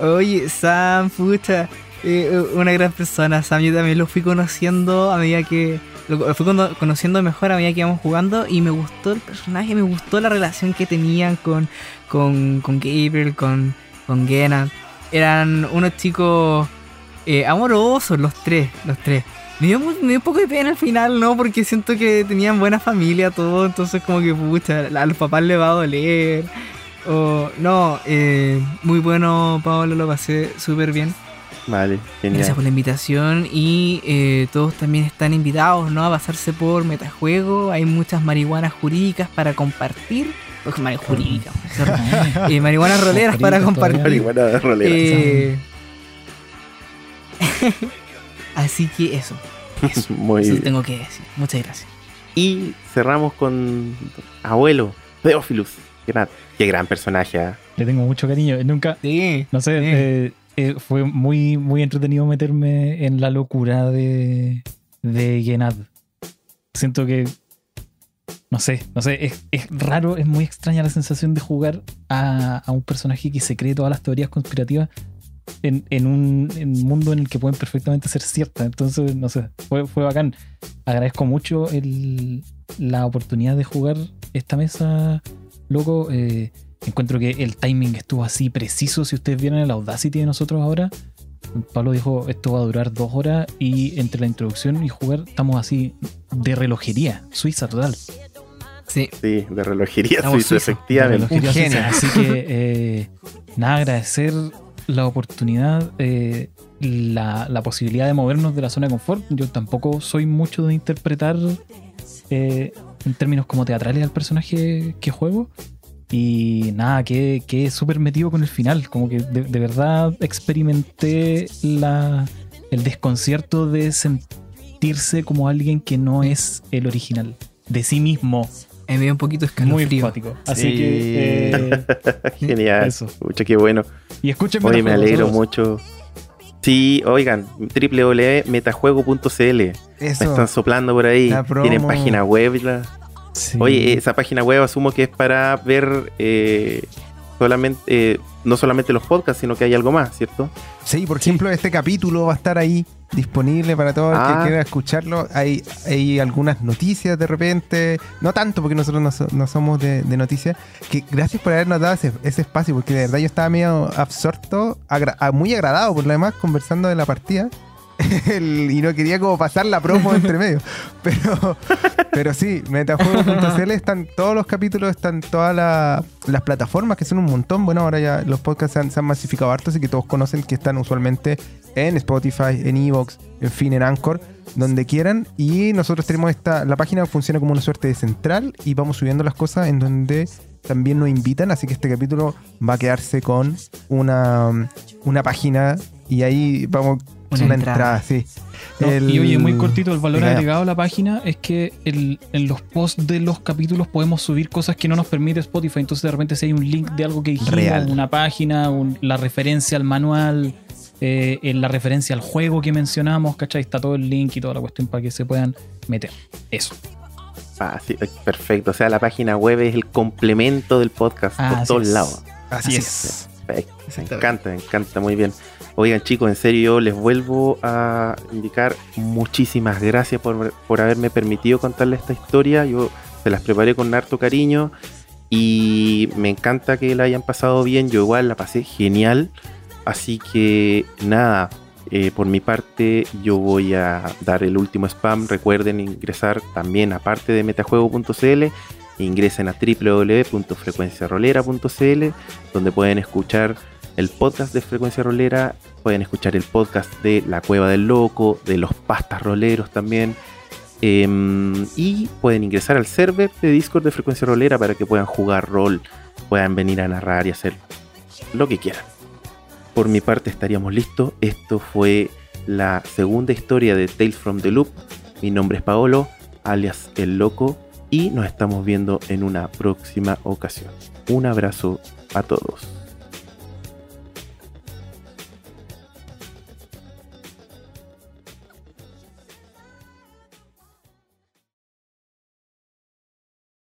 Oye, Sam, pucha, eh, una gran persona. Sam, yo también lo fui conociendo a medida que. Lo fui conociendo mejor a medida que íbamos jugando y me gustó el personaje, me gustó la relación que tenían con, con, con Gabriel, con, con eran unos chicos eh, amorosos, los tres, los tres. Me dio, un poco de pena al final, ¿no? Porque siento que tenían buena familia, todo. Entonces, como que, pucha, a los papás les va a doler. O, no, eh, muy bueno, Pablo, lo pasé súper bien. Vale, genial. Gracias por la invitación. Y eh, todos también están invitados, ¿no? A pasarse por metajuego. Hay muchas marihuanas jurídicas para compartir. Marihuana jurídica. eh, marihuanas roleras para compartir. Marihuana roleras. Así que eso. Muy eso tengo que decir. Muchas gracias. Y cerramos con Abuelo, Teófilus. Qué gran, personaje. ¿eh? Le tengo mucho cariño. Nunca. Sí, no sé. Eh, eh, fue muy, muy entretenido meterme en la locura de, de Genad. Siento que. No sé, no sé. Es, es, raro, es muy extraña la sensación de jugar a, a un personaje que se cree todas las teorías conspirativas en, un, mundo en el que pueden perfectamente ser ciertas. Entonces, no sé, fue, fue bacán. Agradezco mucho el, la oportunidad de jugar esta mesa, loco. Eh, encuentro que el timing estuvo así preciso. Si ustedes vieron el Audacity de nosotros ahora, Pablo dijo esto va a durar dos horas y entre la introducción y jugar estamos así de relojería, suiza total. Sí, sí de relojería suiza, efectivamente. Así que eh, nada, agradecer la oportunidad, eh, la, posibilidad de movernos de la zona de confort. Yo tampoco soy mucho de interpretar eh, en términos como teatrales al personaje que juego. Y nada, que, que súper metido con el final. Como que de, verdad experimenté la, el desconcierto de sentirse como alguien que no es el original, de sí mismo. Me dio un poquito escalofrío. Muy Así que. Eh, Genial. Eso. Mucho qué bueno. Y escúchenme. Hoy me alegro mucho. Sí, oigan, www.metajuego.cl. Me están soplando por ahí. Tienen página web. Oye, esa página web asumo que es para ver eh, solamente, eh, no solamente los podcasts, sino que hay algo más, ¿cierto? Sí, por ejemplo, este capítulo va a estar ahí disponible para todo el que ah. quiera escucharlo. Hay, hay algunas noticias de repente, no tanto porque nosotros no, somos de, noticias, que gracias por habernos dado ese, espacio, porque de verdad yo estaba medio absorto, muy agradado por lo demás, conversando de la partida. y no quería como pasar la promo entre medio. Pero, pero sí, metajuegos.cl están todos los capítulos, están todas las plataformas, que son un montón. Bueno, ahora ya los podcasts se han, se han masificado harto, así que todos conocen que están usualmente en Spotify, en Evox, en fin, en Anchor, donde quieran. Y nosotros tenemos esta, la página funciona como una suerte de central y vamos subiendo las cosas en donde también nos invitan, así que este capítulo va a quedarse con una, una página y ahí vamos una, entrada. sí. y oye, muy cortito, el valor agregado a la página es que en los posts de los capítulos podemos subir cosas que no nos permite Spotify. Entonces, de repente, si hay un link de algo que dijimos, una página, la referencia al manual, eh, en la referencia al juego que mencionamos, ¿cachai? Está todo el link y toda la cuestión para que se puedan meter. Eso. Ah, sí, perfecto. O sea, la página web es el complemento del podcast por todos lados. Así, es. Perfecto. Me encanta, me encanta, muy bien. Oigan chicos, en serio les vuelvo a indicar muchísimas gracias por, haberme permitido contarles esta historia. Yo se las preparé con harto cariño y me encanta que la hayan pasado bien. Yo igual la pasé genial. Así que nada, eh, por mi parte yo voy a dar el último spam. Recuerden ingresar también aparte de metajuego.cl. Ingresen a www.frecuenciarolera.cl donde pueden escuchar el podcast de Frecuencia Rolera, pueden escuchar el podcast de La Cueva del Loco, de los Pastas Roleros también. Em, y pueden ingresar al server de Discord de Frecuencia Rolera para que puedan jugar rol, puedan venir a narrar y hacer lo que quieran. Por mi parte estaríamos listos. Esto fue la segunda historia de Tales from the Loop. Mi nombre es Paolo, alias El Loco, y nos estamos viendo en una próxima ocasión. Un abrazo a todos.